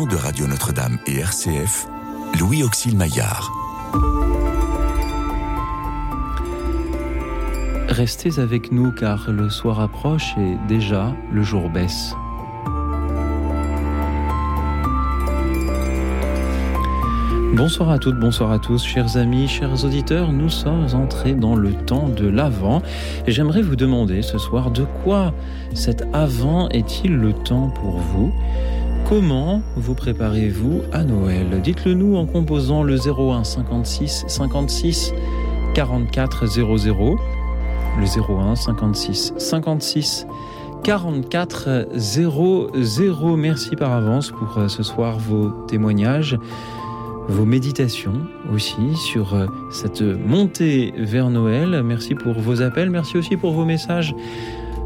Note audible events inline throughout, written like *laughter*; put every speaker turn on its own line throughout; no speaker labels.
de Radio Notre-Dame et RCF, Louis Auxil Maillard.
Restez avec nous car le soir approche et déjà le jour baisse. Bonsoir à toutes, bonsoir à tous, chers amis, chers auditeurs. Nous sommes entrés dans le temps de l'Avent et j'aimerais vous demander ce soir de quoi cet Avant est-il le temps pour vous? Comment vous préparez-vous à Noël? Dites-le nous en composant le 01 56 56 44 00. Le 01 56 56 44 00. Merci par avance pour euh, ce soir vos témoignages vos méditations aussi sur euh, cette montée vers Noël. Merci pour vos appels, merci aussi pour vos messages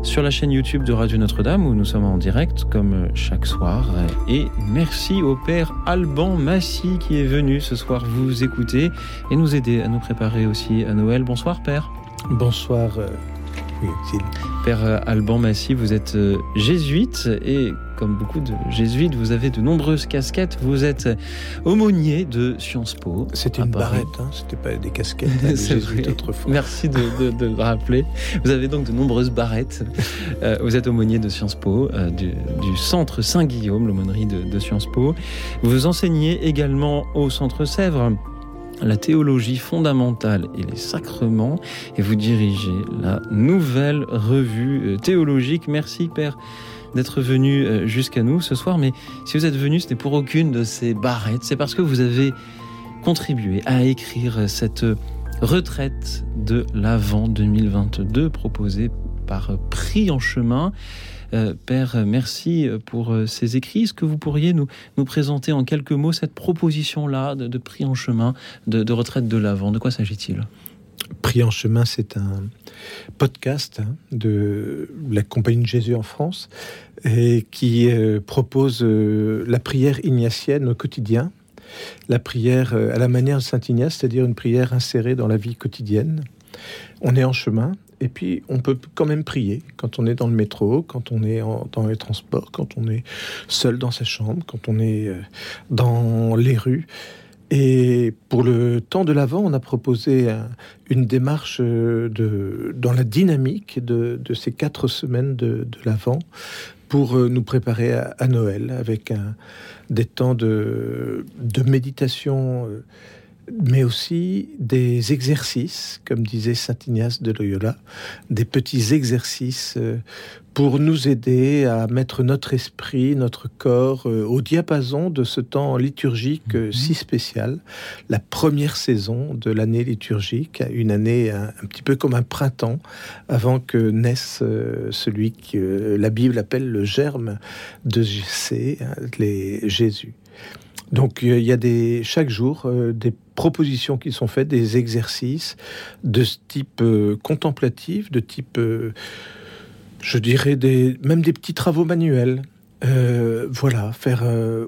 sur la chaîne YouTube de Radio Notre-Dame où nous sommes en direct comme chaque soir. Et merci au Père Alban Massy qui est venu ce soir vous écouter et nous aider à nous préparer aussi à Noël. Bonsoir Père.
Bonsoir. Euh,
Père euh, Alban Massy, vous êtes euh, jésuite et comme beaucoup de jésuites, vous avez de nombreuses casquettes. Vous êtes aumônier de Sciences Po.
C'était une barrette, hein, c'était pas des casquettes. Hein, *laughs* autrefois.
Merci de, le rappeler. Vous avez donc de nombreuses barrettes. Euh, vous êtes aumônier de Sciences Po, du, centre Saint-Guillaume, l'aumônerie de, de Sciences Po. Vous enseignez également au centre Sèvres la théologie fondamentale et les sacrements et vous dirigez la nouvelle revue euh, théologique. Merci Père d'être venu euh, jusqu'à nous ce soir, mais si vous êtes venu, ce n'est pour aucune de ces barrettes, c'est parce que vous avez contribué à écrire cette retraite de l'Avent 2022 proposée par Prix en chemin. Euh, Père, merci pour euh, ces écrits. Est-ce que vous pourriez nous, nous présenter en quelques mots cette proposition-là de, prix en chemin, de, retraite de l'Avent De quoi s'agit-il?
Prix en chemin, c'est un podcast hein, de la Compagnie de Jésus en France et qui euh, propose la prière ignatienne au quotidien. La prière à la manière de Saint Ignace, c'est-à-dire une prière insérée dans la vie quotidienne. On est en chemin, et puis, on peut quand même prier quand on est dans le métro, quand on est dans les transports, quand on est seul dans sa chambre, quand on est euh, dans les rues. Et pour le temps de l'Avent, on a proposé une démarche euh, de, dans la dynamique de, ces quatre semaines de, l'Avent pour euh, nous préparer à, Noël avec des temps de, méditation mais aussi des exercices, comme disait Saint Ignace de Loyola, des petits exercices euh, pour nous aider à mettre notre esprit, notre corps euh, au diapason de ce temps liturgique euh, mhm. si spécial, la première saison de l'année liturgique, une année un, petit peu comme un printemps, avant que naisse celui que la Bible appelle le germe de Jésus, hein, les Jésus. Donc il y a des, chaque jour euh, des propositions qui sont faites, des exercices de ce type euh, contemplatif, de type, euh, je dirais, des, même des petits travaux manuels. voilà, faire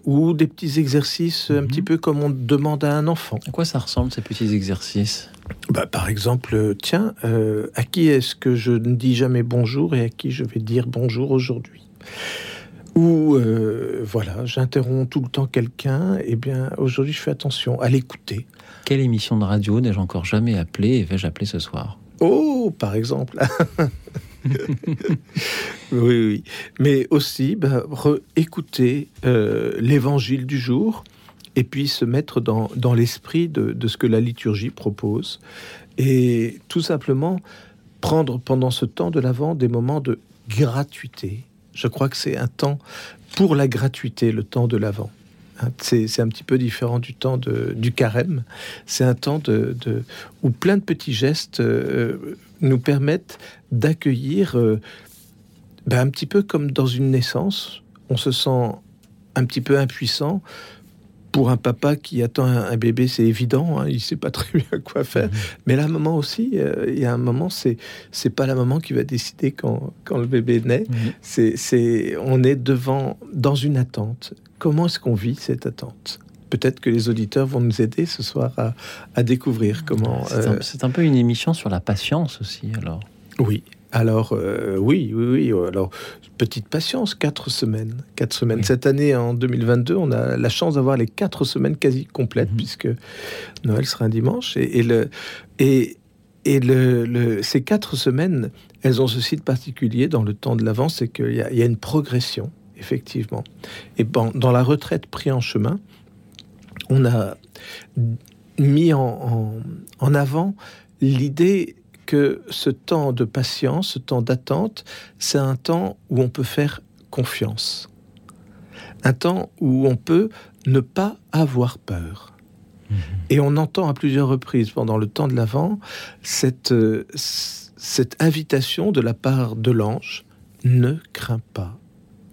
ou des petits exercices un petit mhm. peu comme on demande à un enfant.
À quoi ça ressemble ces petits exercices?
Bah, Par exemple, tiens, à qui est-ce que je ne dis jamais bonjour et à qui je vais dire bonjour aujourd'hui? Ou euh, voilà, j'interromps tout le temps quelqu'un, et eh bien aujourd'hui je fais attention à l'écouter.
Quelle émission de radio n'ai-je encore jamais appelé et vais-je appeler ce soir?
Oh, par exemple. *laughs* oui, oui. Mais aussi, bah, écouter euh, l'évangile du jour et puis se mettre dans, dans l'esprit de, de, ce que la liturgie propose. Et tout simplement prendre pendant ce temps de l'Avent des moments de gratuité, je crois que c'est un temps pour la gratuité, le temps de l'Avent. Hein, c'est un petit peu différent du temps du carême. C'est un temps où plein de petits gestes euh, nous permettent d'accueillir, euh, ben, un petit peu comme dans une naissance. On se sent un petit peu impuissant pour un papa qui attend un, bébé, c'est évident, hein, il sait pas *laughs* très bien quoi faire. Mhm. Mais la maman aussi, euh, il y a un moment, c'est c'est pas la maman qui va décider quand, quand le bébé naît. Mhm. C'est on est devant dans une attente. Comment est-ce qu'on vit cette attente? Peut-être que les auditeurs vont nous aider ce soir à, découvrir comment.
C'est un, euh, un, peu une émission sur la patience aussi, alors.
Oui, Alors oui, oui, oui. Alors petite patience, quatre semaines, quatre semaines. Cette année, en 2022, on a la chance d'avoir les quatre semaines quasi complètes mhm. puisque Noël sera un dimanche et, le et et le, ces quatre semaines, elles ont ceci de particulier dans le temps de l'avance, c'est qu'il y, a une progression, effectivement. Et bon, dans la retraite pris en chemin, on a mis en, en avant l'idée que ce temps de patience, ce temps d'attente, c'est un temps où on peut faire confiance. Un temps où on peut ne pas avoir peur. Mhm. Et on entend à plusieurs reprises pendant le temps de l'Avent cette, cette invitation de la part de l'ange ne crains pas,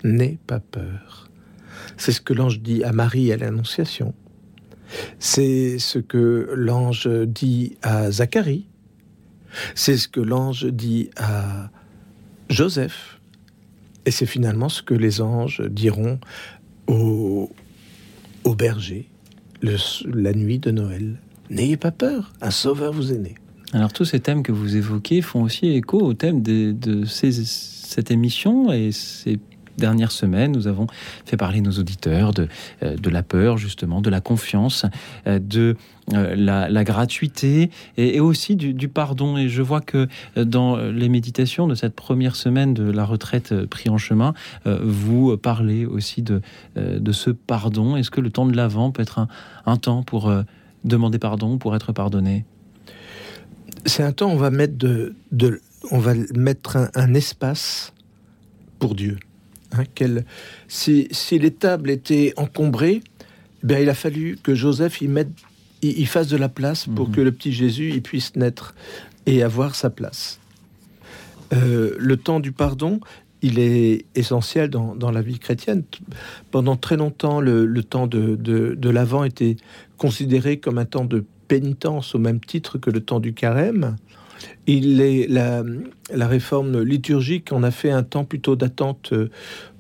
n'aie pas peur. C'est ce que l'ange dit à Marie à l'Annonciation. C'est ce que l'ange dit à Zacharie c'est ce que l'ange dit à Joseph. Et c'est finalement ce que les anges diront au, au berger la nuit de Noël. N'ayez pas peur, un sauveur vous est né.
Alors tous ces thèmes que vous évoquez font aussi écho au thème de, cette émission et c'est dernières semaines, nous avons fait parler nos auditeurs de, euh, de la peur, justement, de la confiance, euh, de euh, la, gratuité et, aussi du, pardon. Et je vois que dans les méditations de cette première semaine de la retraite pris en chemin, vous parlez aussi de, de ce pardon. Est-ce que le temps de l'Avent peut être un, temps pour demander pardon, pour être pardonné?
C'est un temps on va mettre, de, on va mettre un espace pour Dieu. Hein, si, les tables étaient encombrées, ben, il a fallu que Joseph y, mette, il, fasse de la place pour mhm. que le petit Jésus y puisse naître et avoir sa place. Euh, le temps du pardon, il est essentiel dans, la vie chrétienne. Pendant très longtemps, le, temps de, de l'Avent était considéré comme un temps de pénitence au même titre que le temps du carême. Il est la, réforme liturgique on a fait un temps plutôt d'attente euh,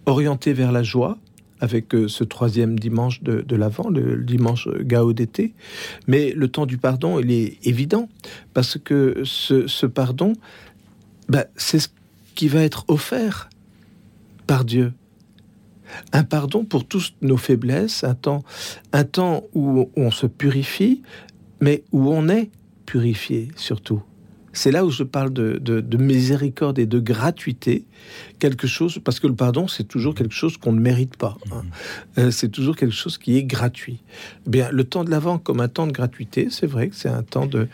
orienté vers la joie, avec euh, ce troisième dimanche de, l'Avent, le, dimanche Gao d'été. Mais le temps du pardon, il est évident, parce que ce, pardon, bah, c'est ce qui va être offert par Dieu. Un pardon pour toutes nos faiblesses, un temps, un temps où on se purifie, mais où on est purifié surtout. C'est là où je parle de, miséricorde et de gratuité, quelque chose, parce que le pardon, c'est toujours quelque chose qu'on ne mérite pas. Hein. Mhm. Euh, c'est toujours quelque chose qui est gratuit. Eh bien, le temps de l'avant comme un temps de gratuité, c'est vrai que c'est un temps de,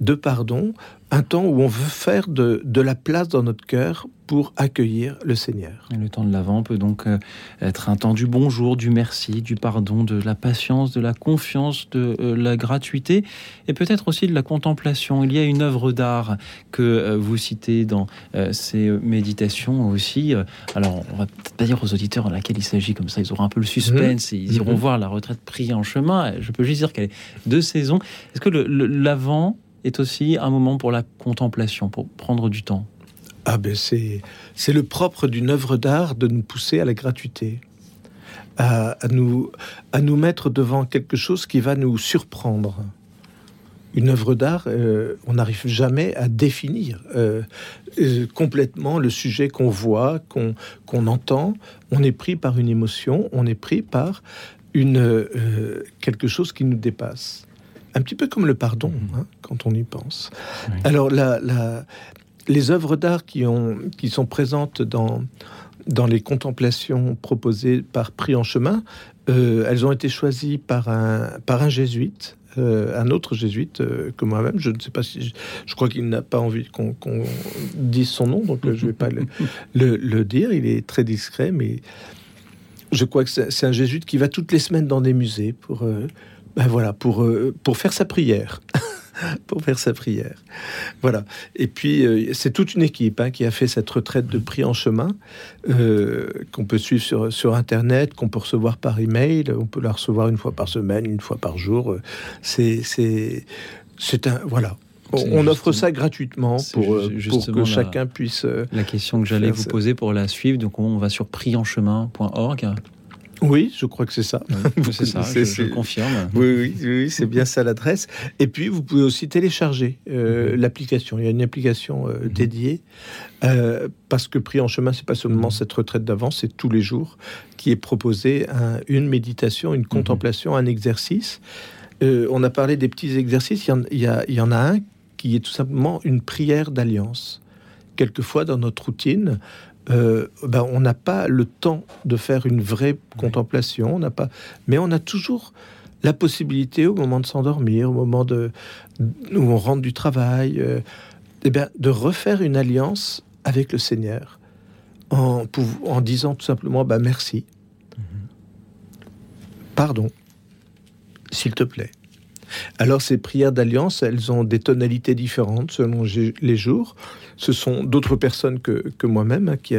de pardon, un temps où on veut faire de, de la place dans notre cœur pour accueillir le Seigneur.
le temps de l'Avent peut donc euh, être un temps du bonjour, du merci, du pardon, de la patience, de la confiance, de euh, la gratuité et peut-être aussi de la contemplation. Il y a une œuvre d'art que euh, vous citez dans ces méditations aussi. Alors, on va peut-être pas dire aux auditeurs à laquelle il s'agit, comme ça ils auront un peu le suspense et ils iront mhm. voir la retraite priée en chemin. Je peux juste dire qu'elle est de saison. Est-ce que l'Avent est aussi un moment pour la contemplation, pour prendre du temps
ah ben c'est, c'est le propre d'une œuvre d'art de nous pousser à la gratuité, à, nous, à nous mettre devant quelque chose qui va nous surprendre. Une œuvre d'art, euh, on n'arrive jamais à définir euh, euh, complètement le sujet qu'on voit, qu'on, qu'on entend. On est pris par une émotion, on est pris par une, quelque chose qui nous dépasse un petit peu comme le pardon, hein, quand on y pense. Alors, la, la, les œuvres d'art qui, ont, qui sont présentes dans, dans les contemplations proposées par Prix en chemin, euh, elles ont été choisies par un, par un jésuite, euh, un autre jésuite euh, que moi-même. Je ne sais pas si je, crois qu'il n'a pas envie qu'on dise son nom, donc je ne vais pas *laughs* le, le, dire. Il est très discret, mais je crois que c'est un jésuite qui va toutes les semaines dans des musées pour, ben voilà, pour, pour faire sa prière. *laughs* pour faire sa prière. Voilà. Et puis, euh, c'est toute une équipe hein, qui a fait cette retraite de prix en chemin, euh, qu'on peut suivre sur, sur Internet, qu'on peut recevoir par email. On peut la recevoir une fois par semaine, une fois par jour. C'est, c'est, un. Voilà. On, offre ça gratuitement pour, euh, pour que chacun puisse.
La question que j'allais vous poser pour la suivre, donc on va sur prixenchemin.org.
Oui, je crois que c'est ça. *laughs*
c'est ça, je, confirme.
Oui, oui, c'est bien ça l'adresse. Et puis, vous pouvez aussi télécharger euh, mhm. l'application. Il y a une application euh, mhm. dédiée euh, parce que pris en chemin, c'est pas seulement mhm. cette retraite d'avance, c'est tous les jours qui est proposé une méditation, une contemplation, un exercice. on a parlé des petits exercices. Il y, il y en a un qui est tout simplement une prière d'alliance. Quelquefois, dans notre routine, euh, ben, on n'a pas le temps de faire une vraie contemplation, on n'a pas, mais on a toujours la possibilité au moment de s'endormir, au moment de, où on rentre du travail, euh, eh bien, de refaire une alliance avec le Seigneur en, en disant tout simplement bah, merci, mm-hmm. pardon, s'il te plaît. Alors ces prières d'alliance, elles ont des tonalités différentes selon les jours ce sont d'autres personnes que, moi-même hein, qui,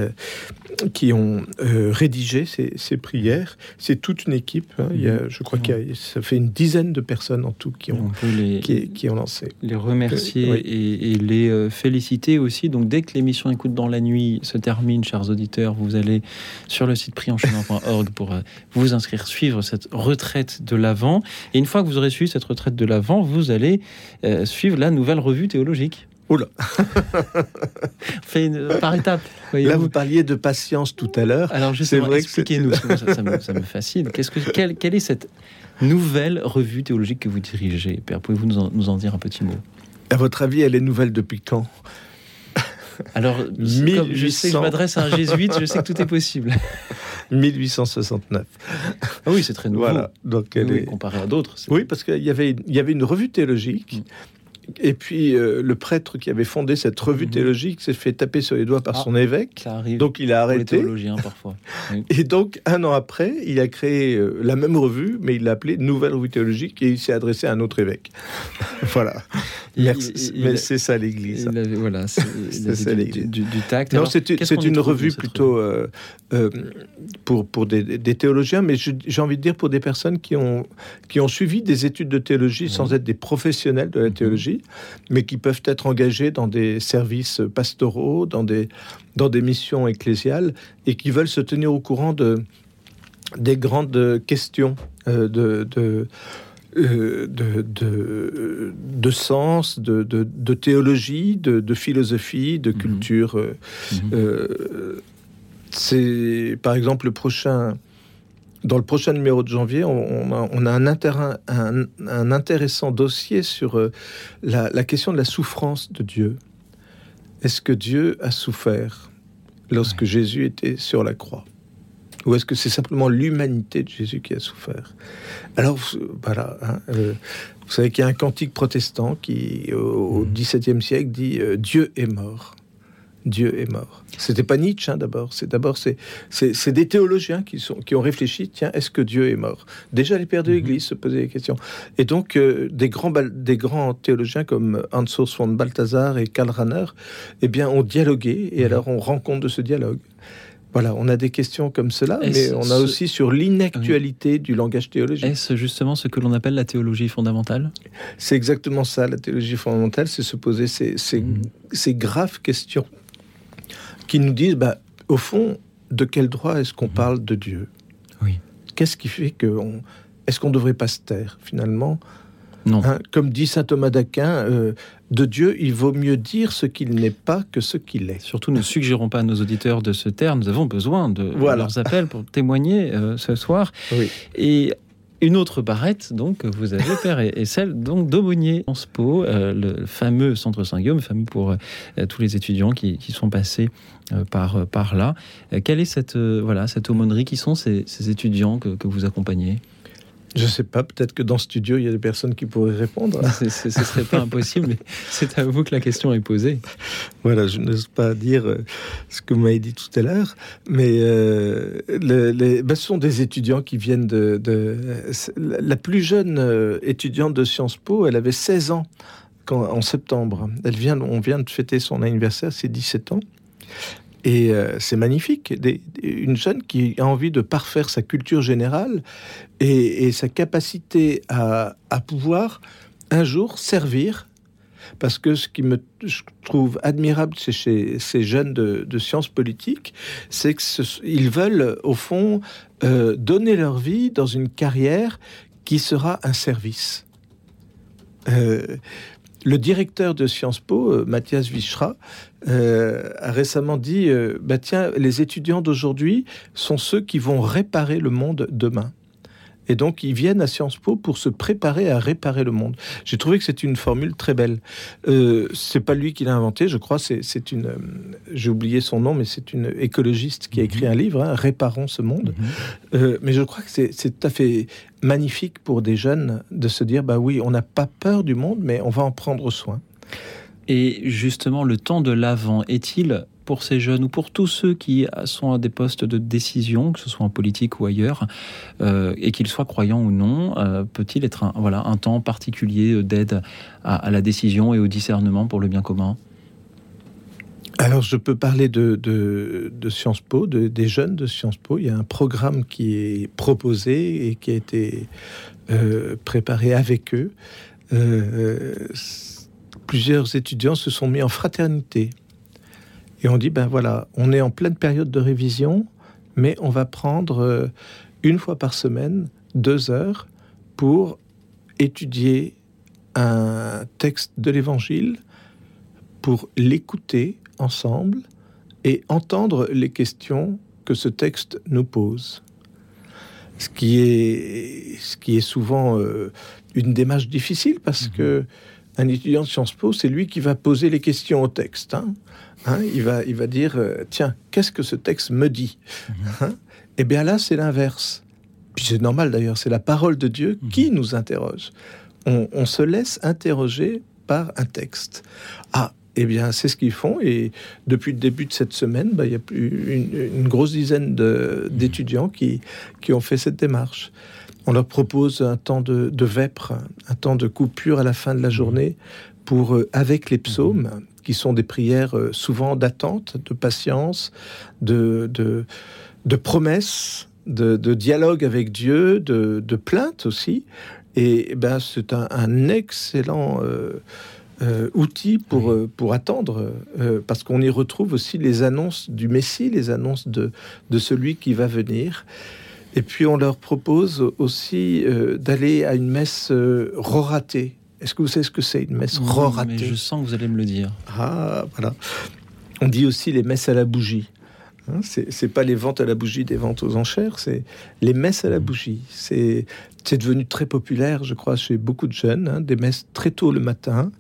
qui ont euh, rédigé ces, prières. C'est toute une équipe. Hein. Il y a, je crois que ça fait une dizaine de personnes en tout qui ont, les, qui, ont lancé.
Les remercier et, les euh, féliciter aussi. Donc dès que l'émission Écoute dans la nuit se termine, chers auditeurs, vous allez sur le site prienchemin.org pour euh, vous inscrire, suivre cette retraite de l'Avent. Et une fois que vous aurez suivi cette retraite de l'Avent, vous allez suivre la nouvelle revue théologique.
Oula *laughs*
Fait par étapes.
Là, vous parliez de patience tout à l'heure.
Alors, justement, expliquez-nous, ça, ça, me, fascine. Qu'est-ce que, quelle, est cette nouvelle revue théologique que vous dirigez? Père, pouvez-vous nous en, dire un petit mot?
À votre avis, elle est nouvelle depuis quand?
Alors, je sais que je m'adresse à un jésuite, je sais que tout est possible. *laughs*
1869.
Ah oui, c'est très nouveau. Voilà. Donc, elle est... comparé à d'autres.
Oui, parce qu'il y avait, il y avait une revue théologique mm. Et puis euh, le prêtre qui avait fondé cette revue mhm. théologique s'est fait taper sur les doigts par ah, son évêque. Donc il a arrêté.
parfois. *laughs*
Et donc un an après, il a créé euh, la même revue, mais il l'a appelée Nouvelle Revue théologique et il s'est adressé à un autre évêque. *laughs* voilà. Merci. mais c'est ça l'Église.
Voilà, c'est *laughs* du, du, tact.
Non, c'est une revue plutôt euh, pour, pour des, des théologiens, mais j'ai envie de dire pour des personnes qui ont, qui ont suivi des études de théologie sans être des professionnels de la mhm. Mais qui peuvent être engagés dans des services pastoraux, dans des, dans des missions ecclésiales, et qui veulent se tenir au courant de, des grandes questions euh, de, de euh, de, de, sens, de, de théologie, de, philosophie, de mhm. culture. Euh, mhm. c'est par exemple le prochain dans le prochain numéro de janvier, on, a, un, un, intéressant dossier sur euh, la, question de la souffrance de Dieu. Est-ce que Dieu a souffert lorsque Jésus était sur la croix? Ou est-ce que c'est simplement l'humanité de Jésus qui a souffert? Alors, voilà. Hein, euh, vous savez qu'il y a un cantique protestant qui, au XVIIe siècle, dit euh, Dieu est mort. Dieu est mort. C'était pas Nietzsche hein, d'abord. C'est d'abord c'est c'est des théologiens qui sont qui ont réfléchi. Tiens, est-ce que Dieu est mort? Déjà les pères de mhm. l'Église se posaient des questions. Et donc euh, des grands des grands théologiens comme Hans von Balthasar et Karl Rahner, eh bien ont dialogué et mhm. alors on rend compte de ce dialogue. Voilà, on a des questions comme cela, mais on a aussi sur l'inactualité du langage théologique.
Est-ce justement ce que l'on appelle la théologie fondamentale?
C'est exactement ça, la théologie fondamentale, c'est se poser ces, ces, mhm. ces graves questions qui nous disent, bah, au fond, de quel droit est-ce qu'on mhm. parle de Dieu
Oui.
Qu'est-ce qui fait que est-ce qu'on ne devrait pas se taire finalement
non.
Hein, comme dit saint Thomas d'Aquin, euh, de Dieu, il vaut mieux dire ce qu'il n'est pas que ce qu'il est.
Surtout, ne suggérons pas à nos auditeurs de se taire. Nous avons besoin de, leurs appels pour témoigner euh, ce soir.
Oui.
Et une autre barrette, donc, vous avez, Père, et, celle donc d'Aumônier. En euh, le fameux centre Saint-Guillaume, fameux pour euh, tous les étudiants qui, sont passés euh, par, par là. quelle est cette, voilà, cette aumônerie? Qui sont ces, étudiants que, que vous accompagnez?
Je sais pas, peut-être que dans ce studio, il y a des personnes qui pourraient répondre. *laughs*
ce ne serait pas impossible, mais *laughs* c'est à vous que la question est posée.
Voilà, je n'ose pas dire euh, ce que vous m'avez dit tout à l'heure, mais euh, les, ben, ce sont des étudiants qui viennent de... la plus jeune euh, étudiante de Sciences Po, elle avait 16 ans quand, en septembre. Elle vient, on vient de fêter son anniversaire, c'est 17 ans. Et euh, c'est magnifique, une jeune qui a envie de parfaire sa culture générale et, sa capacité à, pouvoir un jour servir parce que ce qui me trouve admirable chez, ces jeunes de, sciences politiques, c'est qu'ils veulent, au fond, euh, donner leur vie dans une carrière qui sera un service. Euh, le directeur de Sciences Po, euh, Mathias Vichra, a récemment dit bah tiens, les étudiants d'aujourd'hui sont ceux qui vont réparer le monde demain. Et donc, ils viennent à Sciences Po pour se préparer à réparer le monde. J'ai trouvé que c'est une formule très belle. Euh, c'est pas lui qui l'a inventé, je crois. C'est une, euh, j'ai oublié son nom, mais c'est une écologiste qui a écrit un livre, hein, Réparons ce monde. Mhm. Euh, mais je crois que c'est tout à fait magnifique pour des jeunes de se dire, bah oui, on n'a pas peur du monde, mais on va en prendre soin.
Et justement, le temps de l'avant est-il pour ces jeunes ou pour tous ceux qui sont à des postes de décision, que ce soit en politique ou ailleurs, euh, et qu'ils soient croyants ou non, euh, peut-il être un, voilà, un temps particulier d'aide à, la décision et au discernement pour le bien commun?
Alors, je peux parler de, Sciences Po, des jeunes de Sciences Po. Il y a un programme qui est proposé et qui a été euh, préparé avec eux. plusieurs étudiants se sont mis en fraternité et on dit, ben voilà, on est en pleine période de révision, mais on va prendre euh, une fois par semaine deux heures pour étudier un texte de l'Évangile, pour l'écouter ensemble et entendre les questions que ce texte nous pose. Ce qui est, ce qui est souvent euh, une démarche difficile parce mmh que un étudiant de Sciences Po, c'est lui qui va poser les questions au texte. Hein. Hein, il, va, il va dire, euh, tiens, qu'est-ce que ce texte me dit mhm. hein? Eh bien là, c'est l'inverse. Puis c'est normal d'ailleurs, c'est la parole de Dieu mhm. qui nous interroge. On, se laisse interroger par un texte. Ah, eh bien, c'est ce qu'ils font. Et depuis le début de cette semaine, bah, il y a plus une, grosse dizaine mhm. d'étudiants qui, qui ont fait cette démarche. On leur propose un temps de, de, vêpres, un temps de coupure à la fin de la journée pour, euh, avec les psaumes, qui sont des prières euh, souvent d'attente, de patience, de, de, de promesses, de, dialogue avec Dieu, de, de plainte aussi. Et, eh ben, c'est un, excellent euh, euh, outil pour, pour attendre, parce qu'on y retrouve aussi les annonces du Messie, les annonces de, de celui qui va venir. Et puis on leur propose aussi d'aller à une messe roratée. Est-ce que vous savez ce que c'est une messe roratée?
Je sens que vous allez me le dire.
Ah, voilà. On dit aussi les messes à la bougie. Hein, c'est pas les ventes à la bougie des ventes aux enchères, c'est les messes à la bougie. C'est devenu très populaire, je crois, chez beaucoup de jeunes. Hein, des messes très tôt le matin,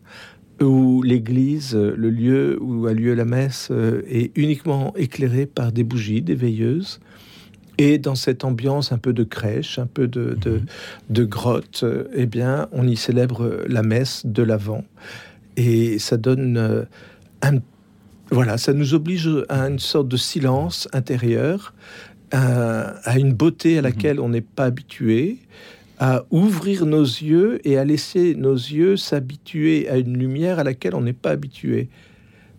où l'église, le lieu où a lieu la messe, euh, est uniquement éclairé par des bougies, des veilleuses. Et dans cette ambiance un peu de crèche, un peu de, de, mhm. grotte, euh, eh bien, on y célèbre la messe de l'Avent. Et ça donne euh, un. Voilà, ça nous oblige à une sorte de silence intérieur, à, une beauté à mhm. laquelle on n'est pas habitué, à ouvrir nos yeux et à laisser nos yeux s'habituer à une lumière à laquelle on n'est pas habitué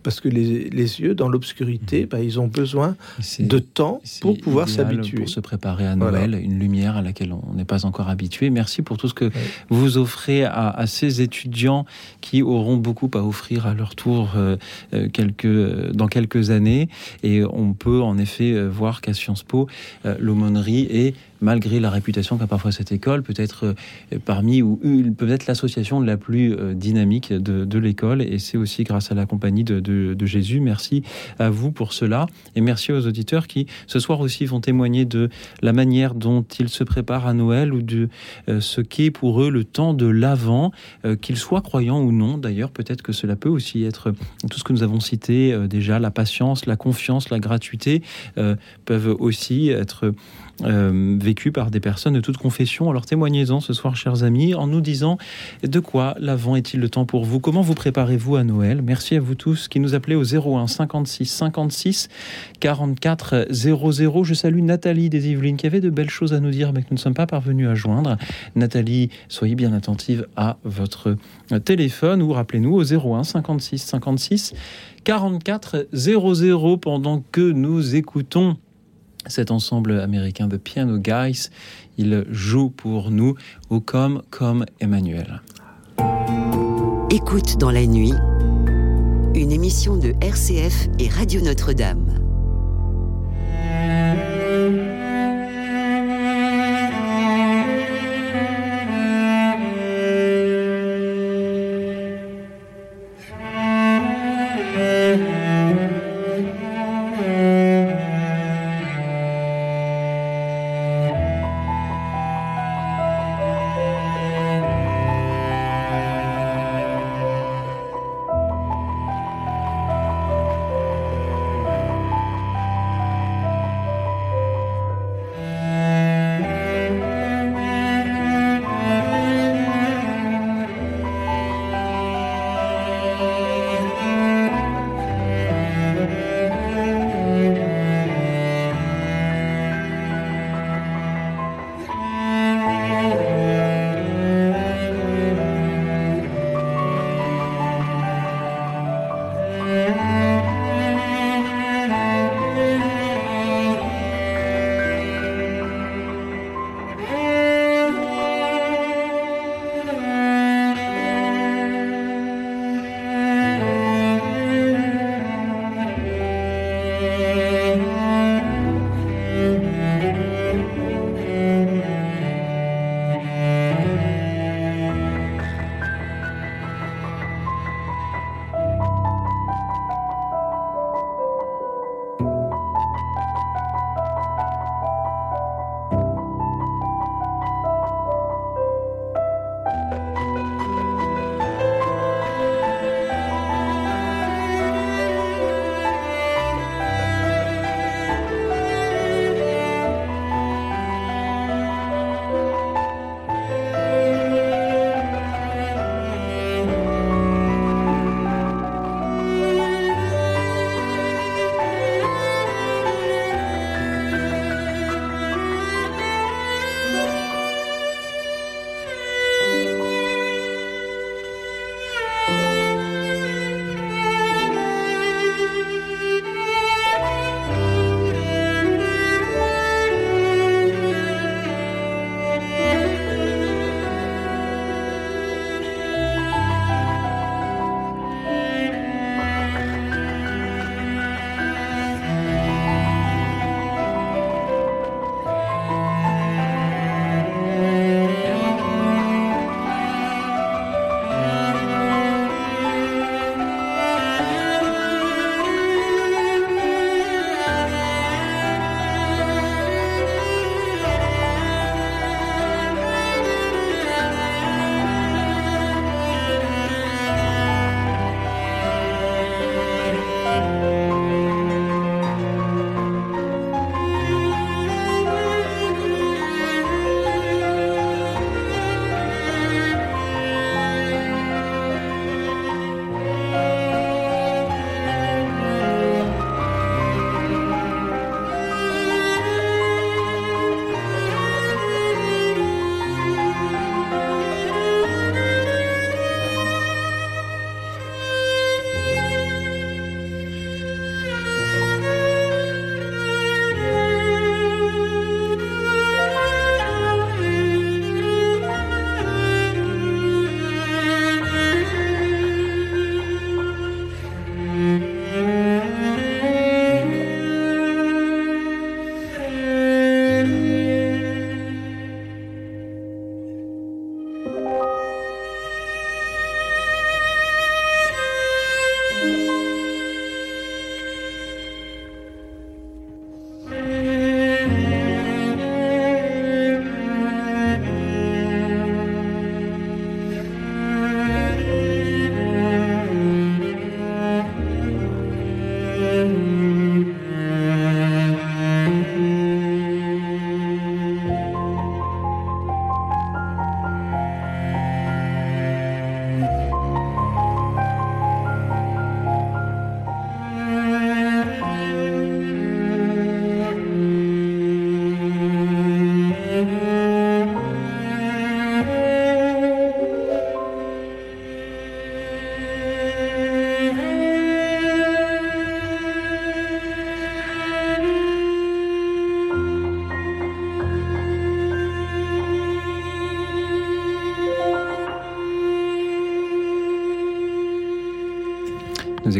parce que les, yeux, dans l'obscurité, mhm. bah, ils ont besoin de temps pour pouvoir s'habituer.
Pour se préparer à Noël, une lumière à laquelle on n'est pas encore habitué. Merci pour tout ce que vous offrez à, ces étudiants qui auront beaucoup à offrir à leur tour euh, euh, quelques, dans quelques années. Et on peut en effet euh, voir qu'à Sciences Po, l'aumônerie est malgré la réputation qu'a parfois cette école, peut-être euh, parmi ou peut-être l'association la plus euh, dynamique de, l'école. Et c'est aussi grâce à la compagnie de, Jésus. Merci à vous pour cela. Et merci aux auditeurs qui, ce soir aussi, vont témoigner de la manière dont ils se préparent à Noël ou de euh, ce qu'est pour eux le temps de l'Avent, qu'ils soient croyants ou non. D'ailleurs, peut-être que cela peut aussi être tout ce que nous avons cité déjà, la patience, la confiance, la gratuité, peuvent aussi être euh, vécu par des personnes de toute confession. Alors témoignez-en ce soir, chers amis, en nous disant de quoi l'avant est-il le temps pour vous? Comment vous préparez-vous à Noël? Merci à vous tous qui nous appelez au 01 56 56 44 00. Je salue Nathalie des Yvelines qui avait de belles choses à nous dire mais que nous ne sommes pas parvenus à joindre. Nathalie, soyez bien attentive à votre téléphone ou rappelez-nous au 01 56 56 44 00 pendant que nous écoutons cet ensemble américain de Piano Guys. Il joue pour nous au Comme comme Emmanuel.
Écoute dans la nuit, une émission de RCF et Radio Notre-Dame.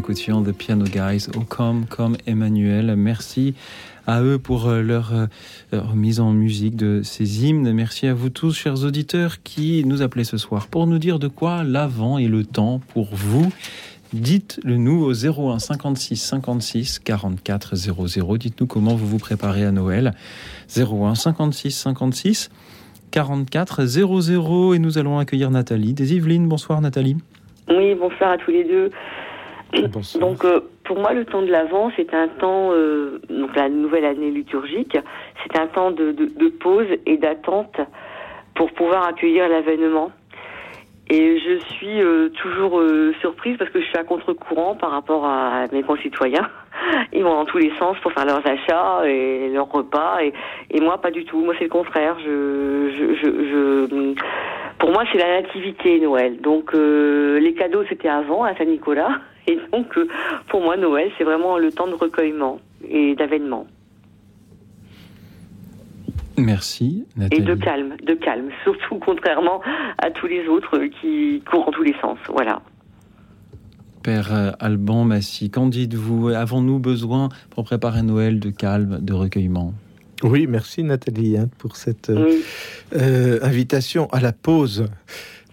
Écoutions The Piano Guys, Oh Come, Come Emmanuel. Merci à eux pour euh, leur remise en musique de ces hymnes. Merci à vous tous, chers auditeurs, qui nous appelaient ce soir pour nous dire de quoi l'avant et le temps pour vous. Dites-le nous au 01 56 56 44 00. Dites-nous comment vous vous préparez à Noël. 01 56 56 44 00. Et nous allons accueillir Nathalie des Yvelines. Bonsoir Nathalie.
Oui, bonsoir à tous les deux. Donc euh, pour moi, le temps de l'Avent, c'est un temps, euh, donc la nouvelle année liturgique, c'est un temps de, pause et d'attente pour pouvoir accueillir l'avènement. Et je suis euh, toujours surprise parce que je suis à contre-courant par rapport à mes concitoyens. Ils vont dans tous les sens pour faire leurs achats et leurs repas. Et, moi, pas du tout. Moi, c'est le contraire. Je, je, pour moi, c'est la nativité Noël. Donc, les cadeaux, c'était avant à Saint-Nicolas. Et donc, euh, pour moi, Noël, c'est vraiment le temps de recueillement et d'avènement.
Merci, Nathalie.
Et de calme, de calme, *laughs* surtout contrairement à tous les autres qui courent en tous les sens. Voilà.
Père euh, Alban Massy, qu'en dites-vous? Avons-nous besoin, pour préparer Noël, de calme, de recueillement?
Oui, merci Nathalie hein, pour cette euh, invitation à la pause.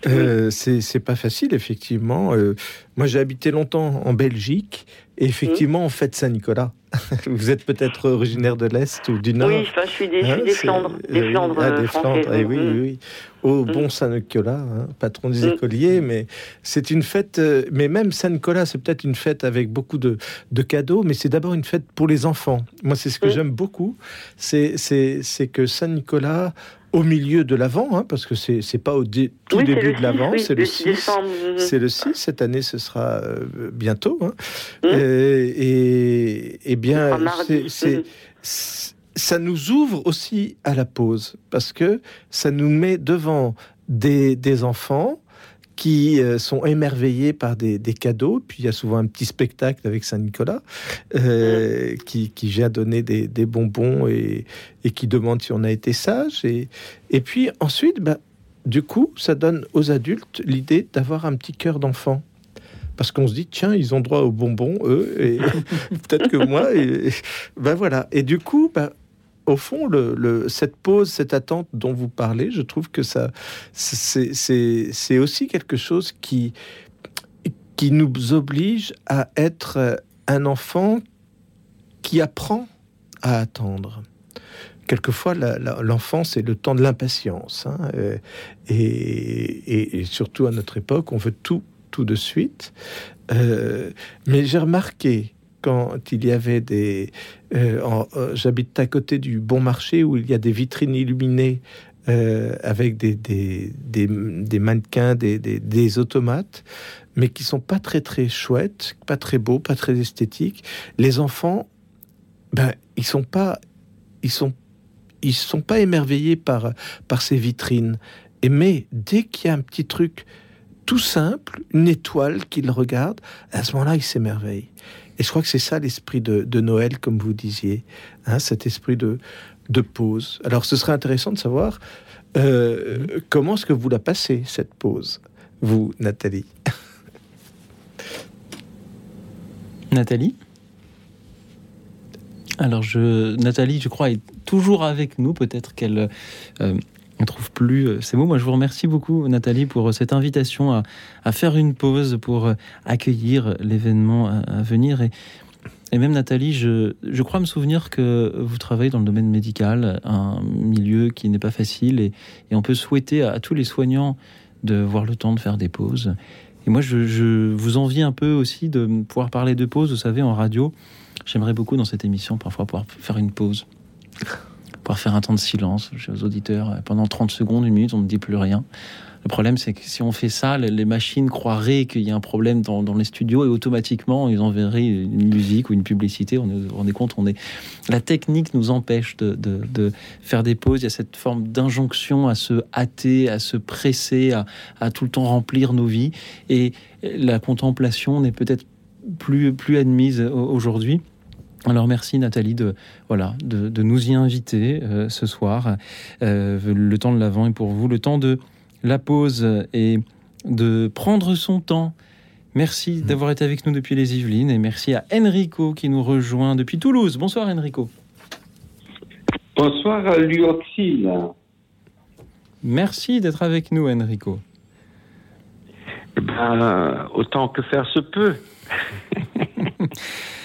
Euh, c'est pas facile, effectivement. Euh, moi, j'ai habité longtemps en Belgique, et effectivement, en fait Saint-Nicolas. *laughs* Vous êtes peut-être originaire de l'Est ou du Nord
Oui, je suis des, hein, Flandres. Des Flandres, ah, des
Flandres eh oui, oui, oui. Au mm. bon Saint-Nicolas, hein, patron des mm. écoliers, mais c'est une fête, euh, mais même Saint-Nicolas, c'est peut-être une fête avec beaucoup de, de cadeaux, mais c'est d'abord une fête pour les enfants. Moi, c'est ce que mm. j'aime beaucoup, c'est que Saint-Nicolas au milieu de l'avant, hein, parce que c'est n'est pas au tout début de l'avant, c'est le 6. C'est le 6, cette année ce sera euh, bientôt. Hein. Mmh. Et, et, bien, c'est ça nous ouvre aussi à la pause, parce que ça nous met devant des, des enfants qui euh, sont émerveillés par des, cadeaux. Puis il y a souvent un petit spectacle avec Saint-Nicolas euh, qui, qui, vient donner des, bonbons et, qui demande si on a été sage. Et, et puis ensuite, bah, du coup, ça donne aux adultes l'idée d'avoir un petit cœur d'enfant. Parce qu'on se dit, tiens, ils ont droit aux bonbons, eux, et *laughs* peut-être que moi. Et, ben voilà. Et du coup, bah, au fond, le, cette pause, cette attente dont vous parlez, je trouve que ça, c'est aussi quelque chose qui, qui nous oblige à être un enfant qui apprend à attendre. Quelquefois, l'enfance est le temps de l'impatience. Hein, euh, et, et, surtout à notre époque, on veut tout, tout de suite. Euh, mais j'ai remarqué quand il y avait des... Euh, euh, j'habite à côté du bon marché où il y a des vitrines illuminées euh, avec des, des, des, mannequins, des, des, automates, mais qui sont pas très très chouettes, pas très beaux, pas très esthétiques. Les enfants, ben, ils sont pas... Ils sont ils sont pas émerveillés par, par ces vitrines. Et mais dès qu'il y a un petit truc tout simple, une étoile qu'ils regardent, à ce moment-là, ils s'émerveillent. Et je crois que c'est ça l'esprit de, Noël, comme vous disiez, hein, cet esprit de, pause. Alors ce serait intéressant de savoir euh, comment est-ce que vous la passez, cette pause, vous, Nathalie?
Nathalie? Alors, je, Nathalie, je crois, est toujours avec nous. Peut-être qu'elle euh, ne trouve plus euh, ces mots. Moi, je vous remercie beaucoup, Nathalie, pour euh, cette invitation à, faire une pause pour euh, accueillir l'événement à, venir. Et, même, Nathalie, je, crois me souvenir que vous travaillez dans le domaine médical, un milieu qui n'est pas facile, et, et on peut souhaiter à, tous les soignants de voir le temps de faire des pauses. Et moi, je, je, vous envie un peu aussi de pouvoir parler de pause, vous savez, en radio. J'aimerais beaucoup dans cette émission parfois pouvoir faire une pause pouvoir faire un temps de silence aux auditeurs. Pendant 30 secondes, une minute, on ne dit plus rien. Le problème, c'est que si on fait ça, les machines croiraient qu'il y a un problème dans, les studios et automatiquement, ils enverraient une musique ou une publicité. On, on est compte, on est. La technique nous empêche de, faire des pauses. Il y a cette forme d'injonction à se hâter, à se presser, à, tout le temps remplir nos vies. Et la contemplation n'est peut-être plus admise aujourd'hui. Alors merci Nathalie de voilà de, nous y inviter euh, ce soir. Euh, le temps de l'avant est pour vous, le temps de la pause et de prendre son temps Merci d'avoir été avec nous depuis les Yvelines et merci à Enrico qui nous rejoint depuis Toulouse. Bonsoir Enrico.
Bonsoir à Luoxil.
Merci d'être avec nous Enrico.
Eh ben, autant que faire se peut. *laughs*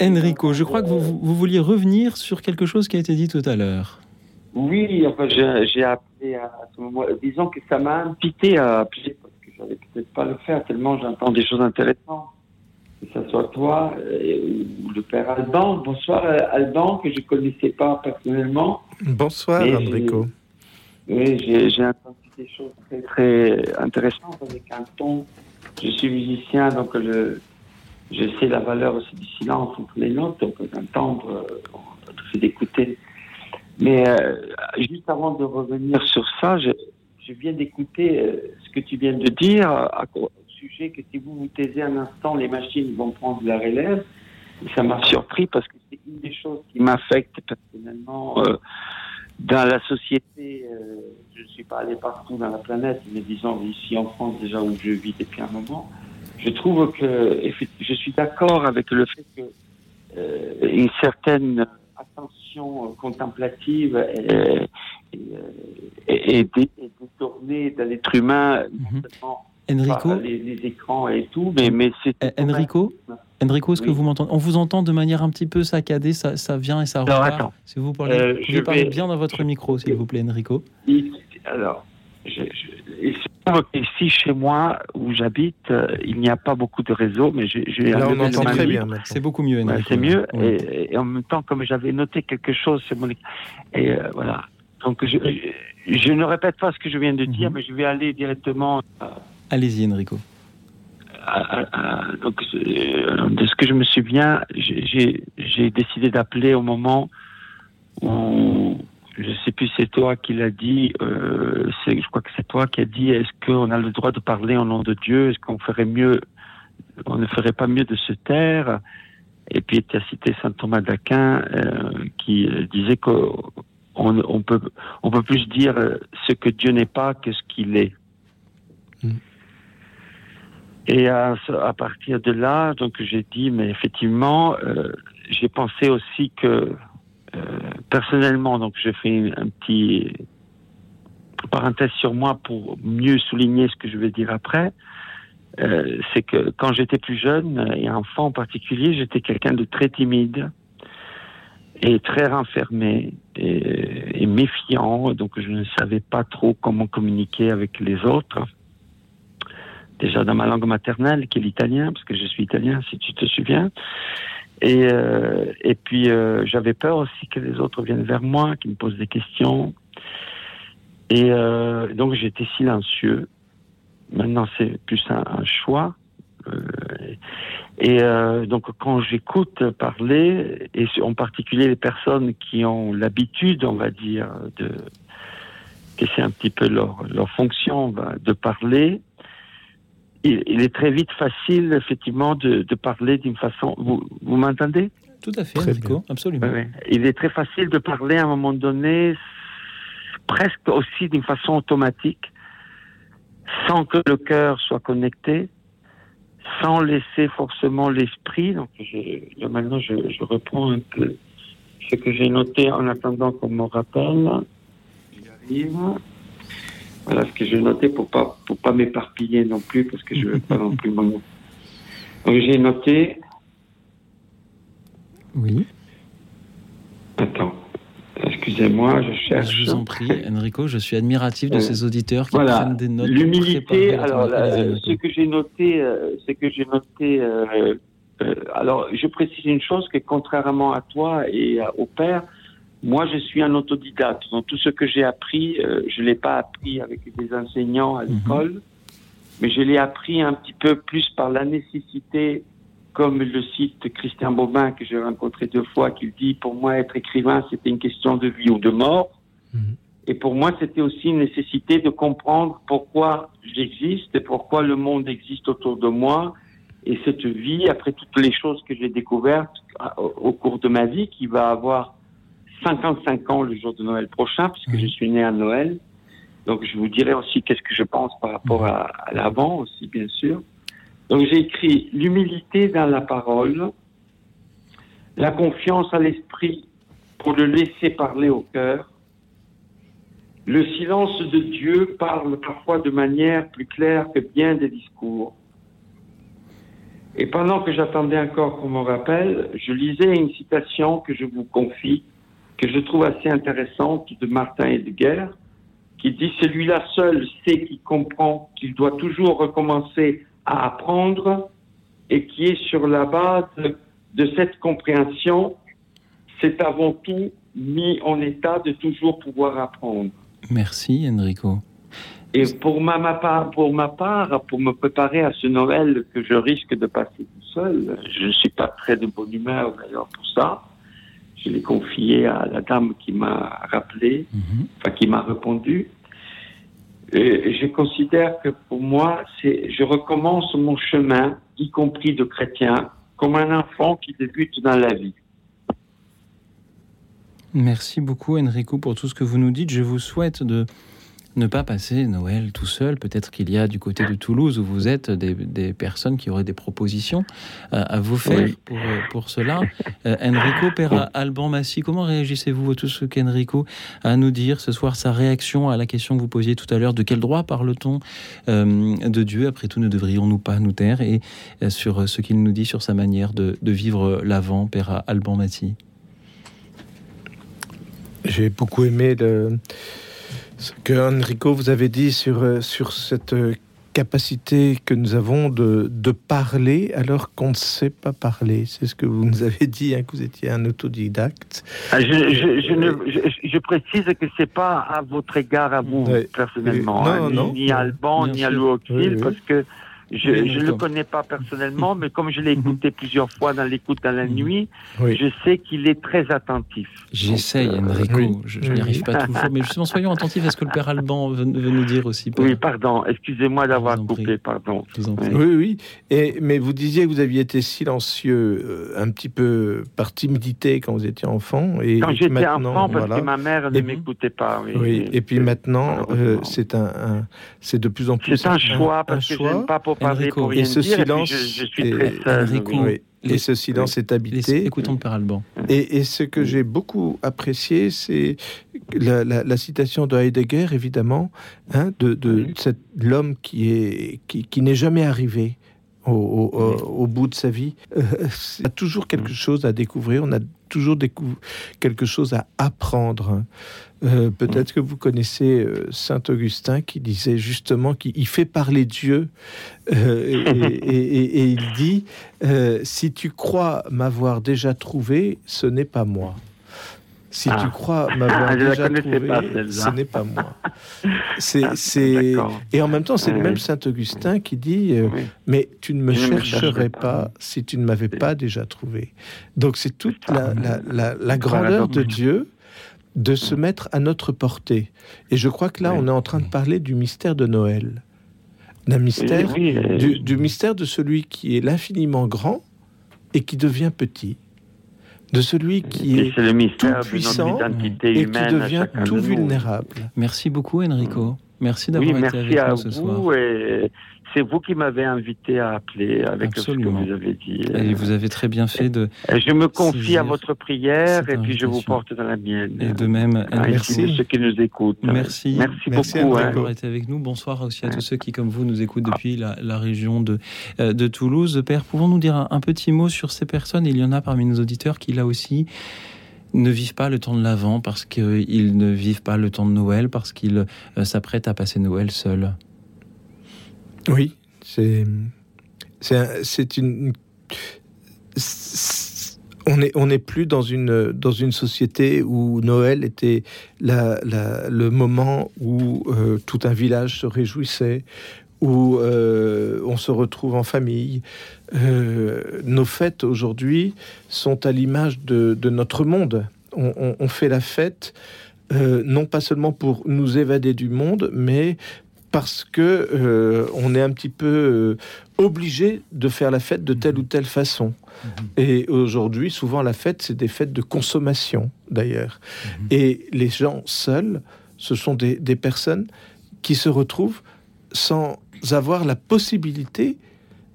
Enrico, je crois que vous, vous, vouliez revenir sur quelque chose qui a été dit tout à l'heure.
Oui, enfin, j'ai appelé à ce moment. Disons que ça m'a invité à appeler j'allais peut-être pas le faire tellement j'entends des choses intéressantes. Que ce soit toi euh, ou le père Alban. Bonsoir euh, Alban, que je connaissais pas personnellement.
Bonsoir Enrico.
Oui, j'ai entendu des choses très, très intéressantes avec un ton. Je suis musicien, donc le, je sais la valeur aussi du silence entre les notes, donc d'entendre, euh, d'écouter. Mais juste avant de revenir sur ça, je, je viens d'écouter euh, ce que tu viens de dire à, au sujet que si vous vous taisez un instant, les machines vont prendre la relève. Et ça m'a surpris parce que c'est une des choses qui m'affecte personnellement euh, dans la société. Euh, je ne suis pas allé partout dans la planète, mais disons ici en France déjà où je vis depuis un moment. Je trouve que je suis d'accord avec le fait que une certaine attention contemplative est, et, détourné dans l'être humain,
mhm. Enrico
les, écrans et tout, mais, mais c'est.
Eh, Enrico Enrico, est-ce que vous m'entendez? On vous entend de manière un petit peu saccadée, ça, ça vient et ça repart. Si vous parlez, euh, je parlez bien dans votre micro, s'il vous plaît, Enrico.
Alors, je, je, ici, chez moi, où j'habite, euh, il n'y a pas beaucoup de réseaux, mais j'ai.
Là, on entend très bien.
C'est beaucoup mieux, Enrico.
c'est mieux, et, en même temps, comme j'avais noté quelque chose, c'est mon. Et euh, voilà. Donc, je, je, ne répète pas ce que je viens de dire, mhm. mais je vais aller directement.
Allez-y, Enrico.
donc, euh, de ce que je me souviens, j'ai décidé d'appeler au moment où, je ne sais plus, c'est toi qui l'a dit, euh, je crois que c'est toi qui a dit, est-ce qu'on a le droit de parler au nom de Dieu? Est-ce qu'on ferait mieux, on ne ferait pas mieux de se taire? Et puis, tu as cité saint Thomas d'Aquin euh, qui disait que on, peut on peut plus dire euh, ce que Dieu n'est pas que ce qu'il est. Mm. Et à, partir de là, donc j'ai dit, mais effectivement, euh, j'ai pensé aussi que euh, personnellement, donc j'ai fait un petit parenthèse sur moi pour mieux souligner ce que je vais dire après. c'est que quand j'étais plus jeune et enfant en particulier, j'étais quelqu'un de très timide et très renfermé et, méfiant, donc je ne savais pas trop comment communiquer avec les autres. Déjà dans ma langue maternelle, qui est l'italien, parce que je suis italien, si tu te souviens. Et, euh, et puis euh, j'avais peur aussi que les autres viennent vers moi, qu'ils me posent des questions. Et euh, donc j'étais silencieux. Maintenant c'est plus un, choix. Euh, et euh, donc quand j'écoute parler, et en particulier les personnes qui ont l'habitude, on va dire, de que c'est un petit peu leur, leur fonction de parler, il, est très vite facile, effectivement, de, de parler d'une façon. Vous, vous m'entendez?
Tout à fait, Enrico, absolument.
Il est très facile de parler à un moment donné, presque aussi d'une façon automatique, sans que le cœur soit connecté sans laisser forcément l'esprit. Donc, je, maintenant, je, je, reprends un peu ce que j'ai noté en attendant qu'on me rappelle. arrive. Voilà ce que j'ai noté pour pas pour pas m'éparpiller non plus parce que je veux pas non plus Donc j'ai noté.
Oui.
Attends. Excusez-moi, je cherche.
Je vous en prie, Enrico, je suis admiratif de euh, ces auditeurs qui prennent des notes.
L'humilité, alors ce que j'ai noté, euh, c'est que j'ai noté. Euh, alors, je précise une chose que contrairement à toi et au père, moi, je suis un autodidacte. Donc, tout ce que j'ai appris, je l'ai pas appris avec des enseignants à mhm. l'école, mais je l'ai appris un petit peu plus par la nécessité comme le cite Christian Bobin, que j'ai rencontré deux fois, qui dit, pour moi, être écrivain, c'était une question de vie ou de mort. Mhm. Et pour moi, c'était aussi une nécessité de comprendre pourquoi j'existe et pourquoi le monde existe autour de moi. Et cette vie, après toutes les choses que j'ai découvertes au cours de ma vie, qui va avoir 55 ans le jour de Noël prochain, puisque mhm. je suis né à Noël. Donc je vous dirai aussi qu'est-ce que je pense par rapport à, à l'avant aussi, bien sûr. Donc j'ai écrit l'humilité dans la parole, la confiance à l'esprit pour le laisser parler au cœur. Le silence de Dieu parle parfois de manière plus claire que bien des discours. Et pendant que j'attendais encore qu'on me rappelle, je lisais une citation que je vous confie, que je trouve assez intéressante de Martin Heidegger, qui dit Celui-là seul sait qui comprend qu'il doit toujours recommencer à apprendre et qui est sur la base de cette compréhension, c'est avant tout mis en état de toujours pouvoir apprendre.
Merci Enrico.
Et pour ma, part, pour ma part, pour me préparer à ce Noël que je risque de passer tout seul, je ne suis pas très de bonne humeur d'ailleurs pour ça. Je l'ai confié à la dame qui m'a rappelé, mhm. enfin qui m'a répondu. Et je considère que pour moi, c'est, je recommence mon chemin, y compris de chrétien, comme un enfant qui débute dans la vie.
Merci beaucoup Enrico pour tout ce que vous nous dites. Je vous souhaite de ne pas passer Noël tout seul. Peut-être qu'il y a du côté de Toulouse où vous êtes des, personnes qui auraient des propositions euh, à vous faire pour, euh, pour, cela. Euh, Enrico, père Alban Massi, comment réagissez-vous à tout ce qu'Enrico a à nous dire ce soir, sa réaction à la question que vous posiez tout à l'heure, de quel droit parle-t-on de Dieu? Après tout, ne devrions-nous pas nous taire? Et sur ce qu'il nous dit sur sa manière de, de vivre l'avant, père Alban Massi
J'ai beaucoup aimé le ce que Enrico vous avez dit sur, euh, sur cette euh, capacité que nous avons de, de parler alors qu'on ne sait pas parler. C'est ce que vous nous avez dit, hein, que vous étiez un autodidacte.
Ah, je, je, je, je, précise que c'est pas à votre égard, à vous, personnellement, hein, ni, à Alban, ni à Louis parce que je ne le connais pas personnellement, mais comme je l'ai mhm. écouté plusieurs fois dans l'écoute à la mhm. nuit, je sais qu'il est très attentif.
J'essaye, euh, Enrico. Je, n'y arrive pas toujours. Mais justement, soyons attentifs à ce que le père Alban veut, nous dire aussi.
Oui, pardon. Excusez-moi d'avoir coupé, pardon.
Oui, oui. Et, mais vous disiez que vous aviez été silencieux euh, un petit peu par timidité quand vous étiez enfant. Et
quand j'étais enfant, parce que ma mère ne m'écoutait pas.
Oui, Et puis maintenant, euh, c'est un, c'est de plus en plus.
C'est un, choix, parce que je n'aime pas
Enrico, et ce silence, je, suis très et ce silence est habité.
Écoutons le Père Alban.
Et, ce que j'ai beaucoup apprécié, c'est la, citation de Heidegger, évidemment, hein, de, de l'homme qui est qui, qui n'est jamais arrivé. Au, au, bout de sa vie, euh, il y a toujours quelque chose à découvrir, on a toujours quelque chose à apprendre. Euh, peut-être que vous connaissez euh, Saint Augustin qui disait justement qu'il fait parler Dieu euh, et, *laughs* il dit si tu crois m'avoir déjà trouvé, ce n'est pas moi. Si tu ah. crois m'avoir *laughs* déjà trouvé, ce n'est pas moi. *laughs* C'est, et en même temps, c'est le même Saint Augustin qui dit Mais tu ne me chercherais pas si tu ne m'avais pas déjà trouvé. Donc, c'est toute la, la, la grandeur de Dieu de se mettre à notre portée. Et je crois que là, on est en train de parler du mystère de Noël. D'un mystère, du, mystère de celui qui est l'infiniment grand et qui devient petit. De celui qui est, tout puissant et qui devient tout vulnérable.
Merci beaucoup, Enrico. Merci d'avoir été avec nous ce soir.
Et c'est vous qui m'avez invité à appeler avec ce que vous avez dit.
Et vous avez très bien fait de.
je me confie à votre prière et puis je vous porte dans la mienne.
Et de même,
merci. ceux qui nous écoutent.
Merci.
Merci, beaucoup
hein. d'avoir été avec nous. Bonsoir aussi à tous ceux qui, comme vous, nous écoutent depuis la, région de, euh, de Toulouse. Père, pouvons-nous dire un, petit mot sur ces personnes? Il y en a parmi nos auditeurs qui, là aussi, ne vivent pas le temps de l'Avent parce qu'ils ne vivent pas le temps de Noël, parce qu'ils euh, s'apprêtent à passer Noël seuls.
Oui, c'est c'est une on n'est on est plus dans une, dans une société où Noël était la, le moment où euh, tout un village se réjouissait, où euh, on se retrouve en famille. Euh, nos fêtes aujourd'hui sont à l'image de, de, notre monde. On, on, fait la fête non pas seulement pour nous évader du monde, mais parce que euh, on est un petit peu euh, obligé de faire la fête de telle ou telle façon. Mhm. Et aujourd'hui, souvent la fête, c'est des fêtes de consommation, d'ailleurs. Mhm. Et les gens seuls, ce sont des, personnes qui se retrouvent sans avoir la possibilité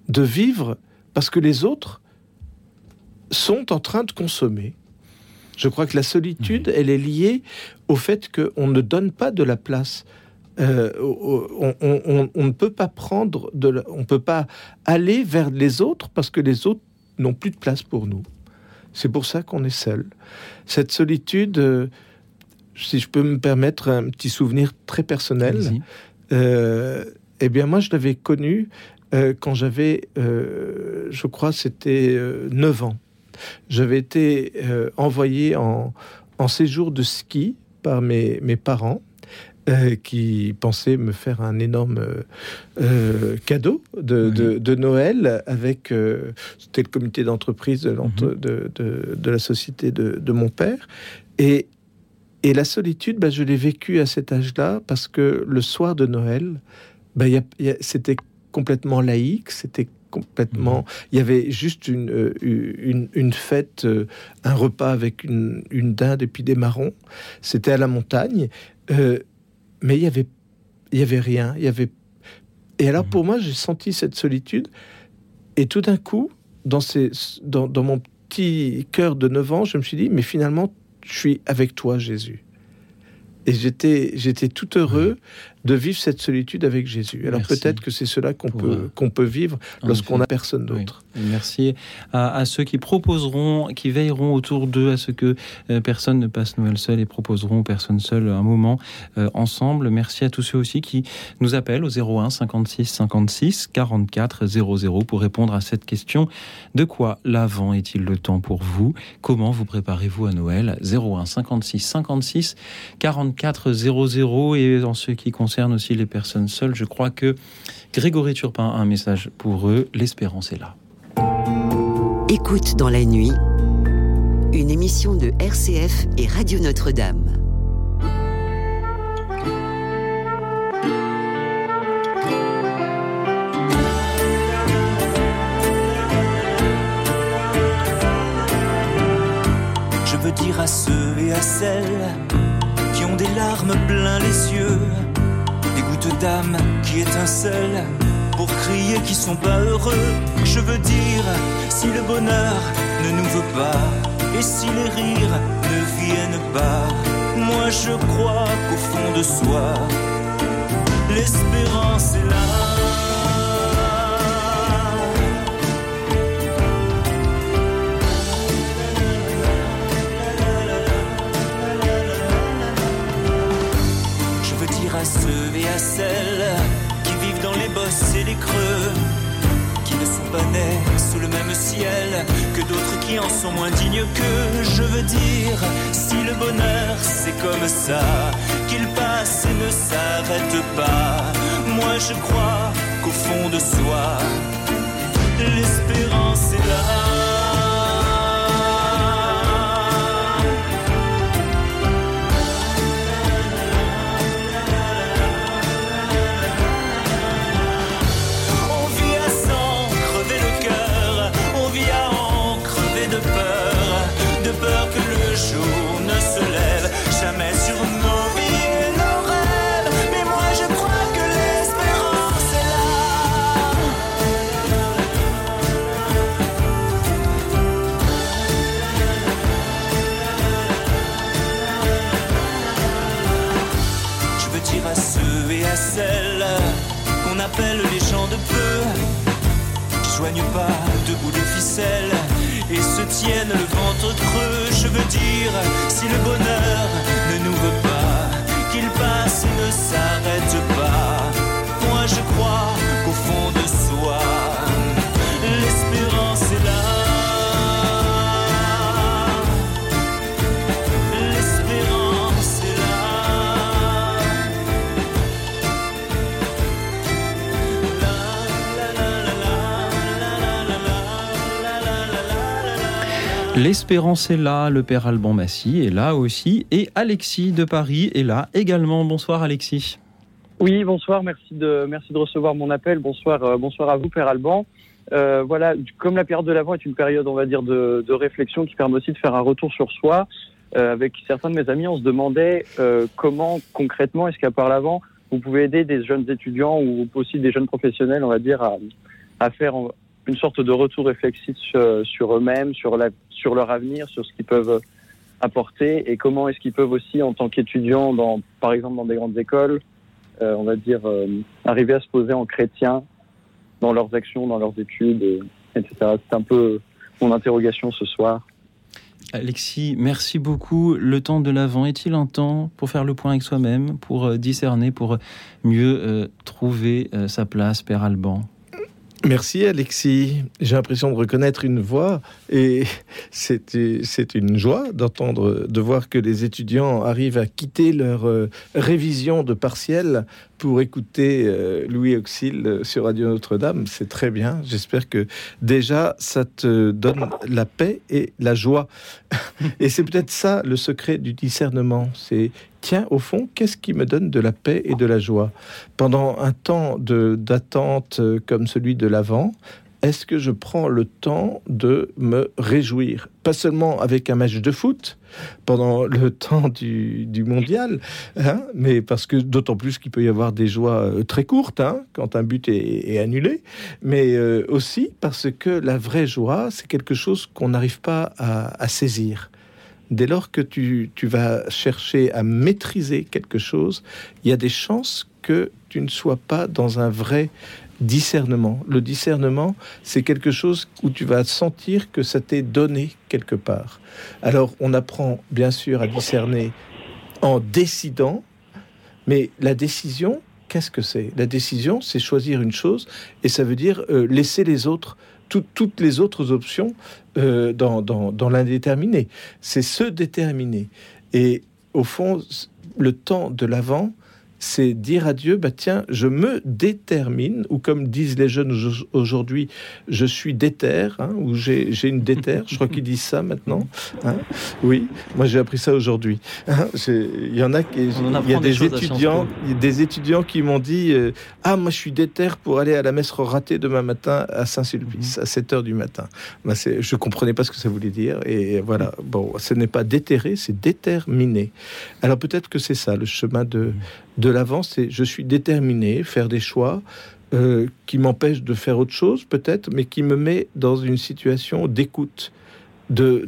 de vivre parce que les autres sont en train de consommer. Je crois que la solitude, elle est liée au fait qu'on ne donne pas de la place. Euh, on, ne peut pas prendre de, on peut pas aller vers les autres parce que les autres n'ont plus de place pour nous. C'est pour ça qu'on est seul. Cette solitude, euh, si je peux me permettre un petit souvenir très personnel, euh, eh bien moi je l'avais connu quand j'avais, je crois, c'était 9 ans. J'avais été envoyé en, en, séjour de ski par mes, mes parents. Qui pensaient me faire un énorme cadeau de, de, Noël avec c'était le comité d'entreprise de, mhm. de, de, la société de, mon père et et la solitude, bah, je l'ai vécue à cet âge-là parce que le soir de Noël, bah, c'était complètement laïque, c'était complètement. Mhm. Il y avait juste une, euh, une, une fête, euh, un repas avec une, une, dinde et puis des marrons. C'était à la montagne, euh, mais il y avait, il y avait rien. Il y avait. Et alors mhm. pour moi, j'ai senti cette solitude. Et tout d'un coup, dans, ces, dans, dans mon petit cœur de 9 ans, je me suis dit, mais finalement, je suis avec toi, Jésus. Et j'étais, j'étais tout heureux de vivre cette solitude avec Jésus. Alors peut-être que c'est cela qu'on peut, euh, qu'on peut vivre lorsqu'on n'a personne d'autre.
Merci à, ceux qui proposeront, qui veilleront autour d'eux à ce que euh, personne ne passe Noël seul et proposeront aux personnes seules un moment euh, ensemble. Merci à tous ceux aussi qui nous appellent au 01 56 56 44 00 pour répondre à cette question. De quoi l'avant est-il le temps pour vous? Comment vous préparez-vous à Noël? 01 56 56 44 00 et dans ce qui concerne concerne aussi les personnes seules, je crois que Grégory Turpin a un message pour eux. L'espérance est là.
Écoute dans la nuit, une émission de RCF et Radio Notre-Dame.
Je veux dire à ceux et à celles qui ont des larmes plein les yeux des gouttes d'âme qui étincellent pour crier qu'ils sont pas heureux. Je veux dire, si le bonheur ne nous veut pas, et si les rires ne viennent pas, moi je crois qu'au fond de soi, l'espérance est là. Celles qui vivent dans les bosses et les creux, qui ne sont pas nés sous le même ciel que d'autres qui en sont moins dignes que je veux dire. Si le bonheur c'est comme ça, qu'il passe et ne s'arrête pas, moi je crois qu'au fond de soi, l'espérance est là. L'espérance est là,
le père Alban Massy est là aussi, et Alexis de Paris est là également. Bonsoir Alexis.
Oui, bonsoir, merci de, recevoir mon appel. Bonsoir, euh, bonsoir à vous, père Alban. Euh, voilà, comme la période de l'Avent est une période, on va dire, de, réflexion qui permet aussi de faire un retour sur soi, euh, avec certains de mes amis, on se demandait comment concrètement, est-ce qu'à part l'Avent, vous pouvez aider des jeunes étudiants ou aussi des jeunes professionnels, on va dire, à faire une sorte de retour réflexif sur, eux-mêmes, sur, leur avenir, sur ce qu'ils peuvent apporter et comment est-ce qu'ils peuvent aussi, en tant qu'étudiants, par exemple dans des grandes écoles, euh, on va dire, euh, arriver à se poser en chrétien dans leurs actions, dans leurs études, etc. C'est un peu mon interrogation ce soir.
Alexis, merci beaucoup. Le temps de l'avant est-il un temps pour faire le point avec soi-même, pour euh, discerner, pour mieux trouver sa place, Père Alban?
Merci Alexis. J'ai l'impression de reconnaître une voix et *laughs* c'est une joie d'entendre, de voir que les étudiants arrivent à quitter leur euh, révision de partiel pour écouter euh, Louis Auxil euh, sur Radio Notre-Dame. C'est très bien. J'espère que déjà ça te donne la paix et la joie. *laughs* et c'est peut-être ça le secret du discernement. C'est tiens, au fond, qu'est-ce qui me donne de la paix et de la joie? Pendant un temps d'attente euh, comme celui de l'Avent, est-ce que je prends le temps de me réjouir? Pas seulement avec un match de foot pendant le *laughs* temps du, mondial, hein, mais parce que d'autant plus qu'il peut y avoir des joies euh, très courtes hein, quand un but est, annulé, mais euh, aussi parce que la vraie joie, c'est quelque chose qu'on n'arrive pas à saisir. Dès lors que tu, vas chercher à maîtriser quelque chose, il y a des chances que tu ne sois pas dans un vrai discernement. Le discernement, c'est quelque chose où tu vas sentir que ça t'est donné quelque part. Alors, on apprend bien sûr à discerner en décidant, mais la décision, qu'est-ce que c'est? La décision, c'est choisir une chose, et ça veut dire euh, laisser les autres toutes les autres options euh, dans, dans l'indéterminé. C'est se déterminer. Et au fond, le temps de l'avant, c'est dire à Dieu, bah tiens, je me détermine, ou comme disent les jeunes aujourd'hui, je suis déter, hein, ou j'ai une déterre, je crois qu'ils disent ça maintenant. Hein. Oui, moi j'ai appris ça aujourd'hui. Hein. Il y en a, il y a des, étudiants, des étudiants qui m'ont dit, euh, ah moi je suis déter pour aller à la messe ratée demain matin à Saint-Sulpice, à 7 heures du matin. Bah, je comprenais pas ce que ça voulait dire, et voilà, bon, ce n'est pas déterré, c'est déterminé. Alors peut-être que c'est ça le chemin de, de l'avant, c'est je suis déterminé, faire des choix euh, qui m'empêchent de faire autre chose peut-être, mais qui me met dans une situation d'écoute, de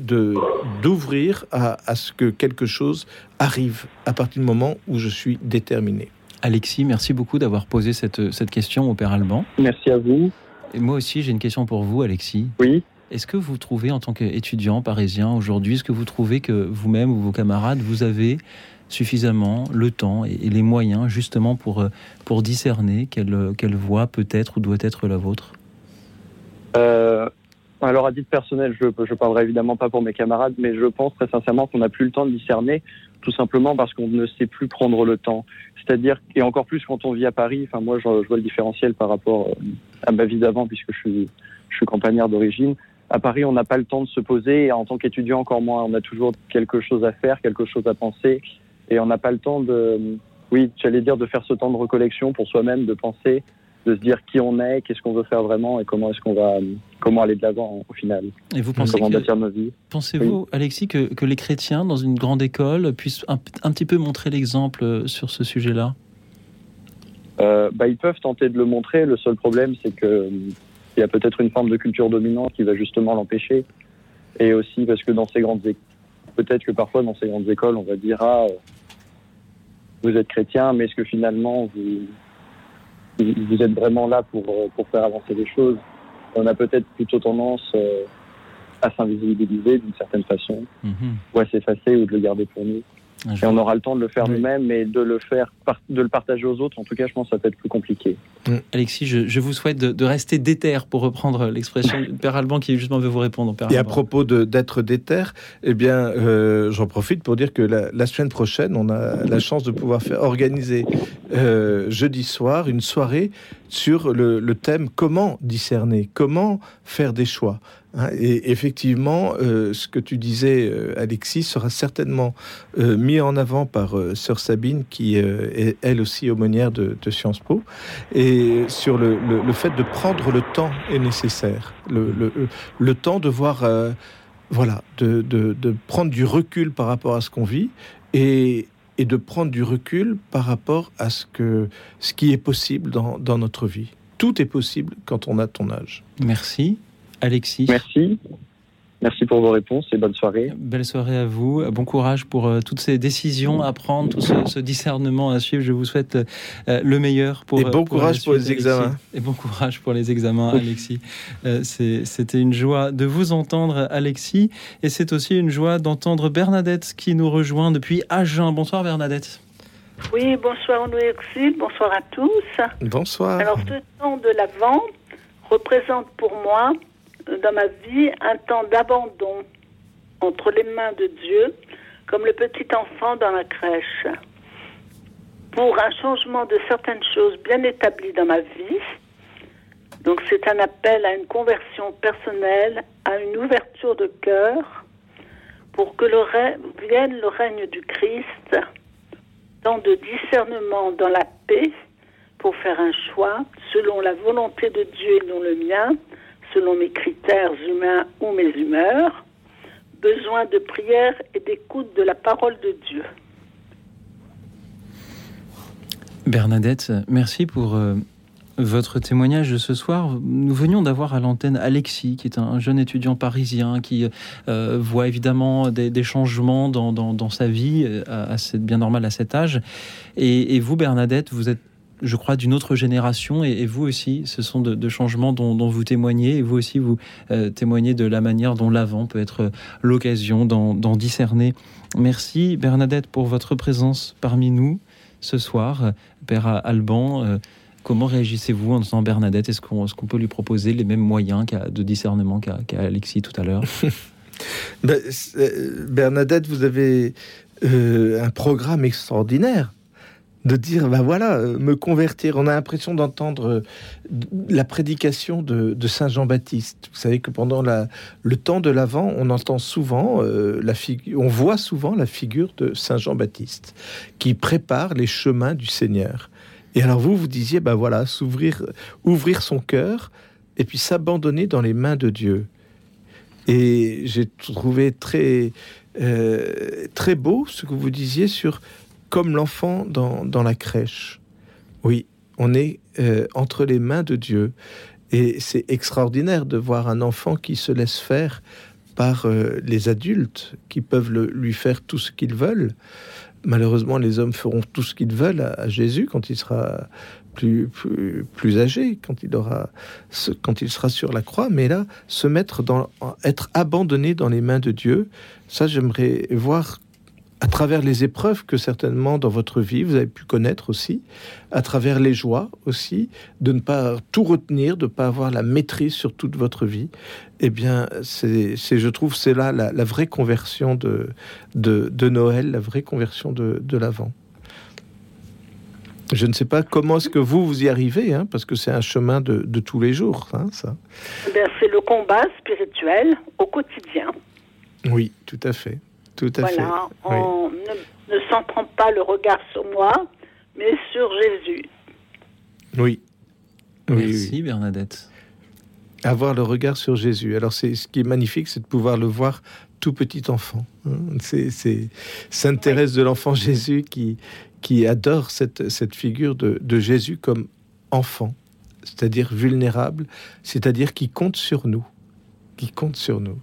d'ouvrir à, à, ce que quelque chose arrive à partir du moment où je suis déterminé.
Alexis, merci beaucoup d'avoir posé cette, cette question au Père Alban.
Merci à vous.
Et moi aussi, j'ai une question pour vous, Alexis.
Oui.
Est-ce que vous trouvez, en tant qu'étudiant parisien aujourd'hui, est-ce que vous trouvez que vous-même ou vos camarades, vous avez suffisamment le temps et, les moyens justement pour, euh, pour discerner quelle, quelle voie peut être ou doit être la vôtre?
Euh, Alors à titre personnel, je ne parlerai évidemment pas pour mes camarades, mais je pense très sincèrement qu'on n'a plus le temps de discerner, tout simplement parce qu'on ne sait plus prendre le temps. C'est-à-dire, et encore plus quand on vit à Paris, enfin moi je, vois le différentiel par rapport euh, à ma vie d'avant, puisque je suis, je suis campagnard d'origine. À Paris, on n'a pas le temps de se poser, et en tant qu'étudiant encore moins, on a toujours quelque chose à faire, quelque chose à penser, et on n'a pas le temps de, oui, j'allais dire de faire ce temps de recollection pour soi-même, de penser, de se dire qui on est, qu'est-ce qu'on veut faire vraiment et comment est-ce qu'on va, comment aller de l'avant au final.
Et vous pensez
comment bâtir nos vies.
Pensez-vous, Alexis, que, que, les chrétiens dans une grande école puissent un, petit peu montrer l'exemple sur ce sujet-là?
Euh, bah, ils peuvent tenter de le montrer. Le seul problème, c'est que il y a peut-être une forme de culture dominante qui va justement l'empêcher. Et aussi parce que dans ces grandes peut-être que parfois dans ces grandes écoles, on va dire ah vous êtes chrétien, mais est-ce que finalement vous, vous êtes vraiment là pour, pour faire avancer les choses? On a peut-être plutôt tendance euh, à s'invisibiliser d'une certaine façon, mhm. ou à s'effacer ou de le garder pour nous. Ah, et on aura le temps de le faire nous-mêmes, mais de le faire, de le partager aux autres. En tout cas, je pense que ça peut être plus compliqué.
Mm. Alexis, je, vous souhaite de, rester déter, pour reprendre l'expression de Père Alban qui justement veut vous répondre.
et à propos d'être déter, eh bien, euh, j'en profite pour dire que la, semaine prochaine, on a la chance de pouvoir faire organiser euh, jeudi soir une soirée sur le, le thème comment discerner, comment faire des choix? Hein, et effectivement, euh, ce que tu disais, euh, Alexis, sera certainement euh, mis en avant par Sœur Sabine, qui est elle aussi aumônière de, Sciences Po, et sur le, fait de prendre le temps est nécessaire, le, temps de voir, voilà, de, prendre du recul par rapport à ce qu'on vit et, de prendre du recul par rapport à ce, qui est possible dans notre vie. tout est possible quand on a ton âge.
Merci. Alexis.
Merci. Merci pour vos réponses et bonne soirée.
Belle soirée à vous. Bon courage pour euh, toutes ces décisions à prendre, tout ce, discernement à suivre. Je vous souhaite euh, le meilleur pour.
Et bon courage pour les examens.
Et bon courage pour les examens, Alexis. Euh, c'était une joie de vous entendre, Alexis. Et c'est aussi une joie d'entendre Bernadette qui nous rejoint depuis Agen. Bonsoir, Bernadette.
Oui, bonsoir, Louis Bonsoir à tous.
Bonsoir.
Alors, ce temps de l'Avent représente pour moi dans ma vie un temps d'abandon entre les mains de Dieu, comme le petit enfant dans la crèche, pour un changement de certaines choses bien établies dans ma vie. Donc c'est un appel à une conversion personnelle, à une ouverture de cœur, pour que le vienne le règne du Christ, tant de discernement dans la paix, pour faire un choix selon la volonté de Dieu et non le mien, selon mes critères humains ou mes humeurs, besoin de prière et d'écoute de la parole de Dieu.
Bernadette, merci pour euh, votre témoignage de ce soir. Nous venions d'avoir à l'antenne Alexis, qui est un, jeune étudiant parisien qui euh, voit évidemment des, changements dans, sa vie, euh, bien normal à cet âge. et vous, Bernadette, vous êtes je crois, d'une autre génération. Et, vous aussi, ce sont de, changements dont, vous témoignez. Et vous aussi, vous euh, témoignez de la manière dont l'avant peut être l'occasion d'en discerner. Merci Bernadette pour votre présence parmi nous ce soir. Père Alban, euh, comment réagissez-vous en disant Bernadette Est-ce qu'on peut lui proposer les mêmes moyens de discernement qu'à Alexis tout à l'heure? *laughs*
Ben, euh, Bernadette, vous avez un programme extraordinaire de dire, ben voilà, euh, me convertir. On a l'impression d'entendre euh, la prédication de, Saint Jean-Baptiste. Vous savez que pendant le temps de l'Avent, on entend souvent, euh, la on voit souvent la figure de Saint Jean-Baptiste qui prépare les chemins du Seigneur. Et alors vous, vous disiez, ben voilà, s'ouvrir, ouvrir son cœur et puis s'abandonner dans les mains de Dieu. Et j'ai trouvé très, très beau ce que vous disiez sur comme l'enfant dans, la crèche. Oui, on est euh, entre les mains de Dieu. Et c'est extraordinaire de voir un enfant qui se laisse faire par euh, les adultes, qui peuvent lui faire tout ce qu'ils veulent. Malheureusement, les hommes feront tout ce qu'ils veulent à, Jésus quand il sera plus, plus, âgé, quand il, aura, quand il sera sur la croix. Mais là, se mettre dans, être abandonné dans les mains de Dieu, ça, j'aimerais voir à travers les épreuves que certainement dans votre vie vous avez pu connaître aussi, à travers les joies aussi, de ne pas tout retenir, de ne pas avoir la maîtrise sur toute votre vie, eh bien, c'est, je trouve, c'est là la, vraie conversion de, de, Noël, la vraie conversion de, de l'Avent. Je ne sais pas comment est-ce que vous, vous y arrivez, hein, parce que c'est un chemin de, de tous les jours, hein, ça.
Eh c'est le combat spirituel au quotidien.
Oui, tout à fait. Tout à fait.
On ne, s'en prend pas le regard sur moi, mais sur Jésus.
Oui.
Merci Bernadette.
Avoir le regard sur Jésus. Alors c'est ce qui est magnifique, c'est de pouvoir le voir tout petit enfant. Hein. C'est Sainte Thérèse de l'enfant Jésus qui, qui adore cette, cette figure de, de Jésus comme enfant, c'est-à-dire vulnérable, c'est-à-dire qui compte sur nous, qui compte sur nous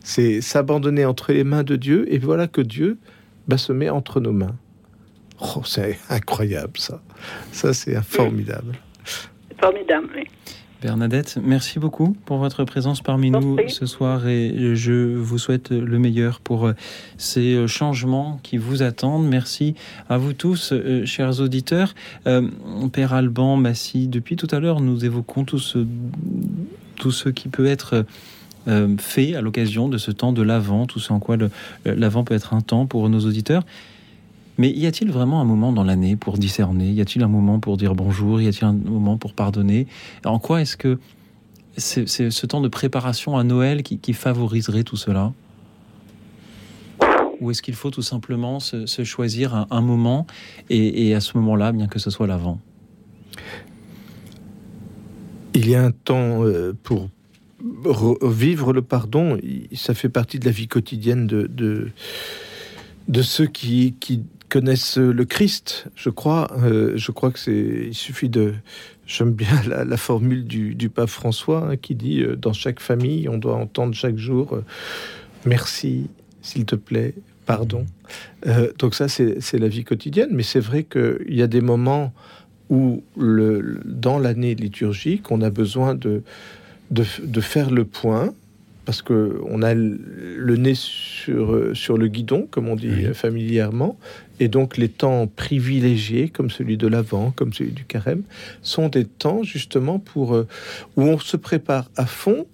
c'est s'abandonner entre les mains de Dieu, et voilà que Dieu bah, se met entre nos mains. Oh, c'est incroyable ça. Ça, c'est formidable.
Formidable, oui.
Bernadette, merci beaucoup pour votre présence parmi nous ce soir et je vous souhaite le meilleur pour euh, ces euh, changements qui vous attendent. Merci à vous tous, euh, chers auditeurs. Père Alban, Massy, depuis tout à l'heure, nous évoquons tout ce, tout ce qui peut être euh, fait à l'occasion de ce temps de l'Avent, tout ce en quoi l'Avent peut être un temps pour nos auditeurs. Mais y a-t-il vraiment un moment dans l'année pour discerner? Y a-t-il un moment pour dire bonjour? Y a-t-il un moment pour pardonner? En quoi est-ce que c'est ce temps de préparation à Noël qui, favoriserait tout cela? Ou est-ce qu'il faut tout simplement se, choisir un, moment et, et, à ce moment-là, bien que ce soit l'avant
Il y a un temps euh, pour, vivre le pardon, ça fait partie de la vie quotidienne de, de ceux qui, qui connaissent le Christ, je crois. Euh, je crois que c'est. Suffit de. J'aime bien la, formule du, pape François hein, qui dit euh, dans chaque famille, on doit entendre chaque jour euh, merci, s'il te plaît, pardon. donc ça, c'est la vie quotidienne. Mais c'est vrai qu'il y a des moments où, le, dans l'année liturgique, on a besoin de, de, de faire le point parce que on a le nez sur, sur le guidon, comme on dit familièrement, et donc les temps privilégiés, comme celui de l'Avent, comme celui du Carême, sont des temps justement pour euh, où on se prépare à fond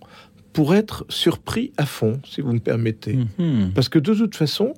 pour être surpris à fond, si vous me permettez. Mhm. Parce que de toute façon,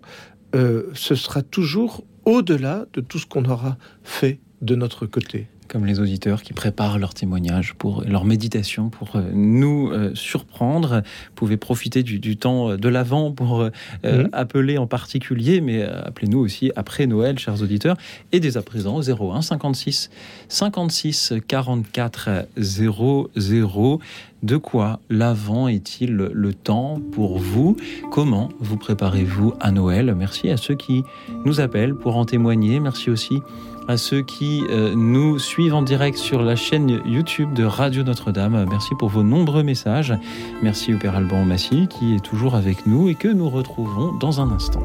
euh, ce sera toujours au-delà de tout ce qu'on aura fait de notre côté
comme les auditeurs qui préparent leur témoignage, pour leur méditation, pour euh, nous euh, surprendre. Vous pouvez profiter du, temps de l'avant pour euh, mhm. appeler en particulier, mais appelez-nous aussi après Noël, chers auditeurs, et dès à présent au 01 56 56 44 00. De quoi l'avant est-il le temps pour vous? Comment vous préparez-vous à Noël? Merci à ceux qui nous appellent pour en témoigner. Merci aussi à ceux qui euh, nous suivent en direct sur la chaîne YouTube de Radio Notre-Dame. Merci pour vos nombreux messages. Merci au Père Alban Massy qui est toujours avec nous et que nous retrouvons dans un instant.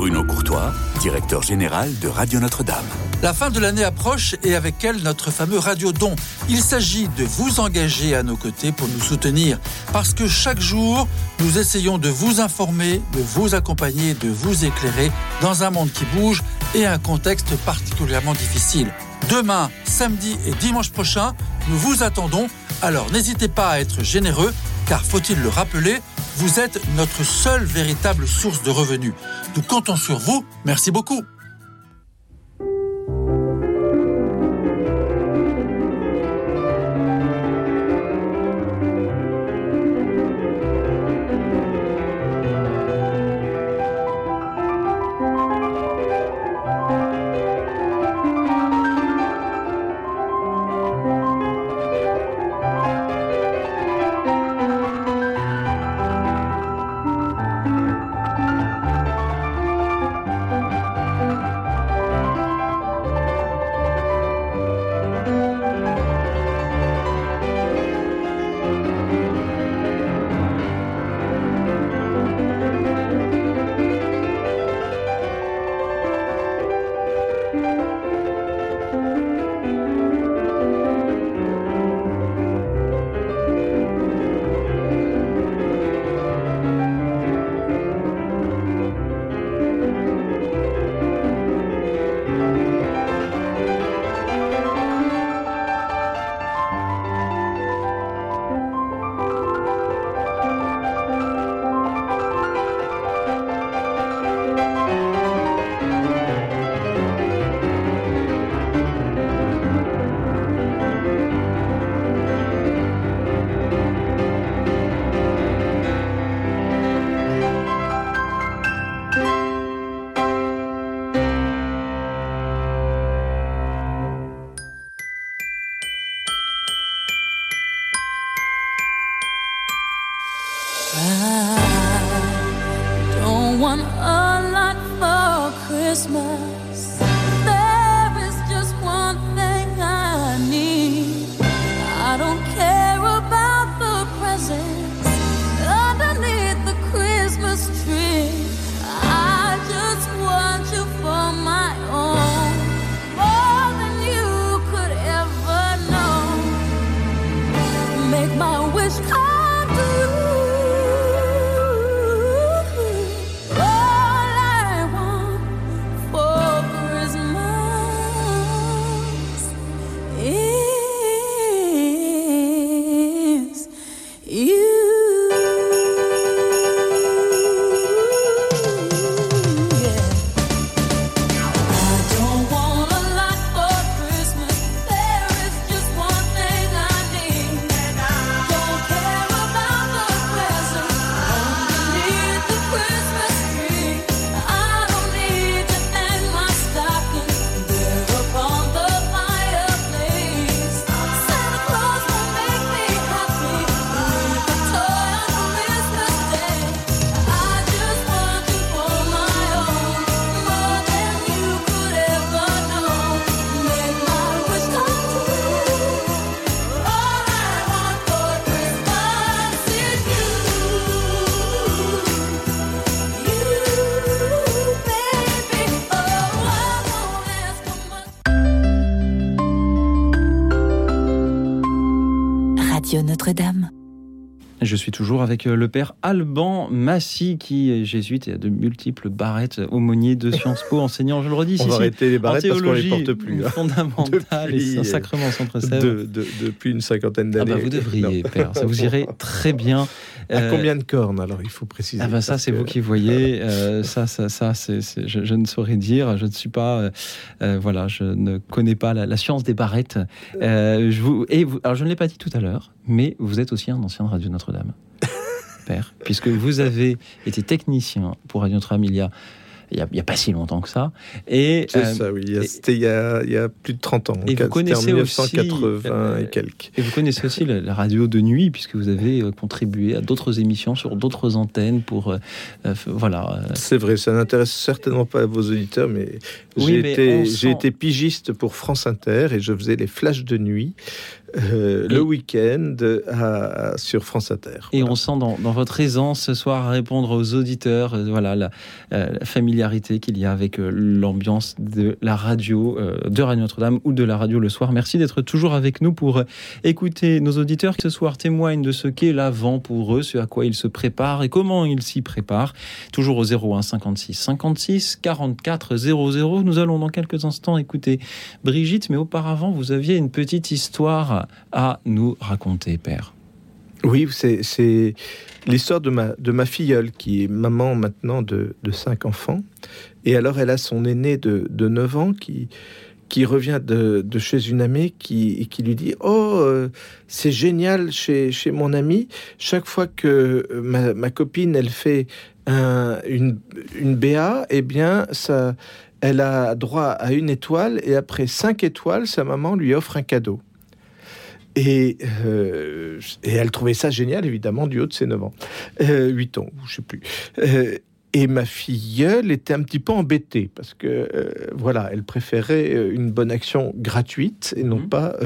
Bruno Courtois, directeur général de Radio Notre-Dame.
La fin de l'année approche et avec elle notre fameux Radio Don. Il s'agit de vous engager à nos côtés pour nous soutenir parce que chaque jour, nous essayons de vous informer, de vous accompagner, de vous éclairer dans un monde qui bouge et un contexte particulièrement difficile. Demain, samedi et dimanche prochain, nous vous attendons, alors n'hésitez pas à être généreux car faut-il le rappeler, vous êtes notre seule véritable source de revenus. Nous comptons sur vous. Merci beaucoup.
Suis toujours avec euh, le père Alban Massy, qui est jésuite et a de multiples barrettes aumônier de Sciences Po, enseignant, je le redis,
on va arrêter les barrettes parce qu'on les porte plus.
Hein. Fondamentale et un sacrement sans
de, de, depuis une cinquantaine d'années.
Ah bah vous devriez, père, ça vous irait très bien. *laughs*
À euh, combien de cornes alors il faut préciser
Ah bah ça c'est vous qui voyez. Euh, ça ça ça c'est je, ne saurais dire. Je ne suis pas voilà je ne connais pas la, science des barrettes. je vous et vous, alors je ne l'ai pas dit tout à l'heure, mais vous êtes aussi un ancien de Radio Notre-Dame, *laughs* père, puisque vous avez été technicien pour Radio Notre-Dame il y a il n'y a, pas si longtemps que ça.
Et, c'est euh, ça, oui. C'était il, il, y a plus de 30 ans.
Et vous connaissez
1980 aussi,
euh,
et quelques.
Et vous connaissez aussi la, radio de nuit, puisque vous avez euh, contribué à d'autres émissions sur d'autres antennes pour. voilà.
C'est vrai, ça n'intéresse certainement pas vos auditeurs, mais j'ai été, été pigiste pour France Inter et je faisais les flashs de nuit euh, le week-end sur France Inter.
Et on sent dans, votre aisance ce soir à répondre aux auditeurs, euh, voilà la, euh, familiarité qu'il y a avec l'ambiance de la radio, de Radio Notre-Dame ou de la radio le soir. Merci d'être toujours avec nous pour écouter nos auditeurs qui ce soir témoignent de ce qu'est l'avant pour eux, ce à quoi ils se préparent et comment ils s'y préparent. Toujours au 01 56 56 44 00. Nous allons dans quelques instants écouter Brigitte, mais auparavant vous aviez une petite histoire à nous raconter, Père
Oui, c'est l'histoire de ma, de ma filleule, qui est maman maintenant de, de cinq enfants. Et alors, elle a son aîné de, de 9 ans qui, qui revient de, de, chez une amie qui, qui lui dit Oh, euh, c'est génial chez, chez mon ami. Chaque fois que ma, ma copine elle fait un, une, une BA, eh bien, elle a droit à une étoile et après cinq étoiles, sa maman lui offre un cadeau. Et, euh, et, elle trouvait ça génial, évidemment, du haut de ses 9 ans. Euh, 8 ans, je sais plus. Euh, et ma filleule était un petit peu embêtée parce que, euh, voilà, elle préférait une bonne action gratuite et non mmh. pas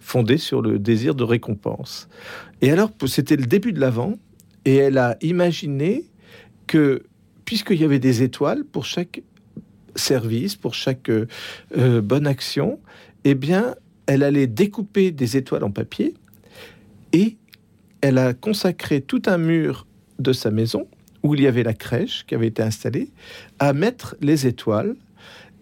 fondée sur le désir de récompense. Et alors, c'était le début de l'avant, et elle a imaginé que, puisqu'il y avait des étoiles pour chaque service, pour chaque bonne action, eh bien, elle allait découper des étoiles en papier et elle a consacré tout un mur de sa maison où il y avait la crèche qui avait été installée à mettre les étoiles.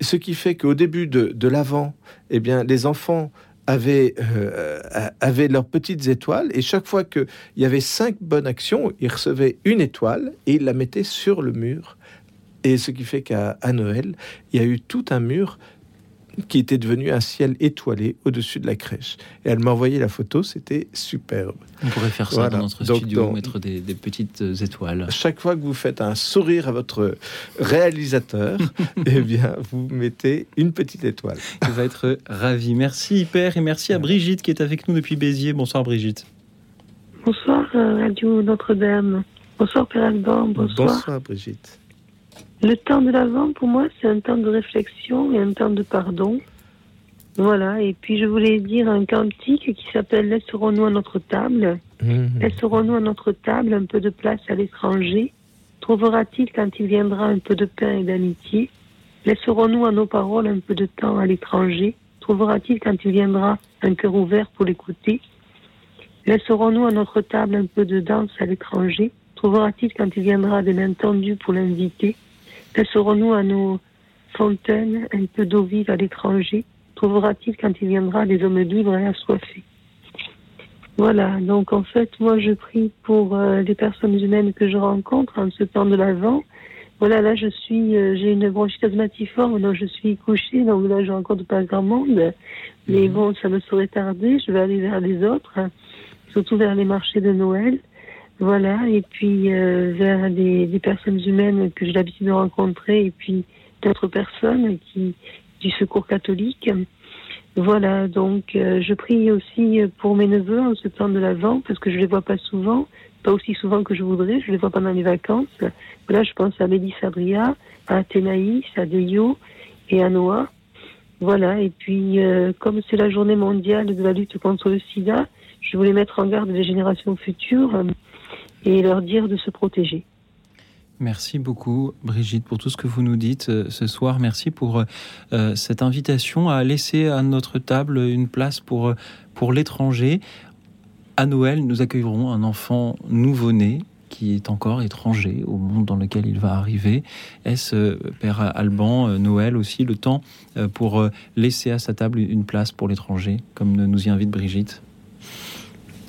Ce qui fait qu'au début de, l'avant, eh bien, les enfants avaient, euh, avaient leurs petites étoiles et chaque fois qu'il y avait cinq bonnes actions, ils recevaient une étoile et ils la mettaient sur le mur. Et ce qui fait qu'à Noël, il y a eu tout un mur qui était devenu un ciel étoilé au-dessus de la crèche. Et elle m'a envoyé la photo, c'était superbe.
On pourrait faire ça dans notre studio, mettre des, petites euh, étoiles.
Chaque fois que vous faites un sourire à votre réalisateur, *laughs* eh bien, vous mettez une petite étoile.
Il va être ravi. Merci, Père, et merci à Brigitte qui est avec nous depuis Béziers. Bonsoir, Brigitte.
Bonsoir, euh, Radio Notre-Dame. Bonsoir, Père Alban. Bonsoir.
Bonsoir, Brigitte.
Le temps de l'avant, pour moi, c'est un temps de réflexion et un temps de pardon. Voilà, et puis je voulais dire un cantique qui s'appelle Laisserons-nous à notre table. Mmh. Laisserons-nous à notre table un peu de place à l'étranger. Trouvera-t-il quand il viendra un peu de pain et d'amitié? Laisserons-nous à nos paroles un peu de temps à l'étranger? Trouvera-t-il quand il viendra un cœur ouvert pour l'écouter? Laisserons-nous à notre table un peu de danse à l'étranger? Trouvera-t-il quand il viendra des mains tendues pour l'inviter? Laisserons-nous à nos fontaines un peu d'eau vive à l'étranger? Trouvera-t-il quand il viendra des hommes libres et assoiffés? Voilà, donc en fait, moi je prie pour euh, les personnes humaines que je rencontre en ce temps de l'Avent. Voilà, là je suis, euh, j'ai une bronchite asthmatiforme, donc je suis couchée, donc là je rencontre pas grand monde. Mais mhm. bon, ça me serait tardé, je vais aller vers les autres, surtout vers les marchés de Noël. Voilà, et puis euh, vers des, personnes humaines que j'ai l'habitude de rencontrer, et puis d'autres personnes qui du secours catholique. Voilà, donc euh, je prie aussi pour mes neveux en ce temps de l'Avent, parce que je les vois pas souvent, pas aussi souvent que je voudrais, je les vois pendant les vacances. Voilà, je pense à Mélissa Sabria, à Athénaïs, à Deyo et à Noah. Voilà, et puis euh, comme c'est la journée mondiale de la lutte contre le sida, je voulais mettre en garde les générations futures et leur dire de se protéger.
Merci beaucoup, Brigitte, pour tout ce que vous nous dites euh, ce soir. Merci pour euh, cette invitation à laisser à notre table une place pour, pour l'étranger. à Noël, nous accueillerons un enfant nouveau-né qui est encore étranger au monde dans lequel il va arriver. Est-ce, Père Alban, Noël aussi, le temps pour laisser à sa table une place pour l'étranger, comme nous y invite Brigitte?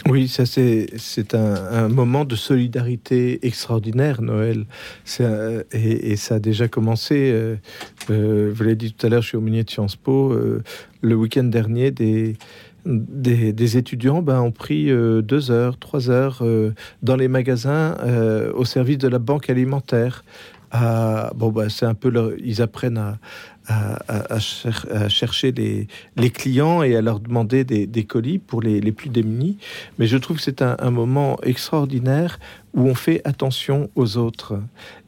Oui, ça c'est c'est un, moment de solidarité extraordinaire, Noël. et, ça a déjà commencé. Euh, euh, vous l'avez dit tout à l'heure, je suis au milieu de Sciences Po. Euh, le week-end dernier, des, des, étudiants ben, ont pris deux heures, trois heures dans les magasins au service de la banque alimentaire. bon, ben, c'est un peu ils apprennent à, à, chercher les, clients et à leur demander des, colis pour les, les, plus démunis. Mais je trouve que c'est un, moment extraordinaire où on fait attention aux autres.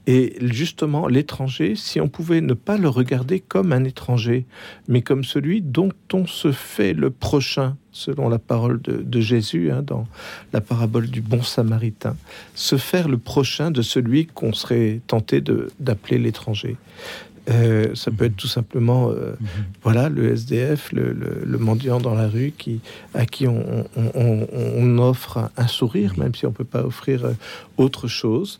Et justement, l'étranger, si on pouvait ne pas le regarder comme un étranger, mais comme celui dont on se fait le prochain, selon la parole de, Jésus hein, dans la parabole du bon samaritain, se faire le prochain de celui qu'on serait tenté d'appeler l'étranger. Euh, ça peut être tout simplement, euh, mhm. voilà, le SDF, le, mendiant dans la rue, qui, à qui on, offre un, sourire, même si on peut pas offrir euh, autre chose.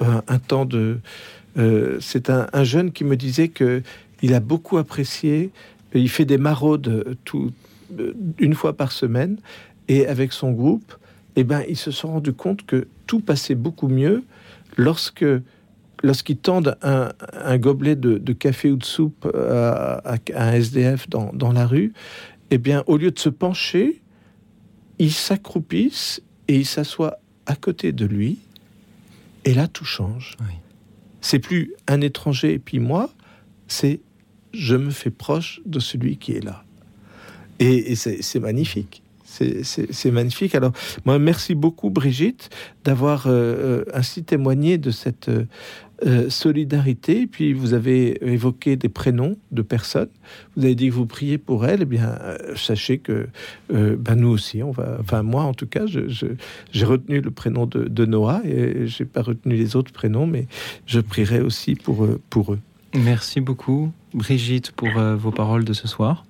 Un, temps de, c'est un, jeune qui me disait que il a beaucoup apprécié. Il fait des maraudes tout, une fois par semaine, et avec son groupe, eh ben, ils se sont rendus compte que tout passait beaucoup mieux lorsque lorsqu'ils tendent un, gobelet de, café ou de soupe à, un SDF dans, la rue, eh bien, au lieu de se pencher, ils s'accroupissent et ils s'assoient à côté de lui. Et là, tout change. C'est plus un étranger et puis moi, c'est je me fais proche de celui qui est là. et c'est magnifique c'est magnifique. Alors, moi, merci beaucoup, Brigitte, d'avoir euh, euh, ainsi témoigné de cette euh, solidarité. Puis, vous avez évoqué des prénoms de personnes. Vous avez dit que vous priez pour elles. Eh bien, sachez que ben, nous aussi, on va. Enfin, moi, en tout cas, j'ai retenu le prénom de, Noah et j'ai pas retenu les autres prénoms, mais je prierai aussi pour, pour eux.
Merci beaucoup, Brigitte, pour vos paroles de ce soir.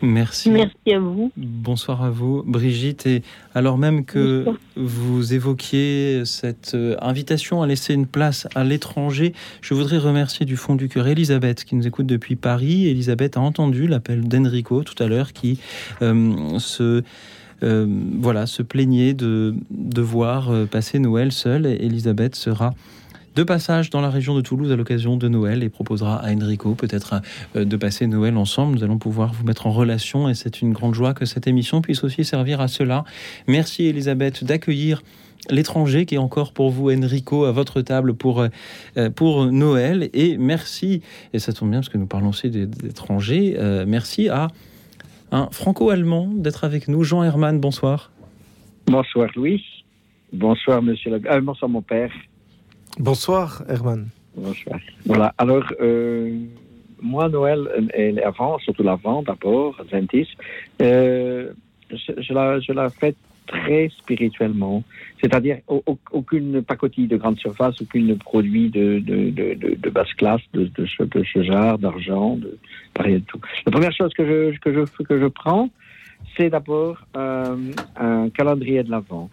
Merci.
Merci à vous.
Bonsoir à vous, Brigitte. Et alors même que vous évoquiez cette euh, invitation à laisser une place à l'étranger, je voudrais remercier du fond du cœur Elisabeth qui nous écoute depuis Paris. Elisabeth a entendu l'appel d'Enrico tout à l'heure qui euh, se... Euh, voilà, se plaignait de devoir passer Noël seule. Elisabeth sera de passage dans la région de Toulouse à l'occasion de Noël et proposera à Enrico peut-être euh, de passer Noël ensemble. Nous allons pouvoir vous mettre en relation et c'est une grande joie que cette émission puisse aussi servir à cela. Merci Elisabeth d'accueillir l'étranger qui est encore pour vous, Enrico, à votre table pour, euh, pour Noël. Et merci, et ça tombe bien parce que nous parlons aussi d'étrangers, euh, merci à un franco-allemand d'être avec nous. Jean Herman, bonsoir.
Bonsoir Louis. Bonsoir monsieur le... bonsoir mon père.
Bonsoir, Herman.
Bonsoir. Voilà, alors, euh, moi, Noël et l'avant, surtout l'avant d'abord, Adventis, euh, je, la, je la fête très spirituellement, c'est-à-dire aucune pacotille de grande surface, aucun produit de, de, de, de, basse classe, de, de, de ce genre, d'argent, de, rien de tout. La première chose que je, que je, que je prends, c'est d'abord euh, un calendrier de l'Avent.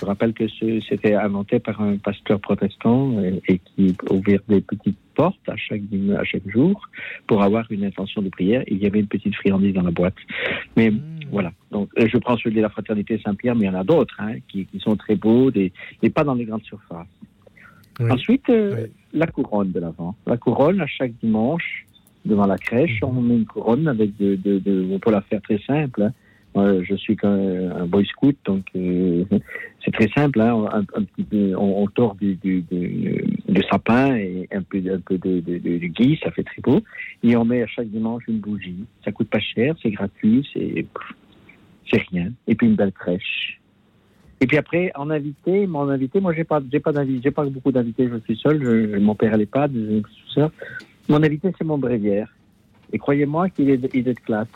Je rappelle que c'était inventé par un pasteur protestant et, qui ouvrait des petites portes à chaque, à chaque jour pour avoir une intention de prière. Il y avait une petite friandise dans la boîte. Mais hmm. voilà. Donc, je prends celui de la fraternité Saint-Pierre, mais il y en a d'autres hein, qui, sont très beaux, des, mais pas dans les grandes surfaces. Ensuite, euh, la couronne de l'avant. La couronne, à chaque dimanche, devant la crèche, hmm. on met une couronne avec de, de, de on peut la faire très simple. Hein je suis un boy scout, donc euh, *laughs* c'est très simple. Hein, on, tord du, sapin et un peu, de, de, gui, ça fait très beau. Et on met à chaque dimanche une bougie. Ça coûte pas cher, c'est gratuit, c'est rien. Et puis une belle crèche. Et puis après, en invité, mon invité, moi j'ai pas, j'ai pas j'ai beaucoup d'invités, je suis seul, mon père n'est pas, des sœurs. Mon invité c'est mon bréviaire. Et croyez-moi qu'il est, il est de classe.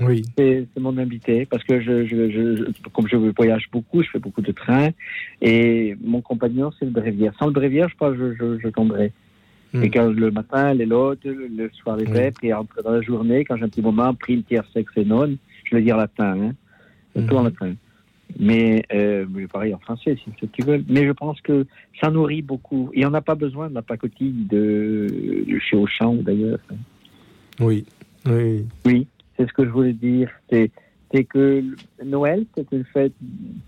Oui.
C'est mon invité parce que je, je, je, comme je voyage beaucoup, je fais beaucoup de trains et mon compagnon c'est le bréviaire. Sans le bréviaire, je crois que je, je, tomberais. Hmm. Et quand le matin, les lots, le soir les vêpres, et entre dans la journée, quand j'ai un petit moment, pris une tierce sexe et non, je le dis en latin, hein, tout en latin. Mais euh, pareil en français, si tu veux. Mais je pense que ça nourrit beaucoup. Et on n'a pas besoin de la pacotille de, de chez Auchan, d'ailleurs.
Oui, oui.
Oui, c'est ce que je voulais dire. C'est c'est que Noël, c'est une fête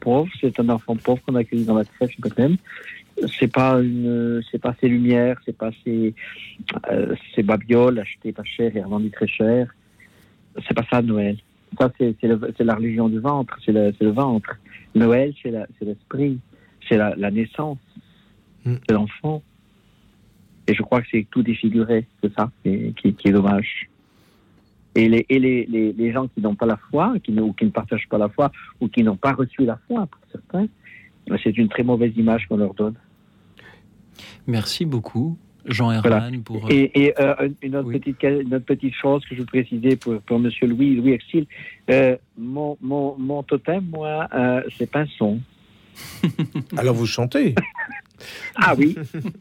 pauvre, c'est un enfant pauvre qu'on a accueilli dans la crèche même. C'est pas une, c'est pas ses lumières, c'est pas ses, euh, ses babioles achetées pas cher et revendues très cher. C'est pas ça Noël. Ça c'est, c'est, la religion du ventre, c'est le, c'est le ventre. Noël, c'est, c'est l'esprit, c'est la, la naissance mm. de l'enfant. Et je crois que c'est tout défiguré, c'est ça, qui, qui est dommage. Et les, et les, les, les gens qui n'ont pas la foi, qui ne, ou qui ne partagent pas la foi, ou qui n'ont pas reçu la foi, pour certains, c'est une très mauvaise image qu'on leur donne.
Merci beaucoup. Jean Herman pour.
Et, et euh, une, autre petite, une, autre petite, chose que je veux préciser pour, pour Monsieur Louis, Louis Exil. Euh, mon, mon, mon, totem, moi, euh, c'est Pinson. *laughs*
Alors vous chantez
Ah oui.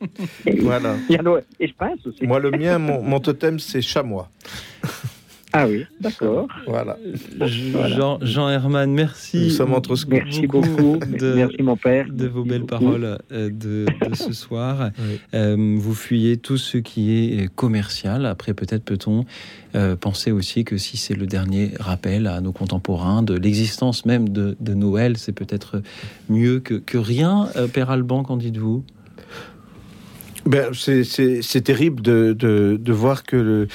*laughs*
voilà.
Et je pense aussi.
Moi, le mien, mon, mon totem, c'est chamois. *laughs*
Ah oui, d'accord.
Voilà.
Jean, Jean Herman, merci.
Nous sommes entre
Merci beaucoup.
De,
merci mon père.
De vos belles paroles euh, de, ce soir. *laughs* Euh, vous fuyez tout ce qui est commercial. Après, peut-être peut-on euh, penser aussi que si c'est le dernier rappel à nos contemporains de l'existence même de, Noël, c'est peut-être mieux que, que rien. Père Alban, qu'en dites-vous?
Ben, c'est terrible de, de, de, voir que le,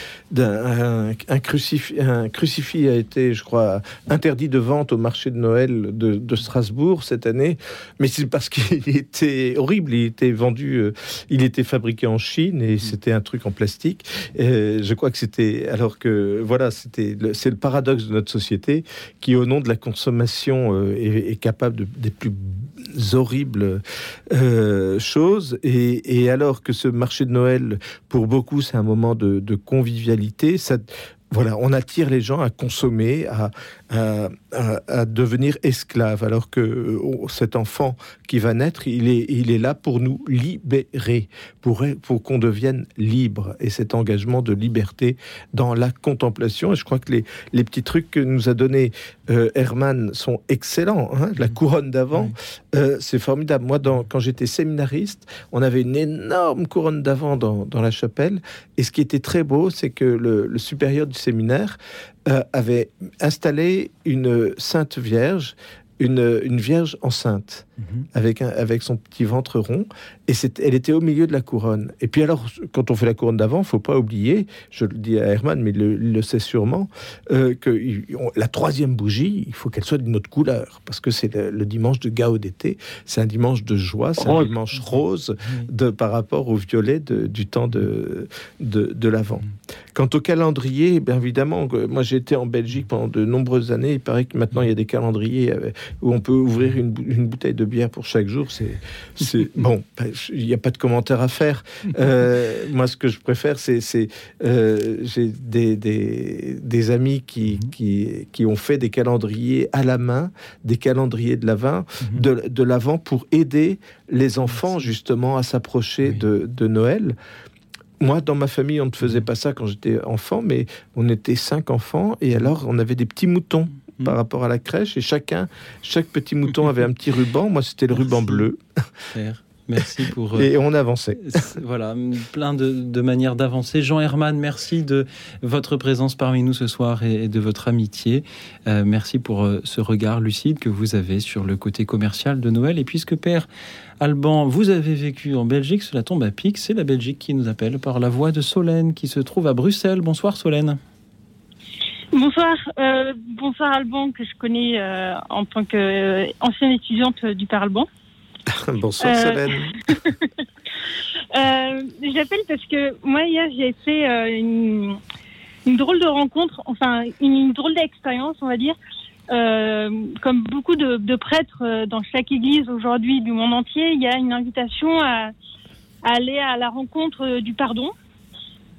un, un, crucifix, un, crucifix, a été, je crois, interdit de vente au marché de Noël de, de Strasbourg cette année, mais c'est parce qu'il *laughs* était horrible. Il était vendu, euh, il était fabriqué en Chine et c'était un truc en plastique. Et je crois que c'était, alors que voilà, c'était, c'est le paradoxe de notre société qui, au nom de la consommation, euh, est, est, capable de, des plus horribles euh, choses. Et, et alors que ce marché de Noël, pour beaucoup, c'est un moment de, convivialité. Ça, voilà, on attire les gens à consommer, à, à, devenir esclave, alors que euh, cet enfant qui va naître, il est, il est là pour nous libérer, pour, pour qu'on devienne libre. Et cet engagement de liberté dans la contemplation, et je crois que les, les petits trucs que nous a donné euh, Herman sont excellents. Hein. la couronne d'avant, euh, c'est formidable. Moi, dans, quand j'étais séminariste, on avait une énorme couronne d'avant dans, dans, la chapelle. Et ce qui était très beau, c'est que le, le supérieur du séminaire euh, avait installé une Sainte Vierge, une, une Vierge enceinte. Mhm. avec, un, avec son petit ventre rond. Et elle était au milieu de la couronne. Et puis alors, quand on fait la couronne d'avant, faut pas oublier, je le dis à Herman, mais il le, sait sûrement, euh, que la troisième bougie, il faut qu'elle soit d'une autre couleur. Parce que c'est le, dimanche de Gao d'été. C'est un dimanche de joie, c'est un dimanche rose de, par rapport au violet du temps de, de, de l'Avent. Mhm. Quant au calendrier, bien évidemment, moi j'ai été en Belgique pendant de nombreuses années. Il paraît que maintenant il y a des calendriers euh, où on peut ouvrir une, une bouteille de bière pour chaque jour, c'est, *laughs* bon. Bah, il n'y a pas de commentaire à faire. Euh, *laughs* moi, ce que je préfère, c'est, euh, j'ai des, des, des, amis qui, mhm. qui, qui, ont fait des calendriers à la main, des calendriers de l'avant, mhm. de, de l'avant pour aider les enfants justement à s'approcher de, de Noël. Moi, dans ma famille, on ne faisait mhm. pas ça quand j'étais enfant, mais on était cinq enfants et alors on avait des petits moutons par rapport à la crèche et chacun, chaque petit mouton avait un petit ruban. Moi, c'était le ruban bleu.
Merci pour. *laughs*
Et on avançait.
Voilà, plein de, manières d'avancer. Jean Herman, merci de votre présence parmi nous ce soir et, de votre amitié. Euh, merci pour euh, ce regard lucide que vous avez sur le côté commercial de Noël. Et puisque Père Alban, vous avez vécu en Belgique, cela tombe à pic. C'est la Belgique qui nous appelle par la voix de Solène qui se trouve à Bruxelles. Bonsoir Solène.
Bonsoir, euh, bonsoir Alban que je connais euh, en tant qu'ancienne étudiante du Père Alban. *laughs*
bonsoir euh, Solène. *laughs*
J'appelle parce que moi hier j'ai fait une, drôle de rencontre, enfin une, drôle d'expérience on va dire. comme beaucoup de, prêtres dans chaque église aujourd'hui du monde entier, il y a une invitation à aller à la rencontre du pardon.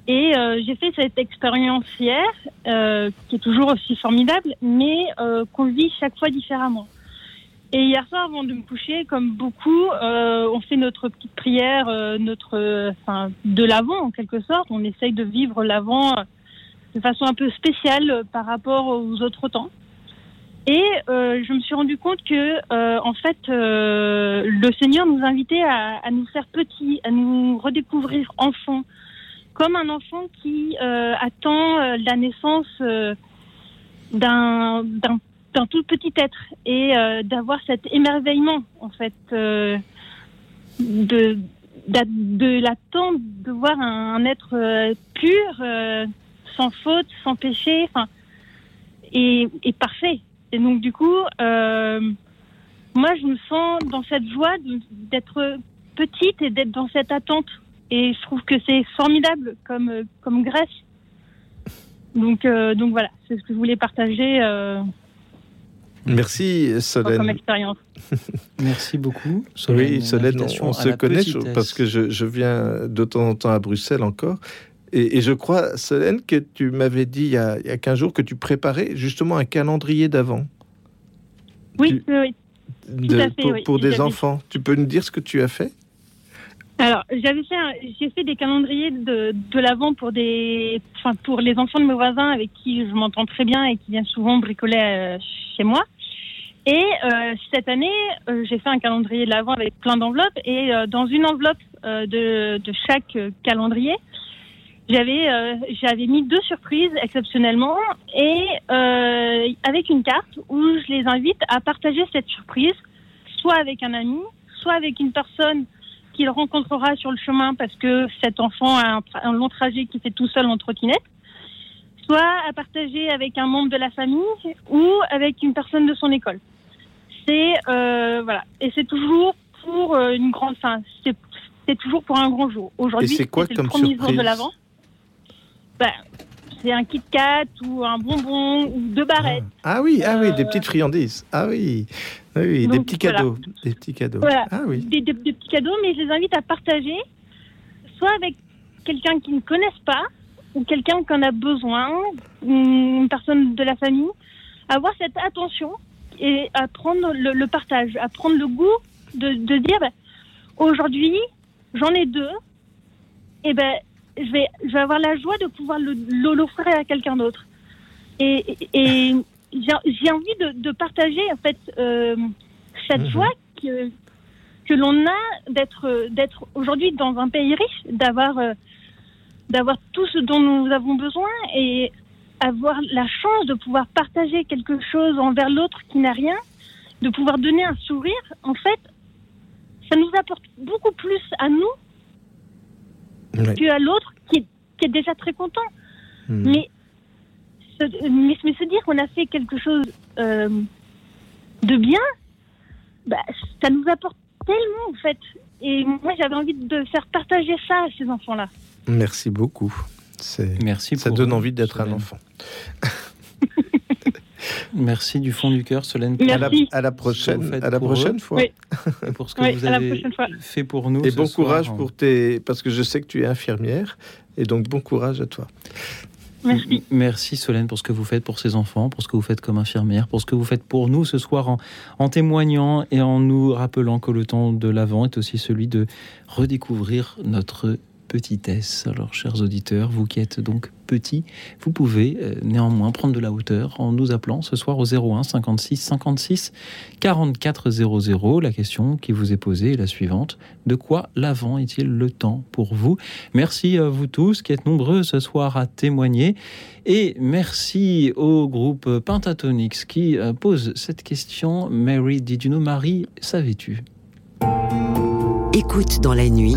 Et euh, j'ai fait cette expérience hier, euh, qui est toujours aussi formidable, mais euh, qu'on vit chaque fois différemment. Et hier soir, avant de me coucher, comme beaucoup, euh, on fait notre petite prière, euh, notre, enfin, de l'avant en quelque sorte. On essaye de vivre l'avant de façon un peu spéciale par rapport aux autres temps. Et je me suis rendu compte que, en fait, le Seigneur nous invitait à, à, nous faire petits, à nous redécouvrir enfants, comme un enfant qui attend la naissance d'un d'un tout petit être et d'avoir cet émerveillement, en fait, de de l'attente de voir un, être euh, pur, euh, sans faute, sans péché, enfin, et, parfait. Et donc du coup, euh, moi, je me sens dans cette joie d'être petite et d'être dans cette attente. Et je trouve que c'est formidable comme comme Grèce. Donc donc voilà, c'est ce que je voulais partager.
Merci Solène. *laughs*
Merci beaucoup.
oui, Solène, on, se connaît parce que je, viens de temps en temps à Bruxelles encore. Et, je crois, Solène, que tu m'avais dit il y, a, 15 jours que tu préparais justement un calendrier d'avant.
Oui, oui.
pour, des enfants. Tu peux nous dire ce que tu as fait?
J'avais fait, j'ai fait des calendriers de, l'avant pour des, enfin, pour les enfants de mes voisins avec qui je m'entends très bien et qui viennent souvent bricoler euh, chez moi. Et euh, cette année, euh, j'ai fait un calendrier de l'avant avec plein d'enveloppes. Et dans une enveloppe de, de, chaque calendrier, j'avais j'avais mis deux surprises exceptionnellement et avec une carte où je les invite à partager cette surprise, soit avec un ami, soit avec une personne qu'il rencontrera sur le chemin parce que cet enfant a un, un long trajet qui fait tout seul en trottinette soit à partager avec un membre de la famille ou avec une personne de son école. C'est euh, voilà, et c'est toujours pour euh, une grande fin. C'est toujours pour un grand jour. Aujourd'hui, c'est le premier jour de l'avant. Ben, c'est un Kit Kat ou un bonbon ou deux barrettes.
Ah, oui, ah oui, des euh, petites friandises. Ah oui, ah oui, des petits cadeaux, des petits cadeaux.
Ah oui, des, des, petits cadeaux, mais je les invite à partager, soit avec quelqu'un qui ne connaissent pas, ou quelqu'un qui en a besoin, une personne de la famille, avoir cette attention et à prendre le, partage, à prendre le goût de, de dire ben, aujourd'hui j'en ai deux, et ben je vais, je vais avoir la joie de pouvoir l'offrir à quelqu'un d'autre. Et, et, j'ai envie de, de, partager en fait euh, cette mhm. joie que, que l'on a d'être d'être aujourd'hui dans un pays riche, d'avoir euh, d'avoir tout ce dont nous avons besoin et avoir la chance de pouvoir partager quelque chose envers l'autre qui n'a rien, de pouvoir donner un sourire, en fait, ça nous apporte beaucoup plus à nous qu'à l'autre qui, est déjà très content. Hmm. Mais, se, mais, se dire qu'on a fait quelque chose euh, de bien, bah, ça nous apporte tellement, en fait. Et moi, j'avais envie de faire partager ça à ces enfants-là.
Merci beaucoup.
Merci.
Ça donne envie d'être un enfant. *laughs*
Merci du fond du cœur, Solène.
À la, à la, prochaine, à la prochaine fois.
Pour ce que vous avez fait pour nous.
Et bon courage pour tes. Parce que je sais que tu es infirmière. Et donc, bon courage à toi.
Merci.
Solène pour ce que vous faites pour ces enfants, pour ce que vous faites comme infirmière, pour ce que vous faites pour nous ce soir en, en témoignant et en nous rappelant que le temps de l'avant est aussi celui de redécouvrir notre petitesse. Alors, chers auditeurs, vous qui êtes donc petits, vous pouvez euh, néanmoins prendre de la hauteur en nous appelant ce soir au 01 56 56 44 00. La question qui vous est posée est la suivante de quoi l'avant est-il le temps pour vous? Merci à vous tous qui êtes nombreux ce soir à témoigner et merci au groupe Pentatonix qui euh, pose cette question. Mary, did you know Marie, savais-tu?
Écoute dans la nuit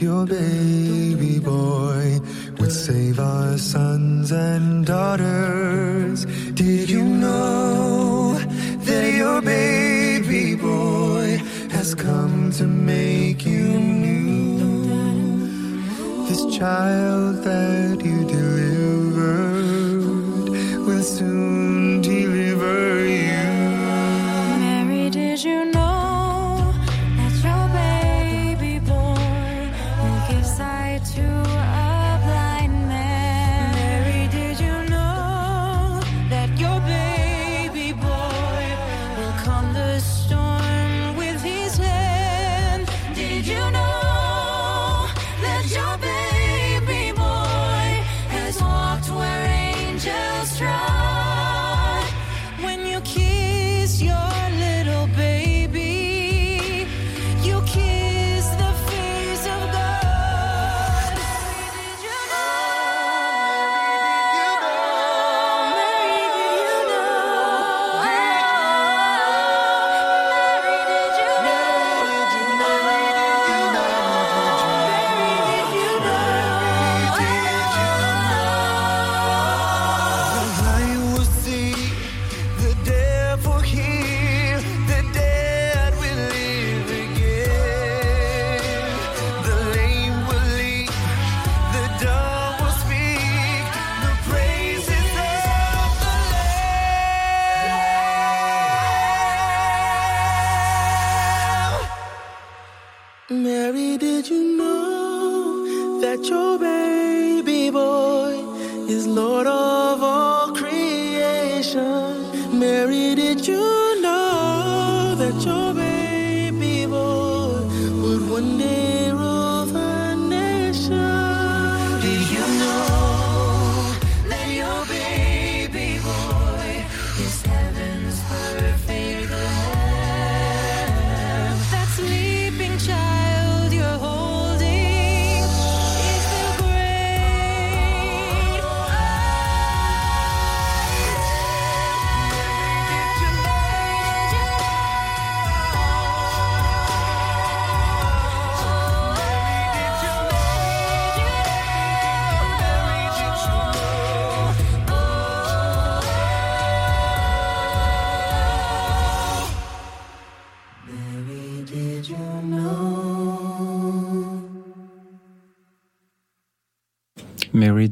Your baby boy would save our sons and daughters? Did you know that your baby boy has come to make you new? This child that you delivered will soon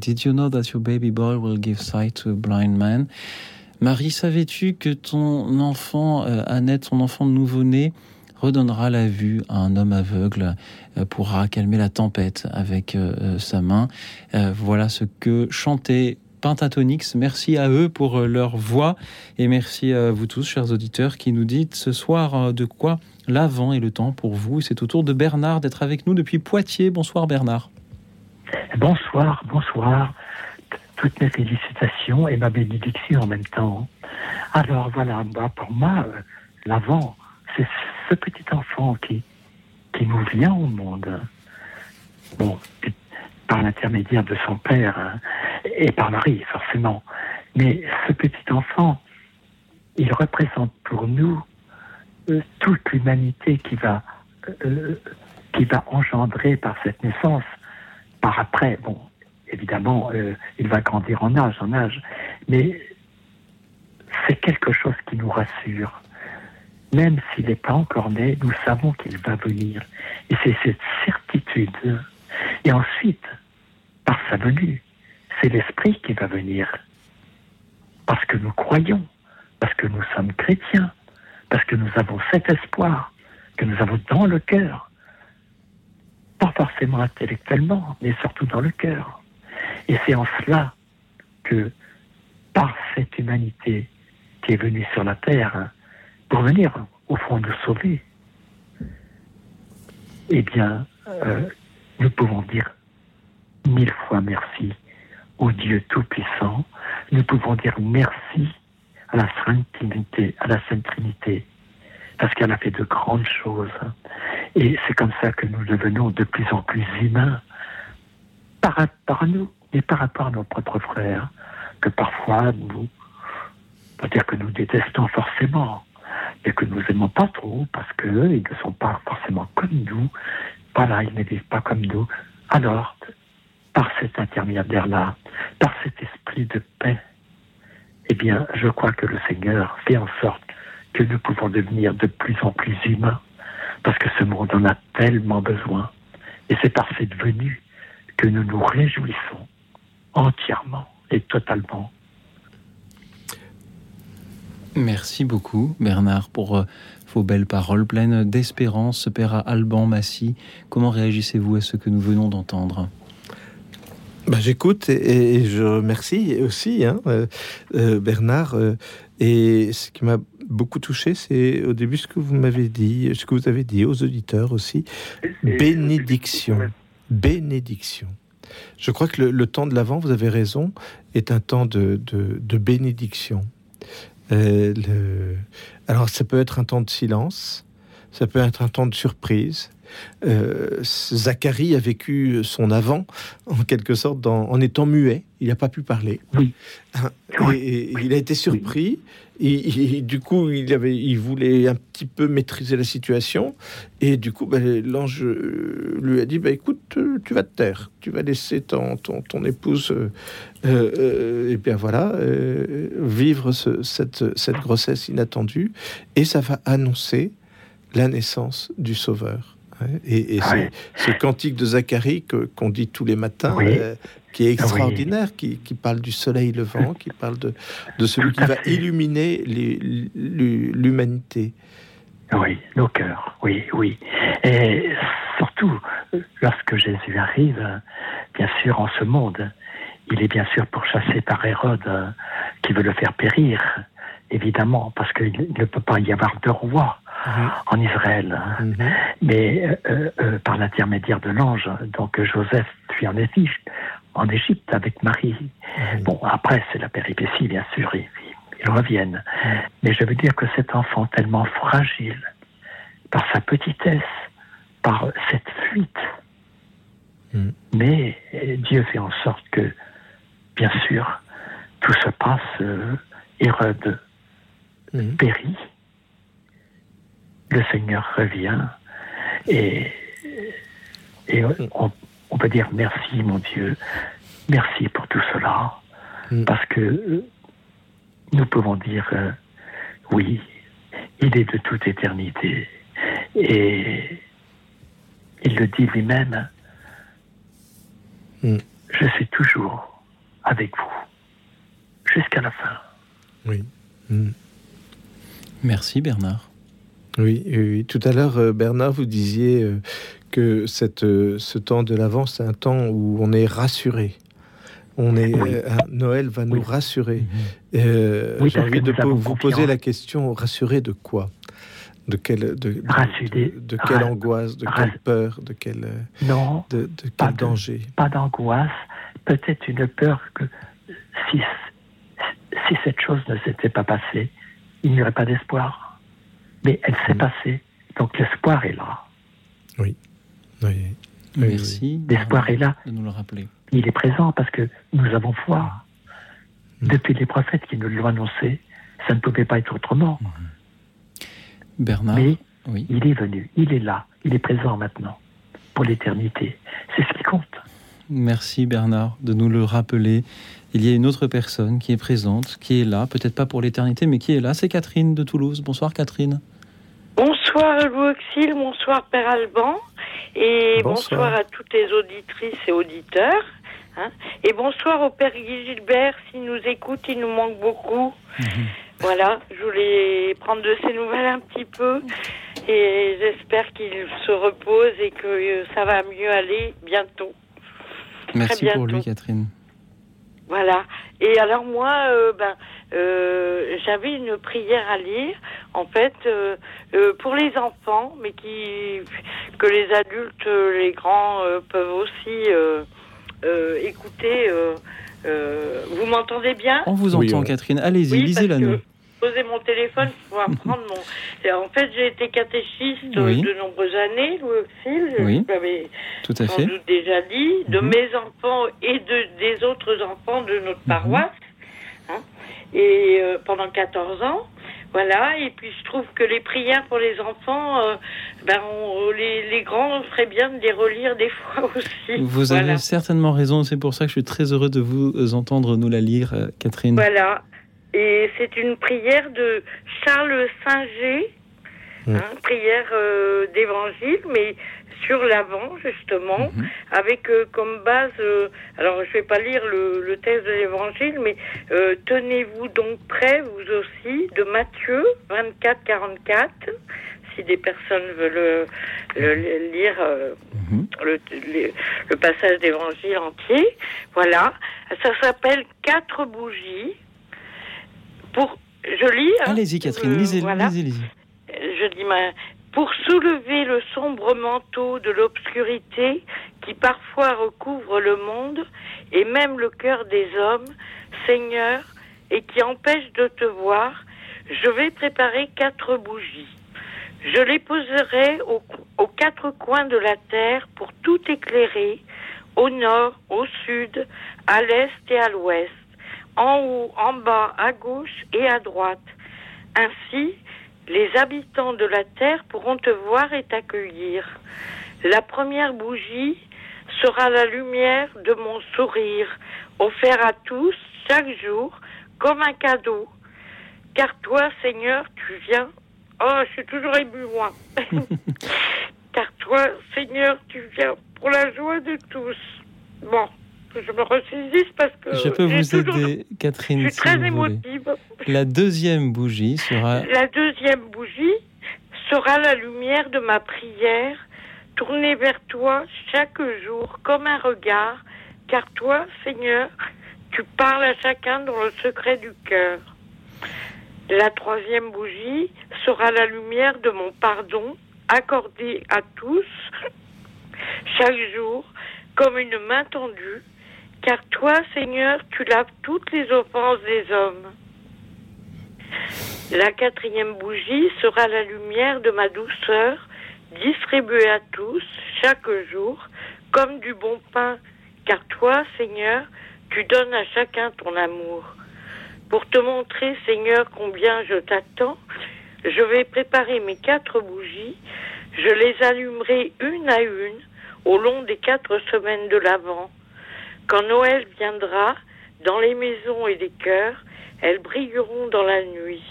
did you know that your baby boy will give sight to a blind man?
Marie, savais-tu que ton enfant, euh, Annette, ton enfant nouveau-né, redonnera la vue à un homme aveugle, euh, pourra calmer la tempête avec euh, sa main? Voilà ce que chantait Pentatonix. Merci à eux pour leur voix et merci à vous tous, chers auditeurs, qui nous dites ce soir de quoi l'avant est le temps pour vous. C'est au tour de Bernard d'être avec nous depuis Poitiers. Bonsoir Bernard.
Bonsoir, bonsoir. Toutes mes félicitations et ma bénédiction en même temps. Alors voilà, pour moi, euh, l'avant, c'est ce petit enfant qui, nous vient au monde. Par l'intermédiaire de son père hein, et par Marie, forcément. Mais ce petit enfant, il représente pour nous euh, toute l'humanité euh, qui va engendrer par cette naissance par après, bon, évidemment, euh, il va grandir en âge, en âge, mais c'est quelque chose qui nous rassure. Même s'il n'est pas encore né, nous savons qu'il va venir. Et c'est cette certitude. Et ensuite, par sa venue, c'est l'Esprit qui va venir. Parce que nous croyons, parce que nous sommes chrétiens, parce que nous avons cet espoir que nous avons dans le cœur pas forcément intellectuellement, mais surtout dans le cœur. Et c'est en cela que, par cette humanité qui est venue sur la terre, pour venir, au fond, nous sauver, eh bien, euh, nous pouvons dire mille fois merci au Dieu Tout-Puissant. Nous pouvons dire merci à la Sainte Trinité, à la Sainte Trinité, parce qu'elle a fait de grandes choses. Et c'est comme ça que nous devenons de plus en plus humains par rapport à nous et par rapport à nos propres frères, que parfois nous, pas dire que nous détestons forcément, mais que nous n'aimons pas trop parce qu'eux, ils ne sont pas forcément comme nous. Voilà, ils ne vivent pas comme nous. Alors, par cet intermédiaire-là, par cet esprit de paix, eh bien, je crois que le Seigneur fait en sorte que nous pouvons devenir de plus en plus humains, parce que ce monde en a tellement besoin. Et c'est par cette venue que nous nous réjouissons entièrement et totalement.
Merci beaucoup, Bernard, pour euh, vos belles paroles pleines d'espérance. Père Alban Massy, comment réagissez-vous à ce que nous venons d'entendre?
Bah, J'écoute et, et je remercie aussi hein, euh, euh, Bernard. euh, et ce qui m'a beaucoup touché, c'est au début ce que vous m'avez dit, ce que vous avez dit aux auditeurs aussi. Bénédiction. Bénédiction. Je crois que le, le temps de l'Avent, vous avez raison, est un temps de, de- de bénédiction. Euh, le- Alors, ça peut être un temps de silence, ça peut être un temps de surprise. Euh, Zacharie a vécu son avant, en quelque sorte, dans- en étant muet. Il n'a pas pu parler.
Oui.
Et, et il a été surpris. Et, et du coup, il, avait, il voulait un petit peu maîtriser la situation. Et du coup, ben, l'ange euh, lui a dit bah, écoute, euh, tu vas te taire. Tu vas laisser ton, ton, ton épouse, euh, euh, euh, et bien voilà, euh, vivre ce- cette, cette grossesse inattendue. Et ça va annoncer la naissance du Sauveur. Et, et
Ah oui.
ce, ce cantique de Zacharie qu'on dit tous les matins,
Oui.
euh, qui est extraordinaire, qui, qui parle du soleil levant, qui parle de, de celui
Tout
qui va
fait.
illuminer l'humanité.
Oui, nos cœurs, oui, oui. Et surtout, lorsque Jésus arrive, bien sûr, en ce monde, il est bien sûr pourchassé par Hérode, euh, qui veut le faire périr, évidemment, parce qu'il ne peut pas y avoir de roi en Israël. hein. Mais euh, euh, par l'intermédiaire de l'ange, donc Joseph fuit en Égypte, en Égypte avec Marie. Bon, après, c'est la péripétie, bien sûr, ils, ils reviennent. Mais je veux dire que cet enfant tellement fragile, par sa petitesse, par cette fuite, mais Dieu fait en sorte que, bien sûr, tout se passe, euh, Hérode périt, le Seigneur revient, et, et on, on peut dire merci, mon Dieu, merci pour tout cela, parce que euh, nous pouvons dire euh, oui, il est de toute éternité, et il le dit lui-même, je suis toujours avec vous, jusqu'à la fin.
Oui. Mm.
Merci Bernard.
Oui, oui, oui. tout à l'heure, euh, Bernard, vous disiez euh, que cette, euh, ce temps de l'Avent, c'est un temps où on est rassuré. On est,
Oui.
euh, Noël va nous rassurer. Euh,
Oui,
J'ai envie de vous poser la question rassurer de quoi? De quelle, de, de,
Rassurer.
de- de quelle angoisse, de
ras-
quelle peur, de quel,
Non,
de, de
pas
quel danger?
pas d'angoisse, peut-être une peur que si, si cette chose ne s'était pas passée, il n'y aurait pas d'espoir. Mais elle s'est passée, donc l'espoir est là.
Oui. Oui.
Merci.
L'espoir est là.
de nous le rappeler.
Il est présent parce que nous avons foi. Depuis les prophètes qui nous l'ont annoncé, ça ne pouvait pas être autrement.
Bernard,
Mais
oui.
il est venu, il est là, il est présent maintenant, pour l'éternité. C'est ce qui compte.
Merci Bernard de nous le rappeler. Il y a une autre personne qui est présente, qui est là, peut-être pas pour l'éternité, mais qui est là. C'est Catherine de Toulouse. Bonsoir Catherine.
Bonsoir Louis Auxil, bonsoir Père Alban, et
Bonsoir.
bonsoir, à toutes les auditrices et auditeurs. hein. et bonsoir au Père Guy Gilbert, s'il nous écoute, il nous manque beaucoup. Voilà, je voulais prendre de ses nouvelles un petit peu, et j'espère qu'il se repose et que ça va mieux aller bientôt.
Merci
Très
pour lui. Catherine.
Voilà. Et alors moi, euh, ben, euh, j'avais une prière à lire, en fait, euh, euh, pour les enfants, mais qui que les adultes, les grands euh, peuvent aussi euh, euh, écouter. euh, euh, vous m'entendez bien?
On vous entend Catherine. Allez-y,
Oui,
lisez-la nous.
Poser mon téléphone pour apprendre mon. En fait, j'ai été catéchiste
Oui.
de nombreuses années, Louis
Oui.
vous l'avais
Tout à
sans
fait.
doute déjà dit, de
Mhm.
mes enfants et de, des autres enfants de notre paroisse, hein, et euh, pendant 14 ans. Voilà, et puis je trouve que les prières pour les enfants, euh, ben, on- les, les grands feraient bien de les relire des *laughs* fois aussi.
Vous
voilà.
avez certainement raison. C'est pour ça que je suis très heureux de vous entendre nous la lire, euh, Catherine.
Voilà. Et c'est une prière de Charles Singer, hein, prière euh, d'évangile, mais sur l'avant justement, avec euh, comme base, euh, alors je vais pas lire le, le texte de l'évangile, mais euh, tenez-vous donc prêts vous aussi de Matthieu 24 44. Si des personnes veulent euh, le, le lire euh, le, le- le passage d'évangile entier, voilà, ça s'appelle quatre bougies. Pour, je lis. hein,
Allez-y, Catherine,
euh,
lisez,
voilà.
lisez, lisez.
Je dis ma... Pour soulever le sombre manteau de l'obscurité qui parfois recouvre le monde et même le cœur des hommes, Seigneur, et qui empêche de te voir, je vais préparer quatre bougies. Je les poserai au- aux quatre coins de la terre pour tout éclairer, au nord, au sud, à l'est et à l'ouest, en haut, en bas, à gauche et à droite. Ainsi, les habitants de la terre pourront te voir et t'accueillir. La première bougie sera la lumière de mon sourire, offert à tous chaque jour comme un cadeau. Car toi, Seigneur, tu viens. Oh, je suis toujours ému, moi. *laughs* Car toi, Seigneur, tu viens pour la joie de tous. Bon, je me ressaisisse parce que
Je peux vous
toujours-
aider, Catherine,
Je suis
si
très
vous voulez.
émotive.
La deuxième bougie sera
La deuxième bougie sera la lumière de ma prière, tournée vers toi chaque jour comme un regard, car toi, Seigneur, tu parles à chacun dans le secret du cœur. La troisième bougie sera la lumière de mon pardon, accordé à tous chaque jour comme une main tendue, car toi, Seigneur, tu laves toutes les offenses des hommes. La quatrième bougie sera la lumière de ma douceur, distribuée à tous chaque jour, comme du bon pain, car toi, Seigneur, tu donnes à chacun ton amour. Pour te montrer, Seigneur, combien je t'attends, je vais préparer mes quatre bougies, je les allumerai une à une au long des quatre semaines de l'Avent. Quand Noël viendra, dans les maisons et les cœurs, elles brilleront dans la nuit.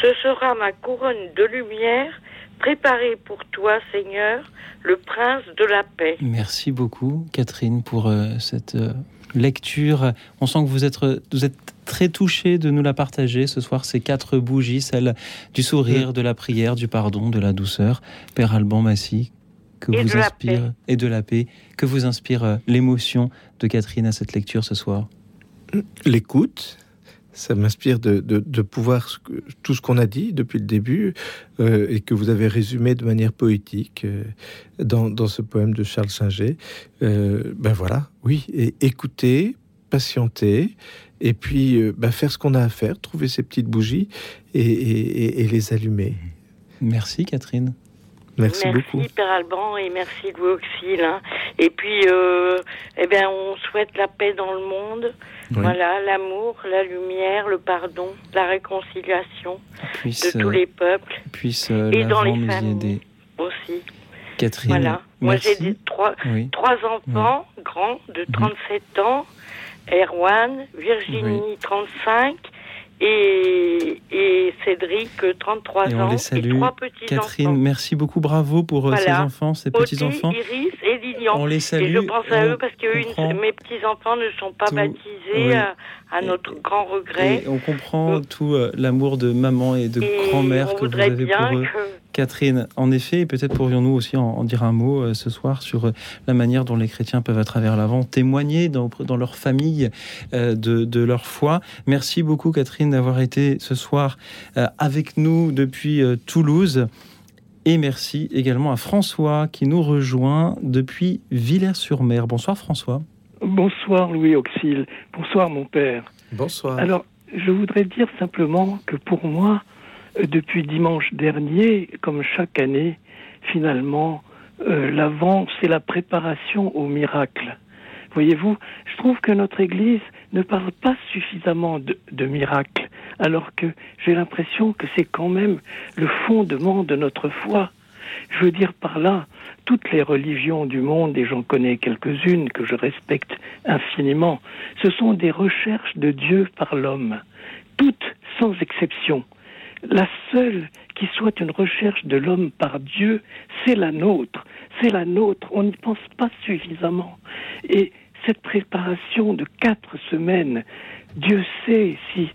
Ce sera ma couronne de lumière préparée pour toi, Seigneur, le prince de la paix.
Merci beaucoup, Catherine, pour euh, cette euh, lecture. On sent que vous êtes, vous êtes très touchée de nous la partager ce soir, ces quatre bougies, celle du sourire, de la prière, du pardon, de la douceur. Père Alban Massy, que
Et
vous
de la
inspire,
paix.
et de la paix, que vous inspire euh, l'émotion de Catherine à cette lecture ce soir?
L'écoute, ça m'inspire de, de- de pouvoir tout ce qu'on a dit depuis le début euh, et que vous avez résumé de manière poétique euh, dans, dans ce poème de Charles Singer. Euh, ben voilà, oui, et écouter, patienter, et puis euh, ben faire ce qu'on a à faire, trouver ces petites bougies et- et les allumer.
Merci, Catherine.
Merci, beaucoup.
Père Alban et merci Louis Auxil. hein. Et puis, euh, eh bien, on souhaite la paix dans le monde.
Oui.
Voilà, l'amour, la lumière, le pardon, la réconciliation
Puisse,
de tous
euh,
les peuples
Puisse euh,
et dans les familles
aider.
aussi.
Catherine,
Voilà. Moi, j'ai trois,
Oui.
trois enfants grands de 37 ans. Erwan, Virginie, 35 et, et Cédric, 33
Et
ans.
on les
et
salue.
trois petits
Catherine,
enfants.
merci beaucoup, bravo pour euh, ces
Voilà.
enfants, ces petits-enfants.
Iris et Lilian.
On les
Et
salue,
je pense à
on
eux parce que une- mes petits-enfants ne sont pas
tout-
baptisés
oui.
À, notre grand regret.
Et on comprend tout euh, l'amour de maman et de grand-mère que vous avez pour eux.
que-
Catherine, en effet, et peut-être pourrions-nous aussi en, en dire un mot euh, ce soir sur euh, la manière dont les chrétiens peuvent à travers l'avant témoigner dans, dans leur famille euh, de, de leur foi. Merci beaucoup Catherine d'avoir été ce soir avec nous depuis Toulouse. Et merci également à François qui nous rejoint depuis Villers-sur-Mer. Bonsoir François.
Bonsoir Louis Auxil. Bonsoir mon père.
Bonsoir.
Alors, je voudrais dire simplement que pour moi, euh, depuis dimanche dernier, comme chaque année, finalement, euh, l'avant, c'est la préparation au miracle. Voyez-vous, je trouve que notre Église ne parle pas suffisamment de, de miracle, alors que j'ai l'impression que c'est quand même le fondement de notre foi. Je veux dire par là, toutes les religions du monde, et j'en connais quelques-unes que je respecte infiniment, ce sont des recherches de Dieu par l'homme, toutes sans exception.
la seule qui soit une recherche de l'homme par Dieu, c'est la nôtre. C'est la nôtre. On n'y pense pas suffisamment. Et cette préparation de quatre semaines, Dieu sait si,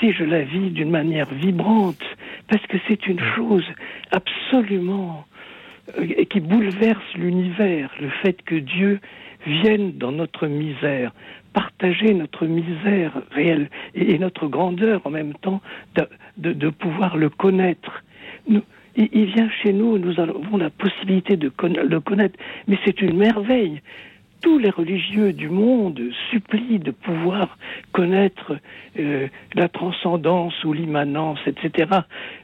si je la vis d'une manière vibrante, parce que c'est une chose absolument euh, qui bouleverse l'univers, le fait que Dieu vienne dans notre misère, partager notre misère réelle et, et notre grandeur en même temps, de, de- de pouvoir le connaître. Nous- il, il vient chez nous, nous avons la possibilité de conna- le connaître, mais c'est une merveille. Tous les religieux du monde supplient de pouvoir connaître euh, la transcendance ou l'immanence, etc.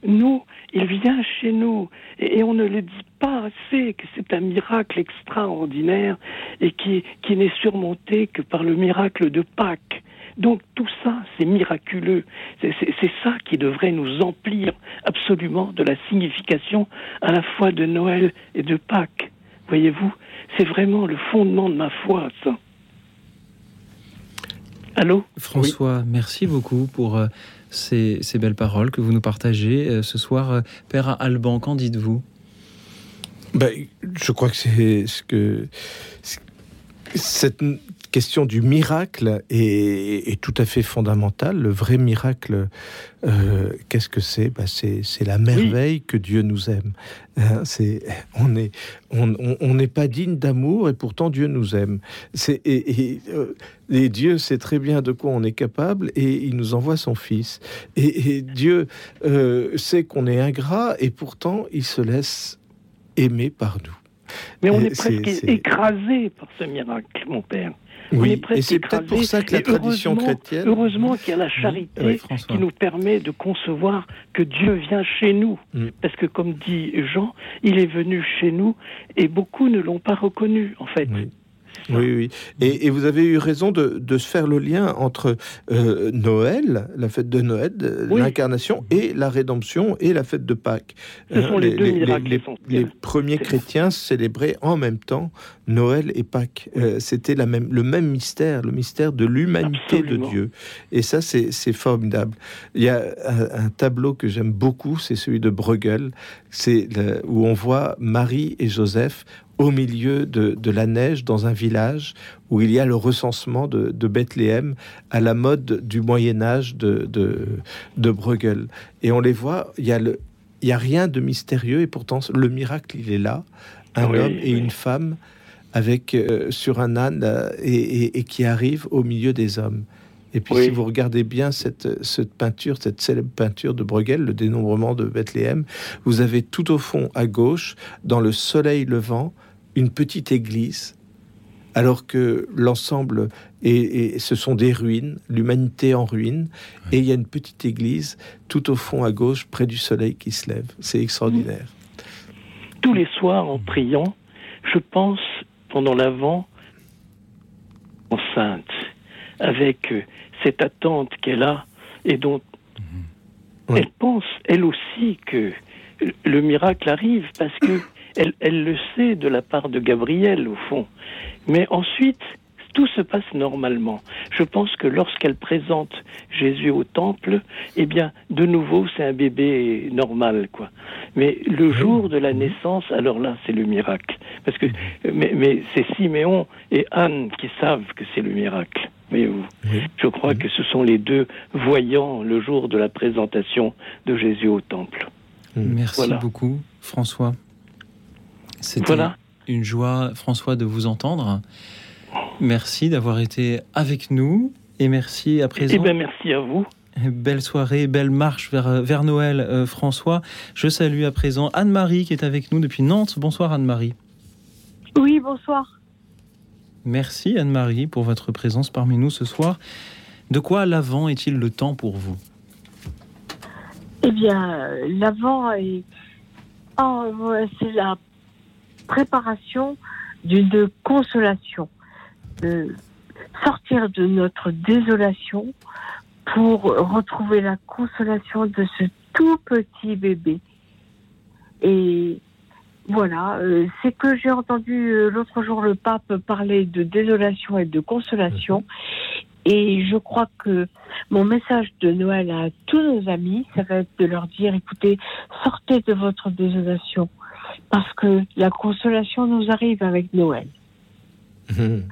Nous, il vient chez nous et, on ne le dit pas assez que c'est un miracle extraordinaire et qui, qui n'est surmonté que par le miracle de Pâques. Donc tout ça, c'est miraculeux. C'est ça qui devrait nous emplir absolument de la signification à la fois de Noël et de Pâques. Voyez-vous, c'est vraiment le fondement de ma foi, ça. Allô?
François, merci beaucoup pour euh, ces, ces belles paroles que vous nous partagez euh, ce soir. Euh, Père Alban, qu'en dites-vous?
Ben, je crois que c'est ce que cette question du miracle est, est tout à fait fondamentale. Le vrai miracle, euh, qu'est-ce que c'est? Ben, c'est, la merveille que Dieu nous aime. Hein, c'est, on est, on on- on n'est pas digne d'amour et pourtant Dieu nous aime. C'est, et, et, euh, et Dieu sait très bien de quoi on est capable et il nous envoie son Fils. Et, et Dieu euh, sait qu'on est ingrat et pourtant il se laisse aimer par nous.
Mais on est presque écrasé par ce miracle, mon père. On
Oui,
est
et c'est peut-être pour ça que la tradition
heureusement-
chrétienne-
Heureusement qu'il y a la charité
oui, François.
qui nous permet de concevoir que Dieu vient chez nous.
Mm.
Parce que, comme dit Jean, il est venu chez nous et beaucoup ne l'ont pas reconnu, en fait.
Oui, oui. Et, et vous avez eu raison de, de se faire le lien entre euh, Noël, la fête de Noël,
Oui.
l'incarnation, et la rédemption et la fête de Pâques.
Ce sont les deux miracles
les-
essentiels.
les premiers chrétiens célébraient en même temps Noël et Pâques. Euh, C'était même, le même mystère, le mystère de l'humanité de. Dieu. Et ça, c'est formidable. Il y a un, un tableau que j'aime beaucoup, c'est celui de Bruegel, c'est où on voit Marie et Joseph au milieu de, de la neige dans un village où il y a le recensement de, de Bethléem à la mode du Moyen Âge de, de, de Bruegel. Et on les voit, il y a le, il y a rien de mystérieux et pourtant le miracle il est là, un
Oui,
homme et
oui.
une femme avec euh, sur un âne euh, et, et- et qui arrivent au milieu des hommes. Et puis
Oui.
si vous regardez bien cette, cette peinture, cette célèbre peinture de Bruegel, le dénombrement de Bethléem, vous avez tout au fond à gauche, dans le soleil levant, une petite église, alors que l'ensemble est, est- ce sont des ruines, l'humanité en ruine, et il y a une petite église tout au fond à gauche, près du soleil qui se lève. C'est extraordinaire.
Tous les soirs, en priant, je pense, pendant l'Avent, enceinte, avec euh, cette attente qu'elle a et dont elle pense, elle aussi, que le miracle arrive parce que *laughs* elle, elle le sait de la part de Gabriel, au fond. Mais ensuite, tout se passe normalement. Je pense que lorsqu'elle présente Jésus au temple, eh bien, de nouveau, c'est un bébé normal, quoi. Mais le jour de la naissance, alors là, c'est le miracle. Parce que, mais, mais c'est Siméon et Anne qui savent que c'est le miracle. Voyez-vous. Je crois que ce sont les deux voyants le jour de la présentation de Jésus au temple.
Merci
Voilà.
beaucoup, François. C'était
Voilà.
une joie, François, de vous entendre. Merci d'avoir été avec nous et merci à présent.
Eh ben, merci à vous.
Belle soirée, belle marche vers, vers Noël, euh, François. Je salue à présent Anne-Marie qui est avec nous depuis Nantes. Bonsoir Anne-Marie.
Oui, bonsoir.
Merci Anne-Marie pour votre présence parmi nous ce soir. De quoi l'avant est-il le temps pour vous?
Eh bien, euh, l'avant est. Oh, c'est la préparation d'une consolation. De sortir de notre désolation pour retrouver la consolation de ce tout petit bébé. Et voilà, euh, c'est que j'ai entendu euh, l'autre jour le pape parler de désolation et de consolation.
Et je crois que mon message de Noël à tous nos amis, ça va être de leur dire, écoutez, sortez de votre désolation, parce que la consolation nous arrive avec Noël.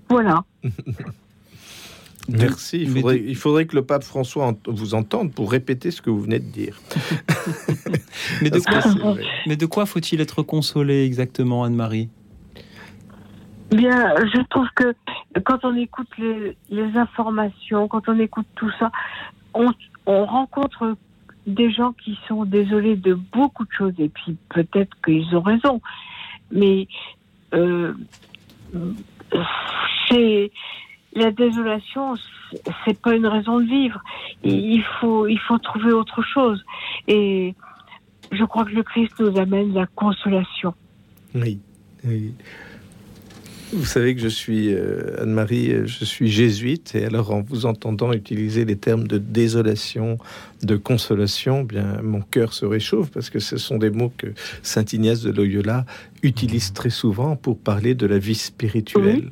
Voilà. *laughs*
Merci. Il faudrait, il faudrait que le pape François vous entende pour répéter ce que vous venez de dire. *laughs*
Mais de quoi, mais de faut-il être consolé exactement, Anne-Marie?
Bien, je trouve que quand on écoute les, les informations, quand on écoute tout ça, on, on rencontre des gens qui sont désolés de beaucoup de choses et puis peut-être qu'ils ont raison, mais euh, c'est la désolation, c'est- pas une raison de vivre. Il faut, il faut trouver autre chose. Et je crois que le Christ nous amène la consolation.
Oui. oui. Vous savez que je suis, euh, Anne-Marie, euh, je suis jésuite, et alors en vous entendant utiliser les termes de désolation, de consolation, bien mon cœur se réchauffe parce que ce sont des mots que Saint Ignace de Loyola utilise très souvent pour parler de la vie spirituelle.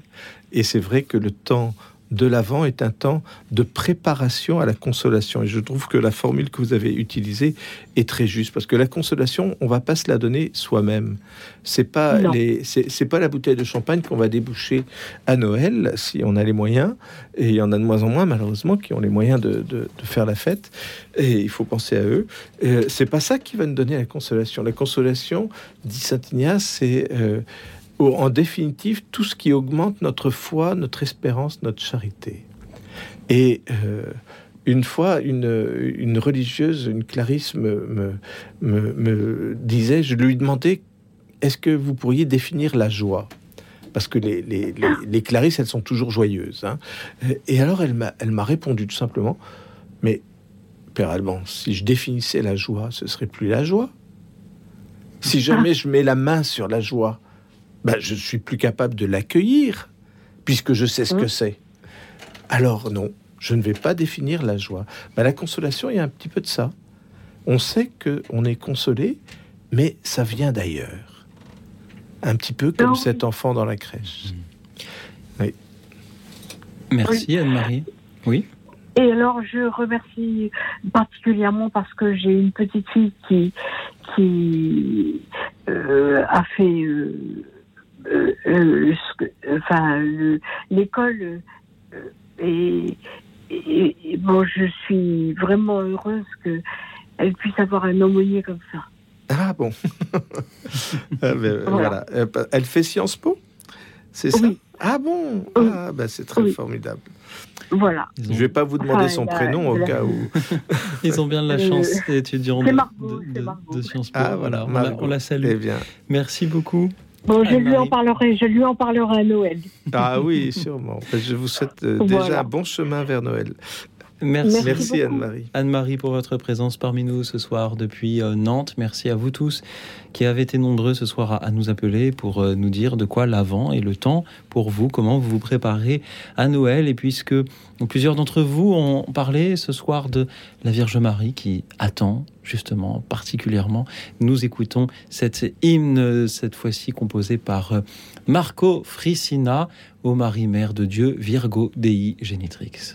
Et c'est vrai que le temps de l'Avent est un temps de préparation à la consolation. Et je trouve que la formule que vous avez utilisée est très juste parce que la consolation, on va pas se la donner soi-même. C'est pas
Non.
les, c'est pas la bouteille de champagne qu'on va déboucher à Noël si on a les moyens. Et il y en a de moins en moins malheureusement qui ont les moyens de, de- de faire la fête. Et il faut penser à eux. Euh, c'est pas ça qui va nous donner la consolation. La consolation, dit Saint Ignace, c'est euh, en définitive tout ce qui augmente notre foi, notre espérance, notre charité. Et euh, une fois, une, religieuse, une clarisse me, disait, je lui demandais, est-ce que vous pourriez définir la joie? Parce que les, les, clarisses, elles sont toujours joyeuses. hein. Et alors, elle m'a répondu tout simplement, mais Père Alban, si je définissais la joie, ce serait plus la joie. Si jamais je mets la main sur la joie, ben, je suis plus capable de l'accueillir, puisque je sais ce que c'est. Alors non, je ne vais pas définir la joie. Ben, la consolation, il y a un petit peu de ça. On sait que on est consolé, mais ça vient d'ailleurs. Un petit peu comme
Non.
cet enfant dans la crèche. Oui.
Merci, Anne-Marie. Oui.
Et alors, je remercie particulièrement parce que j'ai une petite fille qui, qui euh, a fait euh, enfin, l'école. euh, et, et- et bon, je suis vraiment heureuse qu'elle puisse avoir un aumônier comme ça.
Ah bon. *laughs* Ah, ben, voilà. Euh, Elle fait Sciences Po? C'est ça? Ah bon? Ah ben, c'est très formidable.
Voilà.
Je vais pas vous demander
Enfin,
son
a-
prénom au cas où. *laughs*
Ils ont bien de la
Euh,
chance, étudiants de, Sciences Po.
Ah,
voilà, on,
Margot.
la, on la salue.
Eh bien.
Merci beaucoup.
Bon, je lui en parlerai, je lui en parlerai à Noël.
Ah oui, sûrement. Je vous souhaite euh, *laughs*
Voilà.
déjà un bon chemin vers Noël.
Merci,
Merci, Anne-Marie.
Anne-Marie pour votre présence parmi nous ce soir depuis euh, Nantes. Merci à vous tous qui avez été nombreux ce soir à, à nous appeler pour euh, nous dire de quoi l'avant est le temps pour vous, comment vous vous préparez à Noël. Et puisque plusieurs d'entre vous ont parlé ce soir de la Vierge Marie qui attend justement particulièrement, nous écoutons cet hymne, cette fois-ci composé par euh, Marco Frissina, ô Marie-Mère de Dieu, Virgo Dei Genitrix.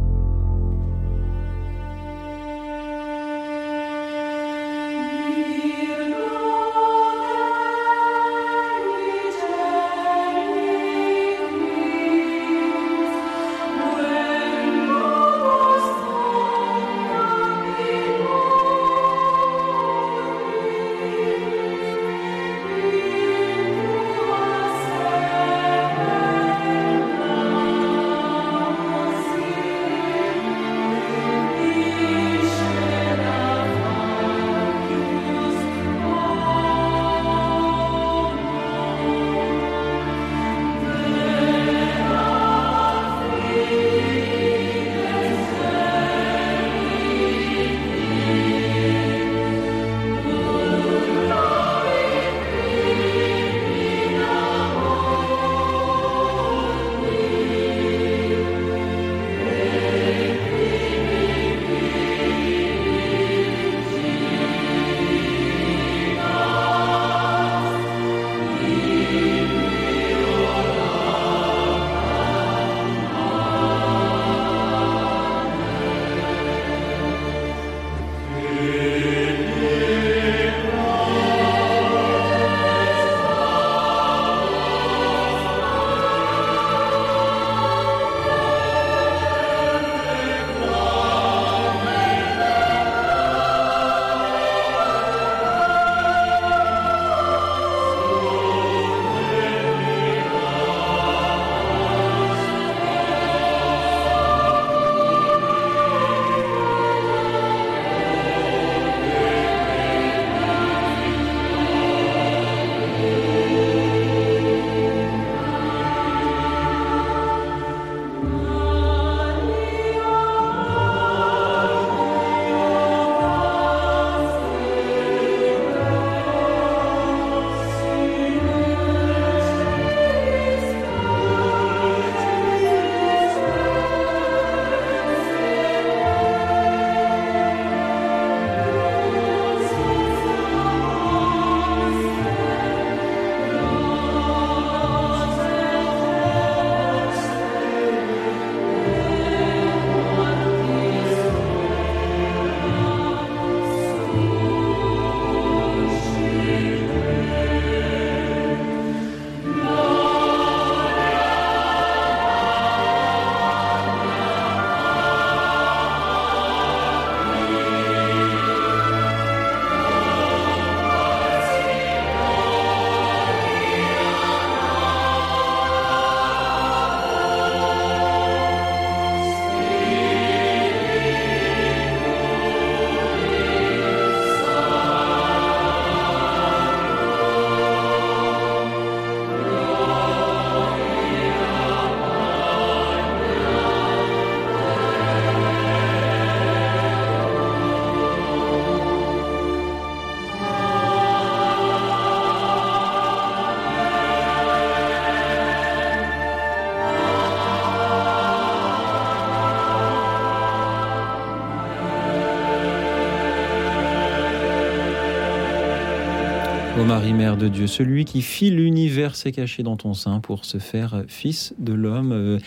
Ô Marie, Mère de Dieu, celui qui fit l'univers s'est caché dans ton sein pour se faire fils de l'homme. Euh,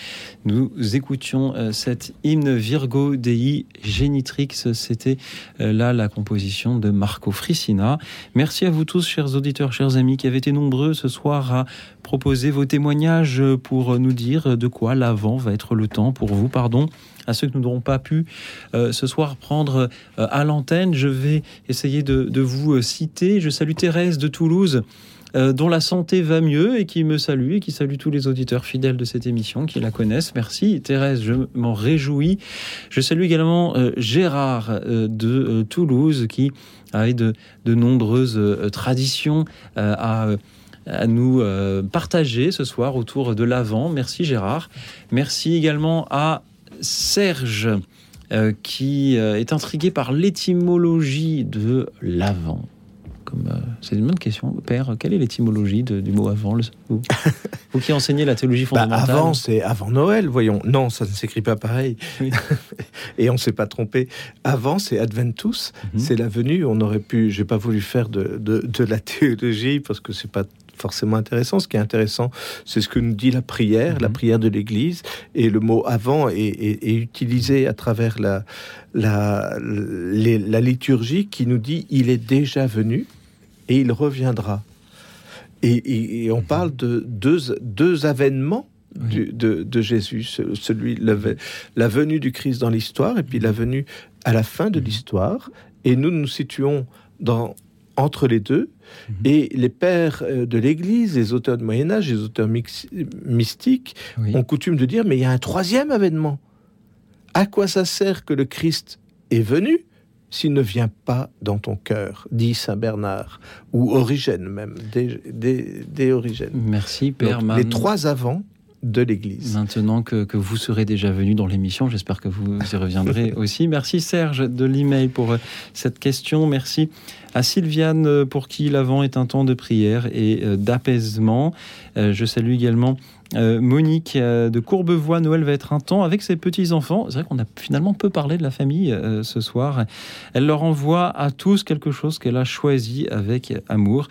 Nous écoutions euh, cet hymne Virgo Dei Genitrix. C'était euh, là la composition de Marco Frissina. Merci à vous tous, chers auditeurs, chers amis, qui avez été nombreux ce soir à proposer vos témoignages pour nous dire de quoi l'avant va être le temps pour vous. Pardon à ceux que nous n'aurons pas pu euh, ce soir prendre euh, à l'antenne. Je vais essayer de, vous euh, citer. Je salue Thérèse de Toulouse. dont la santé va mieux et qui me salue et qui salue tous les auditeurs fidèles de cette émission qui la connaissent. Merci Thérèse, je m'en réjouis. Je salue également Gérard de Toulouse qui a de, de nombreuses traditions à à nous euh, partager ce soir autour de l'Avent. Merci Gérard. Merci également à Serge euh, qui euh, est intrigué par l'étymologie de. Comme, euh, c'est une bonne question, Père. Quelle est l'étymologie du mot avant le- vous, *laughs* vous qui enseignez la théologie
Bah,
fondamentale?
avant, c'est avant Noël, voyons. Non, ça ne s'écrit pas pareil. *laughs* Et on ne s'est pas trompé. Avant, c'est Adventus,
Mhm.
c'est la venue. On aurait pu, j'ai pas voulu faire de, de, de la théologie parce que c'est pas forcément intéressant. Ce qui est intéressant, c'est ce que nous dit la prière,
Mhm.
la prière de l'Église. Et le mot avant est, est- est utilisé à travers la, la, les- la liturgie qui nous dit il est déjà venu et il reviendra. Et, et- et on parle de deux, deux avènements du- de, de Jésus, ce- celui la, la venue du Christ dans l'histoire et puis la venue à la fin de l'histoire. Et nous nous situons dans entre les deux. Et les pères euh, de l'Église, les auteurs du Moyen Âge, les auteurs mystiques, ont coutume de dire mais il y a un troisième avènement. À quoi ça sert que le Christ est venu s'il ne vient pas dans ton cœur, dit Saint Bernard, ou Origène même, des, des, des Origènes.
Merci Père.
Donc, les trois avants de l'Église.
Maintenant que, que vous serez déjà venu dans l'émission, j'espère que vous y reviendrez *laughs* aussi. Merci Serge de l'email pour euh, cette question. Merci à Sylviane euh, pour qui l'avant est un temps de prière et euh, d'apaisement. Je salue également Monique de Courbevoie. Noël va être un temps avec ses petits-enfants. C'est vrai qu'on a finalement peu parlé de la famille ce soir. Elle leur envoie à tous quelque chose qu'elle a choisi avec amour.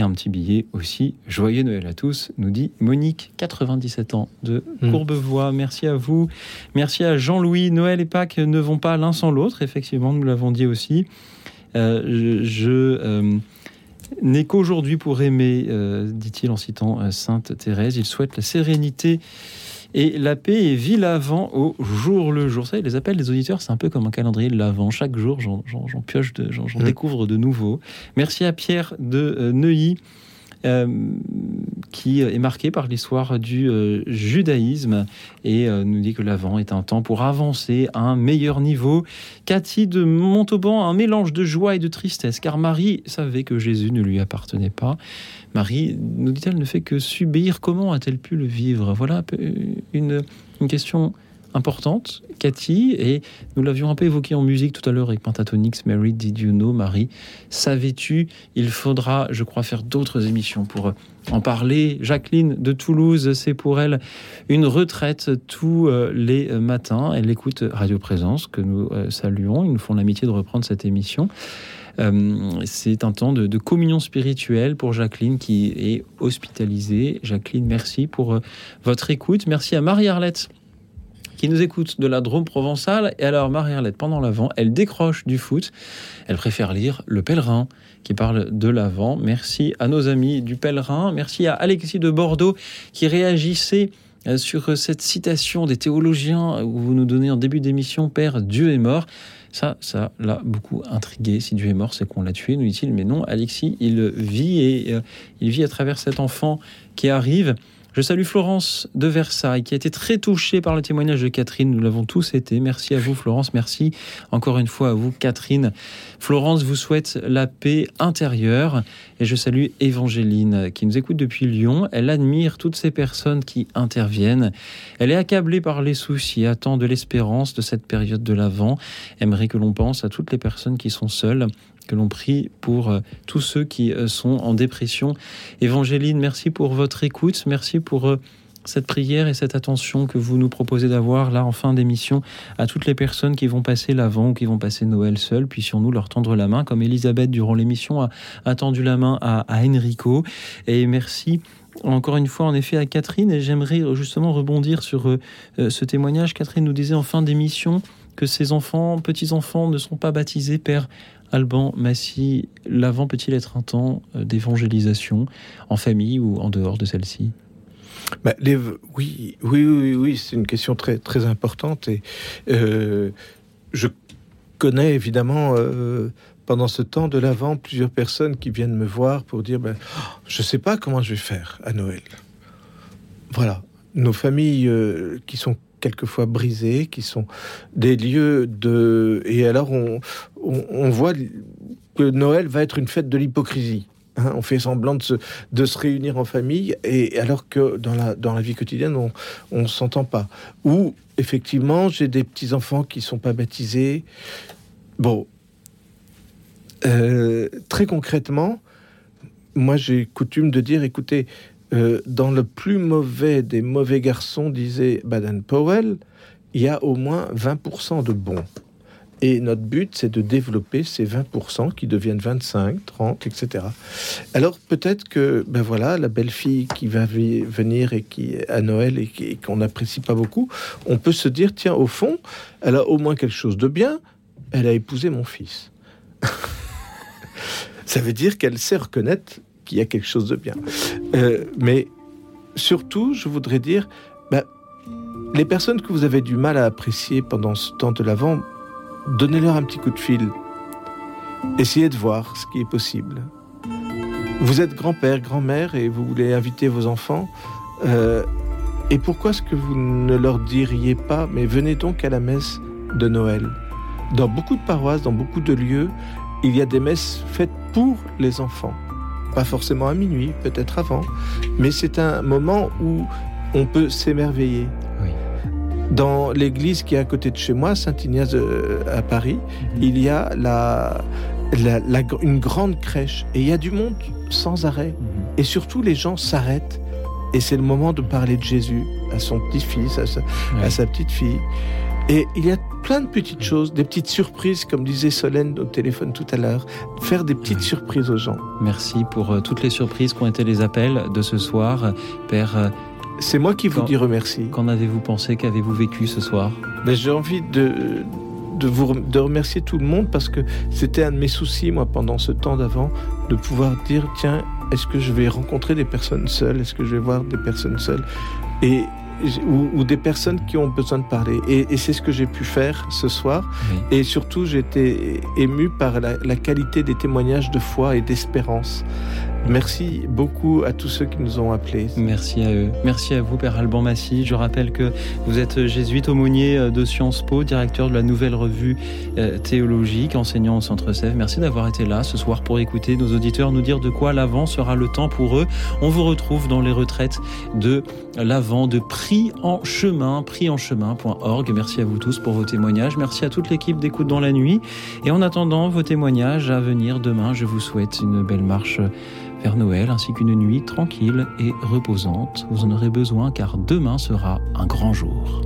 Et un petit billet aussi. Joyeux Noël à tous, nous dit Monique, 97 ans de
Mm.
Courbevoie. Merci à vous. Merci à Jean-Louis. Noël et Pâques ne vont pas l'un sans l'autre. Effectivement, nous l'avons dit aussi. Euh, je je, euh, n'ai qu'aujourd'hui pour aimer, euh, dit-il en citant euh, Sainte Thérèse. Il souhaite la sérénité et la paix vit l'avant au jour le jour. Ça, les appels des auditeurs, c'est un peu comme un calendrier de l'avant. Chaque jour, j'en pioche, de- j'en découvre de nouveaux. Merci à Pierre de euh, Neuilly. Euh, qui est marqué par l'histoire du euh, judaïsme et euh, nous dit que l'avant est un temps pour avancer à un meilleur niveau. Cathy de Montauban, un mélange de joie et de tristesse, car Marie savait que Jésus ne lui appartenait pas. Marie, nous dit-elle, ne fait que subir. Comment a-t-elle pu le vivre? Voilà une, une question importante, Cathy, et nous l'avions un peu évoqué en musique tout à l'heure avec Pentatonix, Mary, Did You Know, Marie, savais-tu Il faudra, je crois, faire d'autres émissions pour en parler. Jacqueline de Toulouse, c'est pour elle une retraite tous euh, les matins. Elle écoute Radio Présence, que nous euh, saluons. Ils nous font l'amitié de reprendre cette émission. Euh, c'est un temps de, communion spirituelle pour Jacqueline qui est hospitalisée. Jacqueline, merci pour euh, votre écoute. Merci à Marie-Arlette qui nous écoute de la Drôme provençale. Et alors, Marie-Arlette, pendant l'Avent, elle décroche du foot. Elle préfère lire Le Pèlerin, qui parle de l'Avent. Merci à nos amis du Pèlerin. Merci à Alexis de Bordeaux, qui réagissait euh, sur cette citation des théologiens où vous nous donnez en début d'émission Père, Dieu est mort. Ça, ça l'a beaucoup intrigué. Si Dieu est mort, c'est qu'on l'a tué, nous dit-il. Mais non, Alexis, il vit et euh, il vit à travers cet enfant qui arrive. Je salue Florence de Versailles, qui a été très touchée par le témoignage de Catherine. Nous l'avons tous été. Merci à vous, Florence. Merci encore une fois à vous, Catherine. Florence vous souhaite la paix intérieure. Et je salue Évangéline, qui nous écoute depuis Lyon. Elle admire toutes ces personnes qui interviennent. Elle est accablée par les soucis, attend de l'espérance de cette période de l'Avent. Aimerait que l'on pense à toutes les personnes qui sont seules que l'on prie pour euh, tous ceux qui euh, sont en dépression. Évangéline, merci pour votre écoute, merci pour euh, cette prière et cette attention que vous nous proposez d'avoir là en fin d'émission à toutes les personnes qui vont passer l'Avent ou qui vont passer Noël seules, puissions-nous leur tendre la main, comme Elisabeth durant l'émission a, a tendu la main à, Enrico. Et merci encore une fois, en effet, à Catherine, et j'aimerais justement rebondir sur ce témoignage. Catherine nous disait en fin d'émission que ses enfants, petits-enfants, ne sont pas baptisés. Père Alban Massy, l'avant peut-il être un temps euh, d'évangélisation en famille ou en dehors de celle-ci?
Bah, oui, oui, oui, oui, c'est une question très, très importante. Et euh, je connais évidemment euh, pendant ce temps de l'avant plusieurs personnes qui viennent me voir pour dire ben, oh, je ne sais pas comment je vais faire à Noël. Voilà, nos familles qui sont quelquefois brisées, qui sont des lieux de... Et alors on, on, voit que Noël va être une fête de l'hypocrisie. Hein, on fait semblant de se, de se réunir en famille, et alors que dans la, dans la vie quotidienne, on ne s'entend pas. Ou, effectivement, j'ai des petits-enfants qui sont pas baptisés. Bon, euh, très concrètement, moi j'ai coutume de dire, écoutez, euh, dans le plus mauvais des mauvais garçons, disait Baden-Powell, il y a au moins 20% de bons. Et notre but, c'est de développer ces 20% qui deviennent 25, 30, etc. Alors peut-être que, ben voilà, la belle fille qui va venir et qui à Noël et qu'on n'apprécie pas beaucoup, on peut se dire, tiens, au fond, elle a au moins quelque chose de bien. Elle a épousé mon fils. *laughs* Ça veut dire qu'elle sait reconnaître qu'il y a quelque chose de bien. Euh, mais surtout, je voudrais dire, ben, les personnes que vous avez du mal à apprécier pendant ce temps de l'avant, donnez-leur un petit coup de fil. Essayez de voir ce qui est possible. Vous êtes grand-père, grand-mère et vous voulez inviter vos enfants. euh, et pourquoi est-ce que vous ne leur diriez pas, mais venez donc à la messe de Noël? Dans beaucoup de paroisses, dans beaucoup de lieux, il y a des messes faites pour les enfants. Pas forcément à minuit, peut-être avant, mais c'est un moment où on peut s'émerveiller. Dans l'église qui est à côté de chez moi, Saint-Ignace euh, à Paris, il y a la, la- la- une grande crèche et il y a du monde sans arrêt. Et surtout, les gens s'arrêtent et c'est le moment de parler de Jésus à son petit-fils, à sa petite-fille. Et il y a plein de petites choses, des petites surprises, comme disait Solène au téléphone tout à l'heure, faire des petites surprises aux gens.
Merci pour euh, toutes les surprises qui ont été les appels de ce soir. Père, euh,
c'est moi qui vous dis remercie.
Qu'en avez-vous pensé Qu'avez-vous vécu ce soir?
Ben, j'ai envie de, de vous de remercier tout le monde parce que c'était un de mes soucis, moi, pendant ce temps d'avant, de pouvoir dire tiens, est-ce que je vais rencontrer des personnes seules? Est-ce que je vais voir des personnes seules? Et, ou, ou des personnes qui ont besoin de parler. Et, et c'est ce que j'ai pu faire ce soir. Et surtout, été ému par la, la qualité des témoignages de foi et d'espérance. Merci beaucoup à tous ceux qui nous ont appelés.
Merci à eux. Merci à vous, Père Alban Massy. Je rappelle que vous êtes jésuite aumônier euh, de Sciences Po, directeur de la nouvelle revue euh, théologique, enseignant au Centre Sèvres. Merci d'avoir été là ce soir pour écouter nos auditeurs nous dire de quoi l'Avent sera le temps pour eux. On vous retrouve dans les retraites de l'Avent, de Prix en chemin, prixenchemin.org. Merci à vous tous pour vos témoignages. Merci à toute l'équipe d'écoute dans la nuit. Et en attendant vos témoignages à venir demain, je vous souhaite une belle marche vers Noël ainsi qu'une nuit tranquille et reposante. Vous en aurez besoin car demain sera un grand jour.